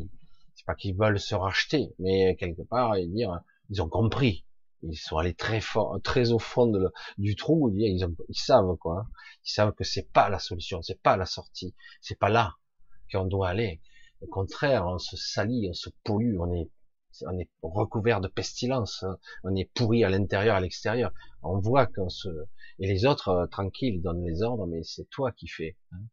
c'est pas qu'ils veulent se racheter, mais quelque part, ils ils ont compris. Ils sont allés très fort, très au fond du trou. Ils, ils savent quoi. Ils savent que c'est pas la solution, c'est pas la sortie, c'est pas là qu'on doit aller. Au contraire, on se salit, on se pollue, on est, on est recouvert de pestilence, hein. on est pourri à l'intérieur, à l'extérieur. On voit qu'on se, et les autres euh, tranquilles donnent les ordres, mais c'est toi qui fais. Hein.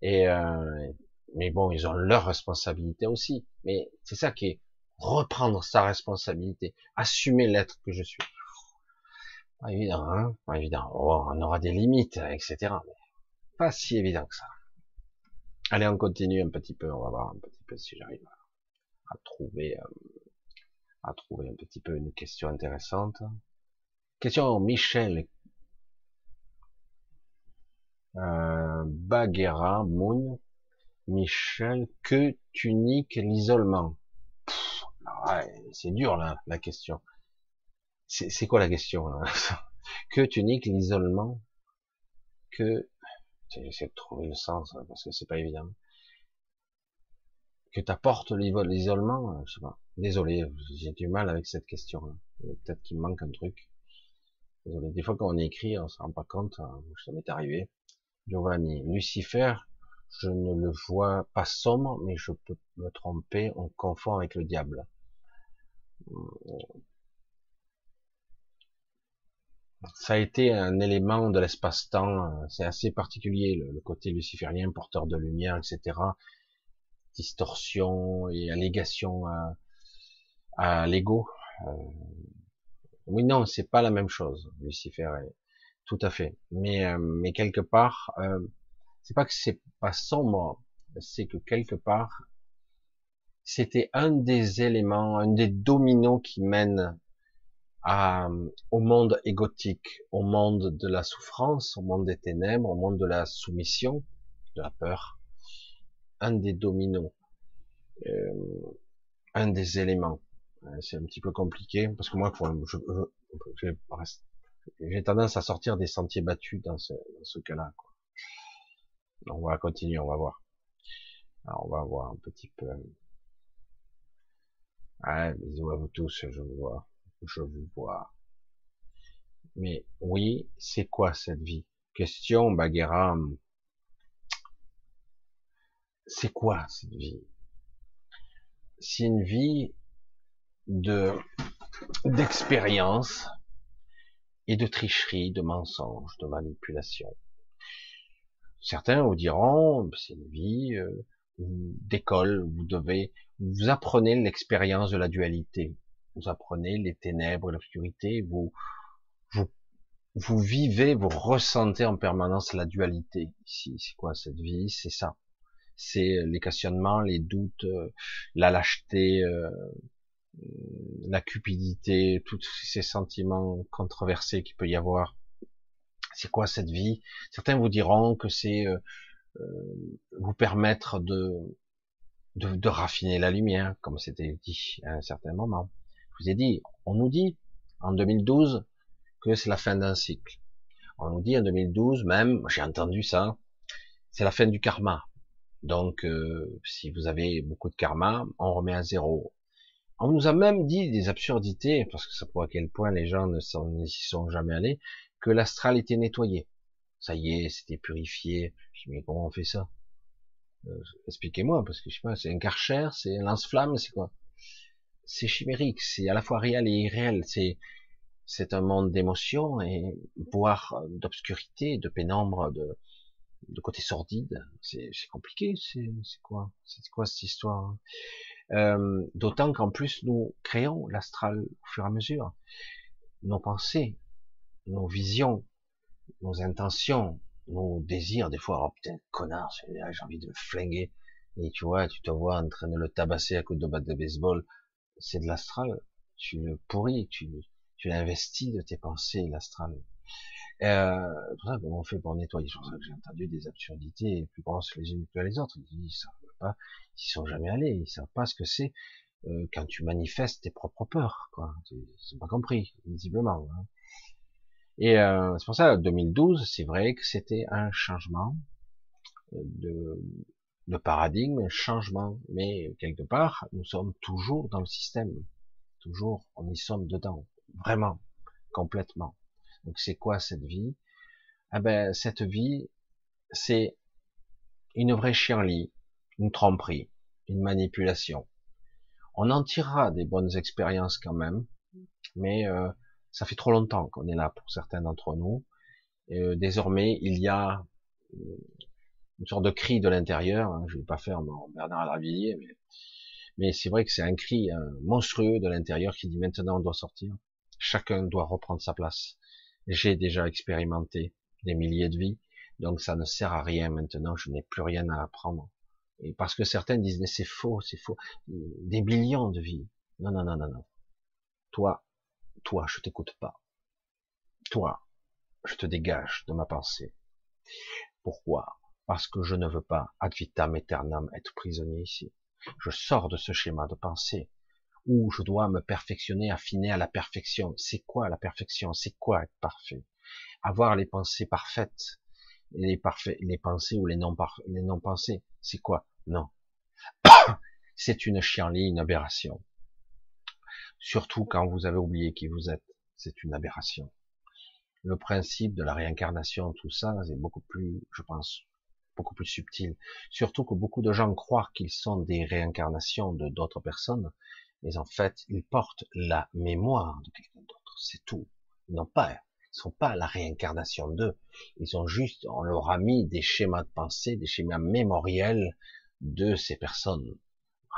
Et euh, mais bon, ils ont leur responsabilité aussi. Mais c'est ça qui est reprendre sa responsabilité, assumer l'être que je suis. Pas évident, hein Pas évident. Oh, on aura des limites, etc. Pas si évident que ça. Allez, on continue un petit peu. On va voir un petit peu si j'arrive à, trouver, euh, à trouver un petit peu une question intéressante. Question Michel. Euh, Baguera Moon Michel, que tu niques l'isolement C'est dur là, la question. C'est quoi la question Que tu niques l'isolement Que j'essaie de trouver le sens hein, parce que c'est pas évident. Que t'apportes l'isolement, je sais pas. Désolé, j'ai du mal avec cette question. Peut-être qu'il me manque un truc. Désolé. Des fois quand on écrit, on se rend pas compte. Hein, ça m'est arrivé. Giovanni, Lucifer, je ne le vois pas sombre, mais je peux me tromper, on confond avec le diable. Ça a été un élément de l'espace-temps, c'est assez particulier, le, côté luciférien, porteur de lumière, etc. Distorsion et allégation à, à l'ego. Euh, oui, non, c'est pas la même chose, Lucifer, tout à fait. Mais, euh, mais quelque part, euh, c'est pas que c'est pas sombre, c'est que quelque part, c'était un des éléments, un des dominos qui mènent à, au monde égotique, au monde de la souffrance, au monde des ténèbres, au monde de la soumission, de la peur. Un des dominos, euh, un des éléments. Euh, c'est un petit peu compliqué parce que moi, j'ai tendance à sortir des sentiers battus dans ce, dans ce cas-là. On va continuer, on va voir. Alors, on va voir un petit peu. Ah, bisous à vous tous, je vous vois. Je vous vois. Mais oui, c'est quoi cette vie? Question, Baguera. C'est quoi cette vie? C'est une vie de d'expérience et de tricherie, de mensonge, de manipulation. Certains vous diront, c'est une vie euh, d'école, vous devez, vous apprenez l'expérience de la dualité, vous apprenez les ténèbres, l'obscurité, vous, vous, vous vivez, vous ressentez en permanence la dualité. C'est quoi cette vie? C'est ça. C'est les questionnements, les doutes, euh, la lâcheté, euh, la cupidité, tous ces sentiments controversés qu'il peut y avoir c'est quoi cette vie? Certains vous diront que c'est euh, euh, vous permettre de, de, de raffiner la lumière, comme c'était dit à un certain moment. Je vous ai dit, on nous dit en 2012 que c'est la fin d'un cycle. On nous dit en 2012 même, j'ai entendu ça, c'est la fin du karma. Donc, euh, si vous avez beaucoup de karma, on remet à zéro. On nous a même dit des absurdités, parce que ça prouve à quel point les gens ne s'y sont jamais allés, que l'astral était nettoyé. Ça y est, c'était purifié. Je dis, mais comment on fait ça? Euh, Expliquez-moi, parce que je sais pas, c'est un karcher, c'est un lance-flamme, c'est quoi? C'est chimérique, c'est à la fois réel et irréel. C'est c'est un monde d'émotions et voire d'obscurité, de pénombre, de, de côté sordide. C'est compliqué. C'est quoi? C'est quoi cette histoire? Euh, D'autant qu'en plus nous créons l'astral au fur et à mesure. Nos pensées, nos visions, nos intentions, nos désirs, des fois, oh putain, connard, j'ai envie de le flinguer. Et tu vois, tu te vois en train de le tabasser à coups de batte de baseball. C'est de l'astral. Tu le pourris, tu, tu l'investis de tes pensées, l'astral. Euh, pour ça, comment on fait pour nettoyer C'est pour ça que j'ai entendu des absurdités plus grosses les unes que les autres. Ils savent pas, ils sont jamais allés, ils savent pas ce que c'est euh, quand tu manifestes tes propres peurs, quoi. Ils n'ont pas compris, visiblement. Hein. Et euh, c'est pour ça, 2012, c'est vrai que c'était un changement euh, de de paradigme, changement, mais quelque part, nous sommes toujours dans le système, toujours, on y sommes dedans, vraiment, complètement. Donc c'est quoi cette vie? Eh ben cette vie, c'est une vraie chienlit, une tromperie, une manipulation. On en tirera des bonnes expériences quand même, mais euh, ça fait trop longtemps qu'on est là pour certains d'entre nous. Et, euh, désormais, il y a euh, une sorte de cri de l'intérieur. Hein, je vais pas faire mon Bernard Lavillier, mais, mais c'est vrai que c'est un cri monstrueux de l'intérieur qui dit maintenant on doit sortir. Chacun doit reprendre sa place. J'ai déjà expérimenté des milliers de vies, donc ça ne sert à rien maintenant. Je n'ai plus rien à apprendre. Et parce que certains disent mais c'est faux, c'est faux. Des millions de vies. Non, non, non, non, non. Toi, toi, je t'écoute pas. Toi, je te dégage de ma pensée. Pourquoi? Parce que je ne veux pas, ad vitam aeternam, être prisonnier ici. Je sors de ce schéma de pensée où je dois me perfectionner, affiner à la perfection. C'est quoi la perfection? C'est quoi être parfait? Avoir les pensées parfaites, les parfaits, les pensées ou les non les non pensées. C'est quoi? Non. C'est une chienlit, une aberration. Surtout quand vous avez oublié qui vous êtes. C'est une aberration. Le principe de la réincarnation, tout ça, c'est beaucoup plus, je pense, beaucoup plus subtil. Surtout que beaucoup de gens croient qu'ils sont des réincarnations de d'autres personnes, mais en fait, ils portent la mémoire de quelqu'un d'autre. C'est tout. Ils n'ont pas, ils sont pas la réincarnation d'eux. Ils ont juste, on leur a mis des schémas de pensée, des schémas mémoriels de ces personnes,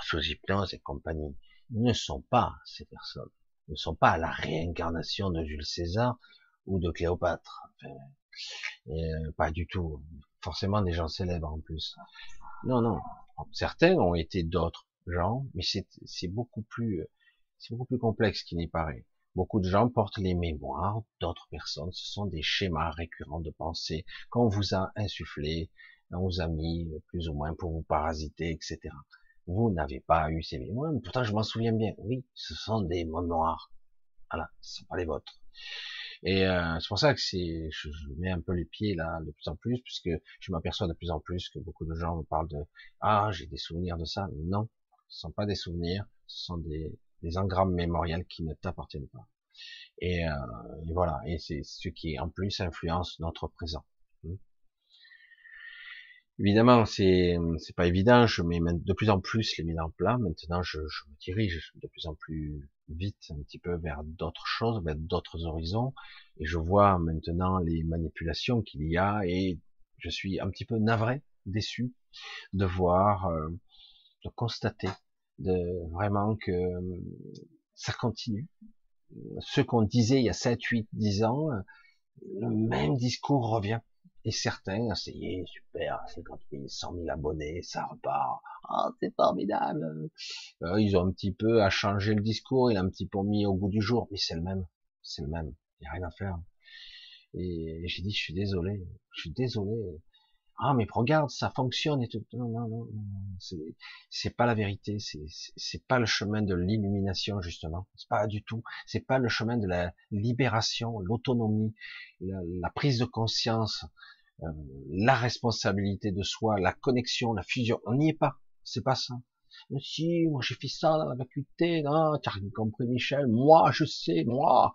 sous hypnose et compagnie ne sont pas ces personnes, ne sont pas la réincarnation de Jules César ou de Cléopâtre. Euh, pas du tout. Forcément des gens célèbres en plus. Non, non. Certains ont été d'autres gens, mais c'est beaucoup plus, c'est beaucoup plus complexe qu'il n'y paraît. Beaucoup de gens portent les mémoires d'autres personnes. Ce sont des schémas récurrents de pensée qu'on vous a insufflé, on vous a mis plus ou moins pour vous parasiter, etc. Vous n'avez pas eu ces mémoires, pourtant je m'en souviens bien. Oui, ce sont des mémoires. Voilà, ce sont pas les vôtres. Et euh, c'est pour ça que c'est, je, mets un peu les pieds là de plus en plus, puisque je m'aperçois de plus en plus que beaucoup de gens me parlent de ah j'ai des souvenirs de ça. Non, ce sont pas des souvenirs, ce sont des, des engrammes mémoriels qui ne t'appartiennent pas. Et, euh, et voilà, et c'est ce qui en plus influence notre présent. Évidemment, c'est c'est pas évident. Je mets de plus en plus les mises en place. Maintenant, je, je, me dirige de plus en plus vite, un petit peu vers d'autres choses, vers d'autres horizons, et je vois maintenant les manipulations qu'il y a, et je suis un petit peu navré, déçu de voir, euh, de constater, de vraiment que euh, ça continue. Ce qu'on disait il y a 7, 8, 10 ans, le même discours revient. Et certains, c'est super, 50 000, 100 000 abonnés, ça repart. Ah, c'est formidable. Euh, ils ont un petit peu à changer le discours, il a un petit peu mis au goût du jour, mais c'est le même, c'est le même. Il n'y a rien à faire. Et j'ai dit, je suis désolé, je suis désolé. Ah, mais regarde, ça fonctionne et tout. Non, non, non, c'est pas la vérité. C'est pas le chemin de l'illumination justement. C'est pas du tout. C'est pas le chemin de la libération, l'autonomie, la, prise de conscience, euh, la responsabilité de soi, la connexion, la fusion. On n'y est pas. C'est pas ça. Mais si, moi j'ai fait ça dans la vacuité, non, t'as rien compris Michel, moi je sais, moi.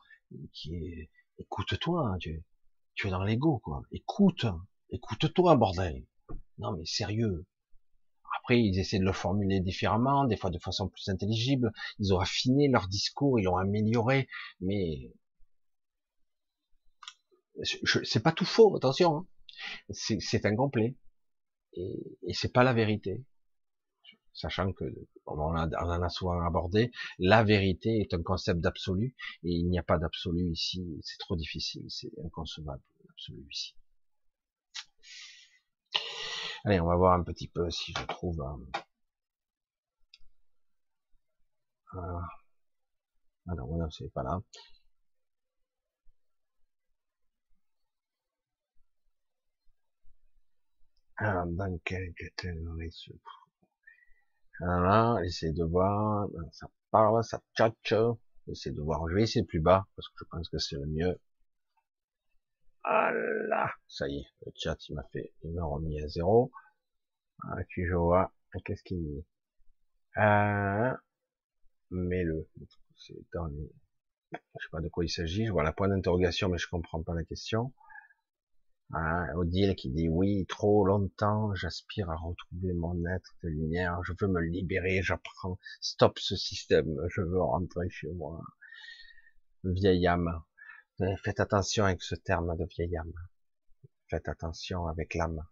Qui est... Écoute-toi, hein, tu, tu es dans l'ego, quoi. Écoute, écoute-toi, bordel. Non mais sérieux. Après, ils essaient de le formuler différemment, des fois de façon plus intelligible. Ils ont affiné leur discours, ils l'ont amélioré, mais c'est pas tout faux, attention. Hein c'est incomplet et, et c'est pas la vérité. Sachant que, on en, a, souvent abordé, la vérité est un concept d'absolu et il n'y a pas d'absolu ici. C'est trop difficile, c'est inconcevable l'absolu ici. Allez, on va voir un petit peu si je trouve. Ah non, c'est pas là. Dans quelle catégorie Voilà, j'essaie de voir, ça parle, ça tchatche, j'essaie de voir, je vais essayer plus bas, parce que je pense que c'est le mieux. Voilà, ça y est, le chat, il m'a fait, il m'a remis à zéro. Ah, puis je vois, qu'est-ce qu'il dit? Euh, Mais le, c'est les, je sais pas de quoi il s'agit, je vois la point d'interrogation, mais je comprends pas la question. Hein, Odile qui dit oui, trop longtemps, j'aspire à retrouver mon être de lumière, je veux me libérer, j'apprends, stop ce système, je veux rentrer chez moi. Vieille âme. Faites attention avec ce terme de vieille âme. Faites attention avec l'âme.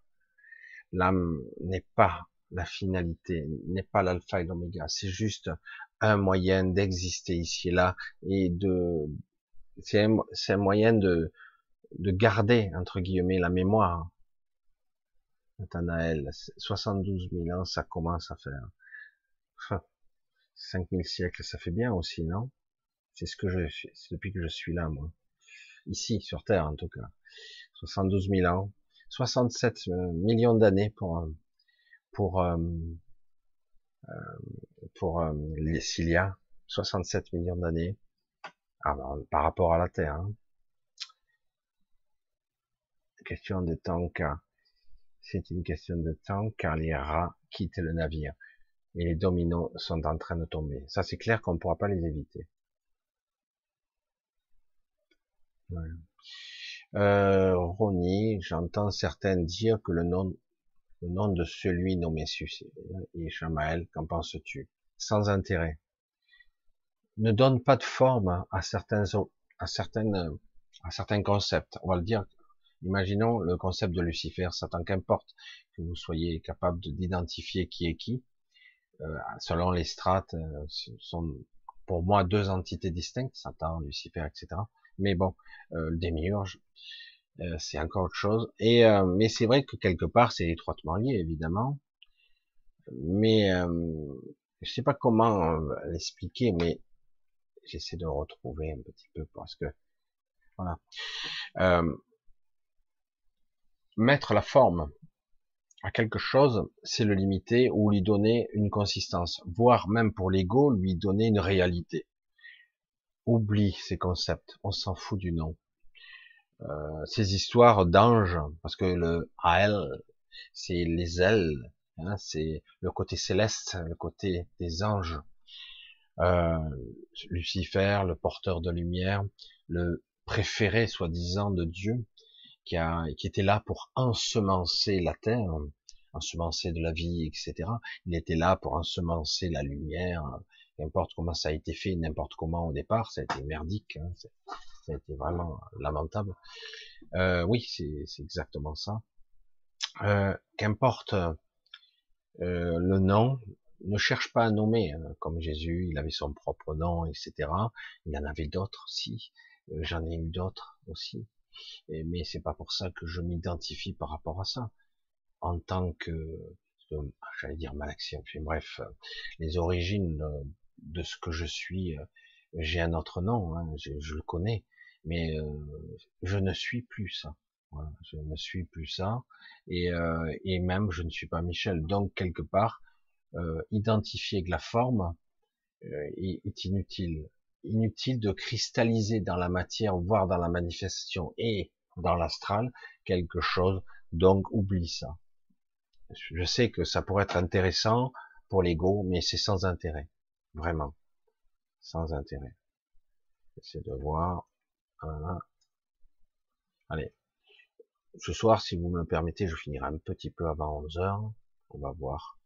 L'âme n'est pas la finalité, n'est pas l'alpha et l'oméga, c'est juste un moyen d'exister ici et là et de, c'est un moyen de, de garder, entre guillemets, la mémoire. Nathanaël, 72 000 ans, ça commence à faire. 5000 siècles, ça fait bien aussi, non? C'est ce que je depuis que je suis là, moi. Ici, sur Terre, en tout cas. 72 000 ans. 67 euh, millions d'années pour, pour, euh, euh, pour les Cilia. 67 millions d'années. Ah, ben, par rapport à la Terre. Hein question de temps car c'est une question de temps car les rats quittent le navire et les dominos sont en train de tomber. Ça c'est clair qu'on ne pourra pas les éviter. Euh, Ronnie, j'entends certains dire que le nom, le nom de celui nommé et Shamael, qu'en penses-tu? Sans intérêt. Ne donne pas de forme à certains, à certaines, à certains concepts. On va le dire Imaginons le concept de Lucifer, Satan, qu'importe que vous soyez capable d'identifier qui est qui, euh, selon les strates, euh, ce sont pour moi deux entités distinctes, Satan, Lucifer, etc. Mais bon, euh, le démiurge, euh, c'est encore autre chose. Et mais c'est vrai que quelque part, c'est étroitement lié, évidemment. Mais je sais pas comment l'expliquer, mais j'essaie de retrouver un petit peu parce que voilà mettre la forme à quelque chose, c'est le limiter ou lui donner une consistance, voire même pour l'ego, lui donner une réalité. Oublie ces concepts, on s'en fout du nom. Euh, ces histoires d'anges, parce que le Ael, c'est les ailes, hein, c'est le côté céleste, le côté des anges. Euh, Lucifer, le porteur de lumière, le préféré soi-disant de Dieu, qui, était là pour ensemencer la terre, ensemencer de la vie, etc. Il était là pour ensemencer la lumière, n'importe comment ça a été fait, n'importe comment au départ, ça a été merdique, hein, ça a été vraiment lamentable. Euh, oui, c'est exactement ça. Euh, Qu'importe euh, le nom, ne cherche pas à nommer, hein, comme Jésus, il avait son propre nom, etc. Il en avait d'autres aussi, j'en ai eu d'autres aussi. Mais c'est pas pour ça que je m'identifie par rapport à ça. En tant que, j'allais dire malaxien, enfin bref, les origines de ce que je suis, j'ai un autre nom, hein, je, le connais, mais euh, je ne suis plus ça. Je ne suis plus ça, et, euh, et même je ne suis pas Michel. Donc quelque part, euh, identifier que la forme euh, est inutile inutile de cristalliser dans la matière, voire dans la manifestation et dans l'astral quelque chose, donc oublie ça. Je sais que ça pourrait être intéressant pour l'ego, mais c'est sans intérêt. Vraiment. Sans intérêt. J'essaie de voir. Allez. Ce soir, si vous me le permettez, je finirai un petit peu avant 11 heures. On va voir.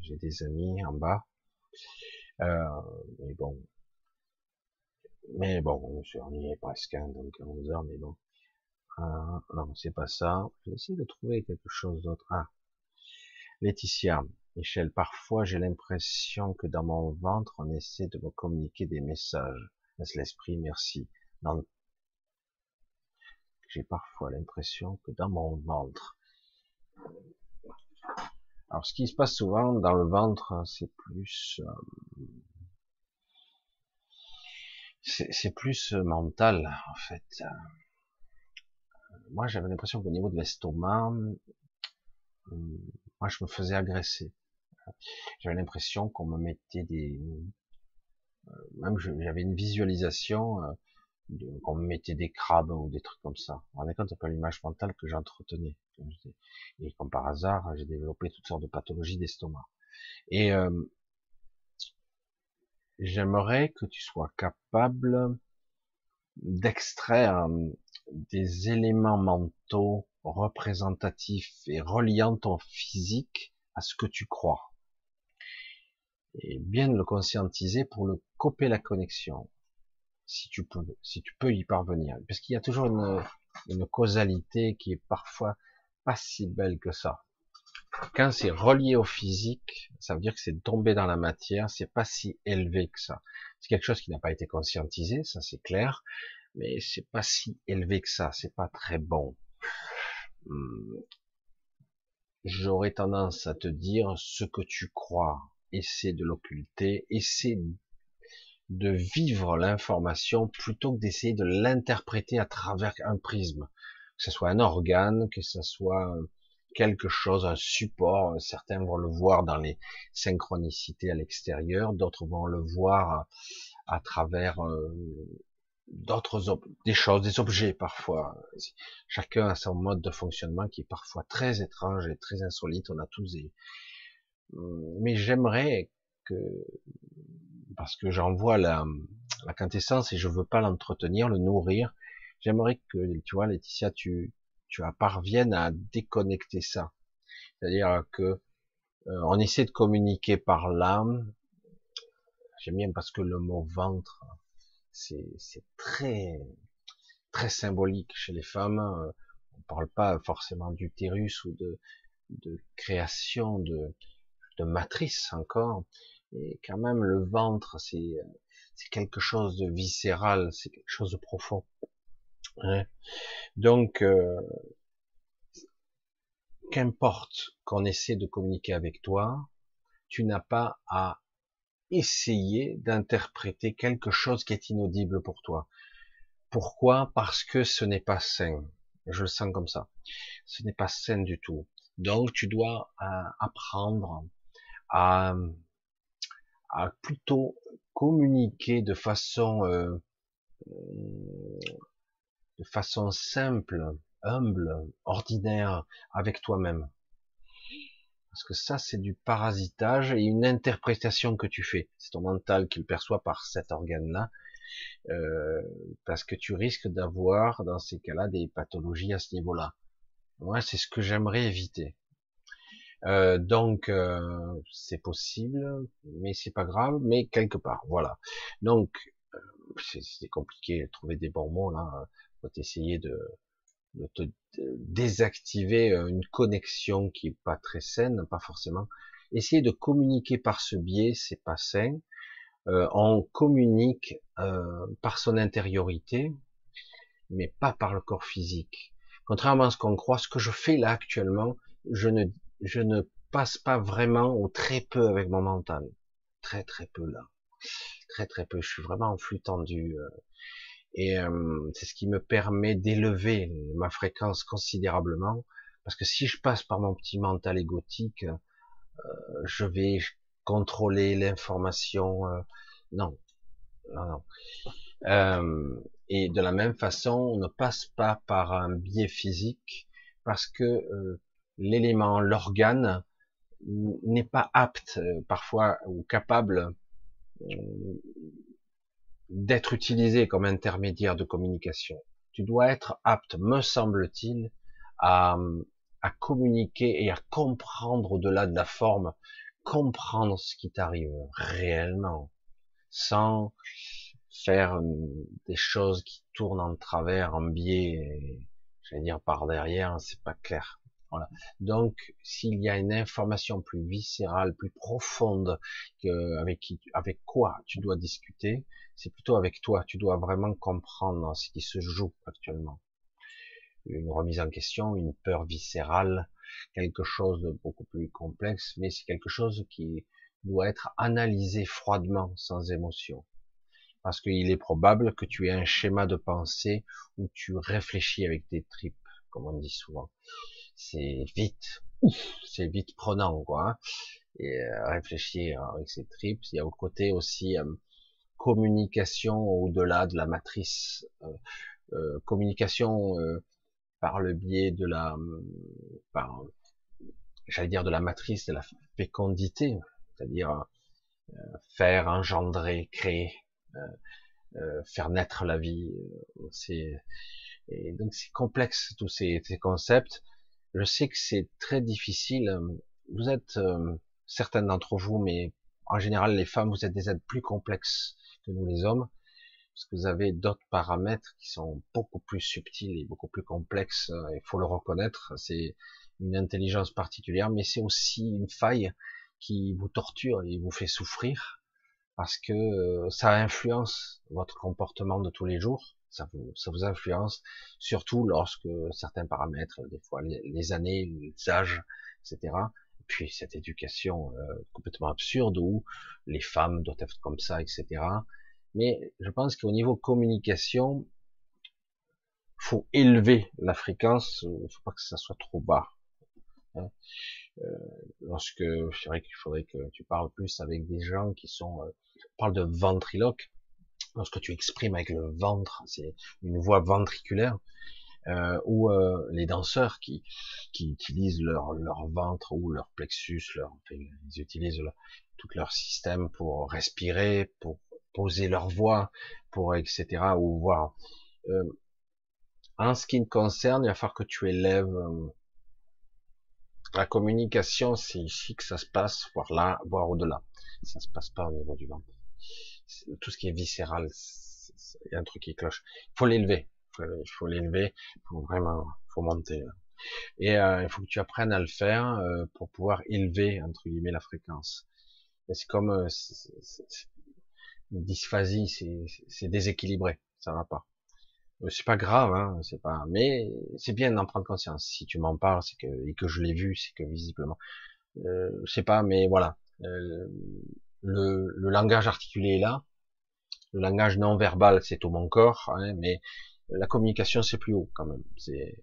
J'ai des amis en bas. Euh, mais bon, mais bon, on y est presque, hein, donc 11 heures, mais bon. Euh, non, c'est pas ça. Je vais essayer de trouver quelque chose d'autre. Ah. Laetitia, Michel, parfois j'ai l'impression que dans mon ventre, on essaie de me communiquer des messages. Laisse l'esprit, merci. J'ai parfois l'impression que dans mon ventre. Alors, ce qui se passe souvent dans le ventre, c'est plus, euh, c'est plus euh, mental en fait. Euh, moi, j'avais l'impression qu'au niveau de l'estomac, euh, moi, je me faisais agresser. J'avais l'impression qu'on me mettait des, même j'avais une visualisation qu'on mettait des crabes ou des trucs comme ça. Vous rendez compte un peu l'image mentale que j'entretenais. Et comme par hasard, j'ai développé toutes sortes de pathologies d'estomac. Et j'aimerais que tu sois capable d'extraire des éléments mentaux représentatifs et reliant ton physique à ce que tu crois. Et bien le conscientiser pour le couper la connexion si tu peux, si tu peux y parvenir. Parce qu'il y a toujours une, une causalité qui est parfois pas si belle que ça. Quand c'est relié au physique, ça veut dire que c'est tombé dans la matière, c'est pas si élevé que ça. C'est quelque chose qui n'a pas été conscientisé, ça c'est clair, mais c'est pas si élevé que ça, c'est pas très bon. Hmm. J'aurais tendance à te dire ce que tu crois, essaie de l'occulter, essaie de vivre l'information plutôt que d'essayer de l'interpréter à travers un prisme, que ce soit un organe, que ce soit quelque chose, un support. Certains vont le voir dans les synchronicités à l'extérieur, d'autres vont le voir à, travers euh, d'autres des choses, des objets parfois. Chacun a son mode de fonctionnement qui est parfois très étrange et très insolite. On a tous des. Mais j'aimerais que parce que j'en vois la, la quintessence et je veux pas l'entretenir, le nourrir. J'aimerais que, tu vois, Laetitia, tu, tu parviennes à déconnecter ça. C'est-à-dire que euh, on essaie de communiquer par l'âme. J'aime bien parce que le mot ventre, c'est très très symbolique chez les femmes. On parle pas forcément d'utérus ou de, de création de, de matrice encore. Et quand même, le ventre, c'est quelque chose de viscéral, c'est quelque chose de profond. Donc, euh, qu'importe qu'on essaie de communiquer avec toi, tu n'as pas à essayer d'interpréter quelque chose qui est inaudible pour toi. Pourquoi? Parce que ce n'est pas sain. Je le sens comme ça. Ce n'est pas sain du tout. Donc tu dois euh, apprendre à à plutôt communiquer de façon euh, façon simple, humble, ordinaire avec toi-même. Parce que ça, c'est du parasitage et une interprétation que tu fais. C'est ton mental qui le perçoit par cet organe-là. Euh, parce que tu risques d'avoir, dans ces cas-là, des pathologies à ce niveau-là. Moi, c'est ce que j'aimerais éviter. Euh, donc euh, c'est possible, mais c'est pas grave, mais quelque part, voilà. Donc euh, c'est compliqué de trouver des bons mots là. Faut essayer de, de te désactiver une connexion qui est pas très saine, pas forcément. Essayer de communiquer par ce biais, c'est pas sain. Euh, on communique euh, par son intériorité, mais pas par le corps physique. Contrairement à ce qu'on croit, ce que je fais là actuellement, je ne je ne passe pas vraiment ou très peu avec mon mental. Très très peu là. Très très peu. Je suis vraiment en flux tendu. Euh. Et euh, c'est ce qui me permet d'élever ma fréquence considérablement. Parce que si je passe par mon petit mental égotique, euh, je vais contrôler l'information. non. Non, non. et de la même façon, on ne passe pas par un biais physique parce que l'élément, l'organe n'est pas apte euh, parfois ou capable euh, d'être utilisé comme intermédiaire de communication. Tu dois être apte, me semble-t-il, à, communiquer et à comprendre au-delà de la forme, comprendre ce qui t'arrive réellement, sans faire des choses qui tournent en travers, en biais, j'allais dire par derrière, c'est pas clair. Donc, s'il y a une information plus viscérale, plus profonde, avec, qui, avec quoi tu dois discuter, c'est plutôt avec toi. Tu dois vraiment comprendre ce qui se joue actuellement. Une remise en question, une peur viscérale, quelque chose de beaucoup plus complexe, mais c'est quelque chose qui doit être analysé froidement, sans émotion. Parce qu'il est probable que tu aies un schéma de pensée où tu réfléchis avec tes tripes, comme on dit souvent c'est vite, c'est vite prenant, quoi. Hein. Et euh, réfléchir avec ses tripes. Il y a au côté aussi euh, communication au-delà de la matrice, euh, euh, communication par le biais de la, par, j'allais dire de la matrice de la fécondité, c'est-à-dire faire, engendrer, créer, faire naître la vie. C'est donc c'est complexe tous ces, ces, concepts. Je sais que c'est très difficile. Vous êtes certaines d'entre vous, mais en général, les femmes, vous êtes des êtres plus complexes que nous les hommes, parce que vous avez d'autres paramètres qui sont beaucoup plus subtils et beaucoup plus complexes, il faut le reconnaître, c'est une intelligence particulière, mais c'est aussi une faille qui vous torture et vous fait souffrir, parce que euh, ça influence votre comportement de tous les jours, ça vous, ça vous influence, surtout lorsque certains paramètres, des fois les, années, les âges, etc., puis cette éducation euh, complètement absurde où les femmes doivent être comme ça, etc. Mais je pense qu'au niveau communication, faut élever la fréquence, il faut pas que ça soit trop bas. Hein. Euh, lorsque c'est vrai qu'il faudrait que tu parles plus avec des gens qui sont, euh, parle de ventriloque. Lorsque tu exprimes avec le ventre, c'est une voix ventriculaire euh, ou euh, les danseurs qui, qui utilisent leur, leur ventre ou leur plexus, leur, ils utilisent tout leur système pour respirer, pour poser leur voix, pour etc. ou voir. Euh, en ce qui me concerne, il va falloir que tu élèves euh, la communication, c'est ici que ça se passe, voire là, voire au-delà. Ça se passe pas au niveau du ventre. Tout ce qui est viscéral, il y a un truc qui cloche. Il faut l'élever il faut l'élever, il faut vraiment, faut monter. Et euh, il faut que tu apprennes à le faire euh, pour pouvoir élever entre guillemets la fréquence. C'est comme euh, une dysphasie, c'est déséquilibré, ça va pas. C'est pas grave, hein, c'est pas. Mais c'est bien d'en prendre conscience. Si tu m'en parles, c'est que et que je l'ai vu, c'est que visiblement, euh, je sais pas, mais voilà, le, le langage articulé est là. Le langage non verbal, c'est tout mon corps, hein, mais la communication c'est plus haut quand même. C'est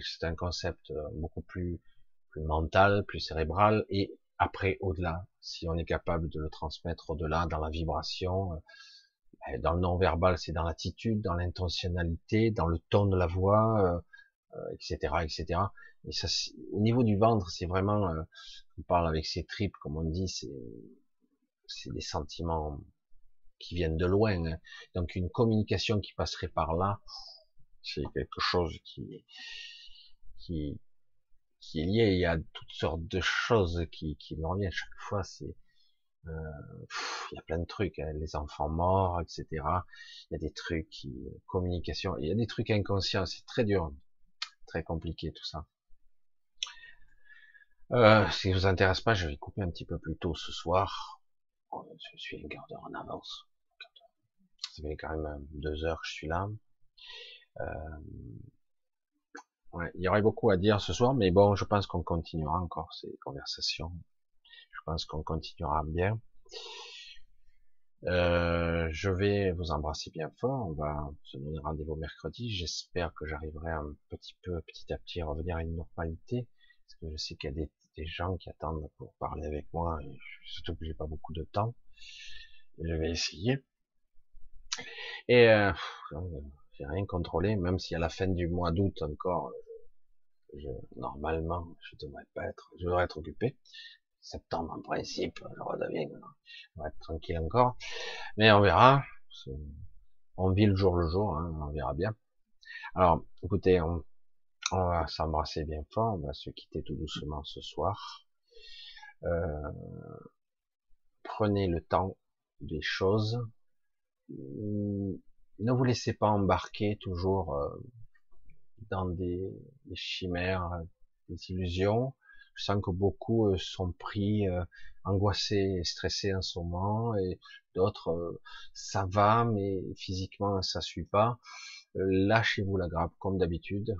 c'est un concept euh, beaucoup plus, plus mental, plus cérébral et après au-delà, si on est capable de le transmettre au-delà dans la vibration, euh, ben, dans le non-verbal, c'est dans l'attitude, dans l'intentionnalité, dans le ton de la voix, etc., euh, etc. Et ça, au niveau du ventre, c'est vraiment, on parle avec ses tripes, comme on dit, c'est, c'est des sentiments qui viennent de loin. Hein. Donc une communication qui passerait par là, c'est quelque chose qui, qui, qui est lié. Il y a toutes sortes de choses qui, qui me reviennent chaque fois. C'est euh, il y a plein de trucs, hein. les enfants morts, etc. Il y a des trucs qui communication. Il y a des trucs inconscients. C'est très dur, très compliqué tout ça. Euh, si ça vous intéresse pas, je vais couper un petit peu plus tôt ce soir. Je suis une garde en avance ça fait quand même euh, deux heures que je suis là. Euh, il y aurait beaucoup à dire ce soir, mais bon, je pense qu'on continuera encore ces conversations. Je pense qu'on continuera bien. Euh, je vais vous embrasser bien fort. On va se donner rendez-vous mercredi. J'espère que j'arriverai un petit peu, petit à petit, à revenir à une normalité. Parce que je sais qu'il y a des, des, gens qui attendent pour parler avec moi. Et surtout que j'ai pas beaucoup de temps. Je vais essayer. Et euh, j'ai rien contrôlé, même si à la fin du mois d'août encore, je, normalement, je devrais pas être, je devrais être occupé. Septembre, en principe, je redeviens, on va être tranquille encore. Mais on verra. On vit le jour le jour, hein, on verra bien. Alors, écoutez, on, on va s'embrasser bien fort, on va se quitter tout doucement ce soir. Euh, prenez le temps des choses, ne vous laissez pas embarquer toujours euh, dans des, chimères, des illusions. Je sens que beaucoup euh, sont pris, angoissés stressés en ce moment, et d'autres, ça va, mais physiquement, ça suit pas. Lâchez-vous la grappe, comme d'habitude.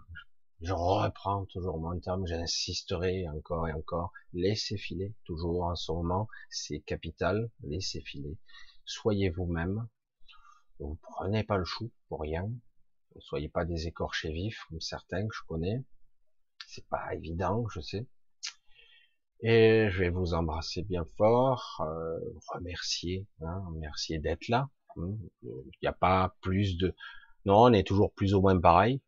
Reprends toujours mon terme, j'insisterai encore et encore. Laissez filer, toujours en ce moment, c'est capital, laissez filer. Soyez vous-même, vous prenez pas le chou pour rien. Ne soyez pas des écorchés vifs comme certains que je connais. C'est pas évident, je sais. Et je vais vous embrasser bien fort, euh, remercier, hein, remercier d'être là. Hein. Il n'y a pas plus de... Non, on est toujours plus ou moins pareil.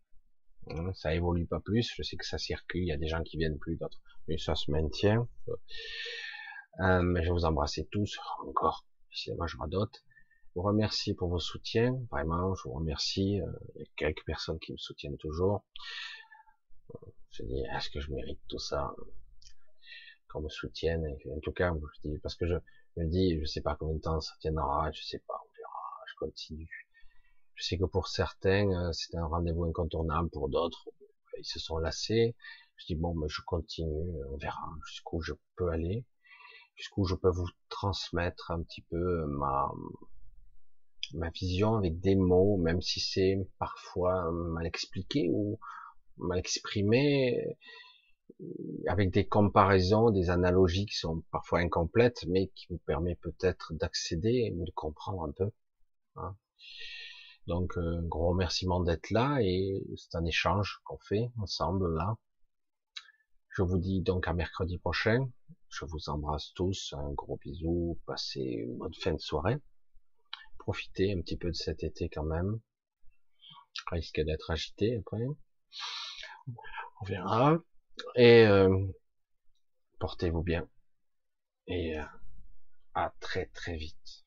Hein, ça évolue pas plus. Je sais que ça circule, il y a des gens qui viennent plus, d'autres. Mais ça se maintient. Euh, mais je vous embrasser tous, encore. Moi je d'autres. Je vous remercie pour vos soutiens. Vraiment, je vous remercie. Euh, il y a quelques personnes qui me soutiennent toujours. Je dis, est-ce que je mérite tout ça Qu'on me soutienne? En tout cas, je dis, parce que je me dis, je sais pas combien de temps ça tiendra, je sais pas, on verra, je continue. Je sais que pour certains, euh, c'est un rendez-vous incontournable, pour d'autres, ils se sont lassés. Je dis, bon, mais je continue, on verra jusqu'où je peux aller, jusqu'où je peux vous transmettre un petit peu ma, ma vision avec des mots, même si c'est parfois mal expliqué ou mal exprimé, avec des comparaisons, des analogies qui sont parfois incomplètes, mais qui vous permet peut-être d'accéder de comprendre un peu. Hein. Donc, un gros remerciement d'être là et c'est un échange qu'on fait ensemble là. Je vous dis donc à mercredi prochain. Je vous embrasse tous. Un gros bisou. Passez une bonne fin de soirée. Profitez un petit peu de cet été quand même. Risque d'être agité après. On verra. Et euh, portez-vous bien. Et euh, à très très vite.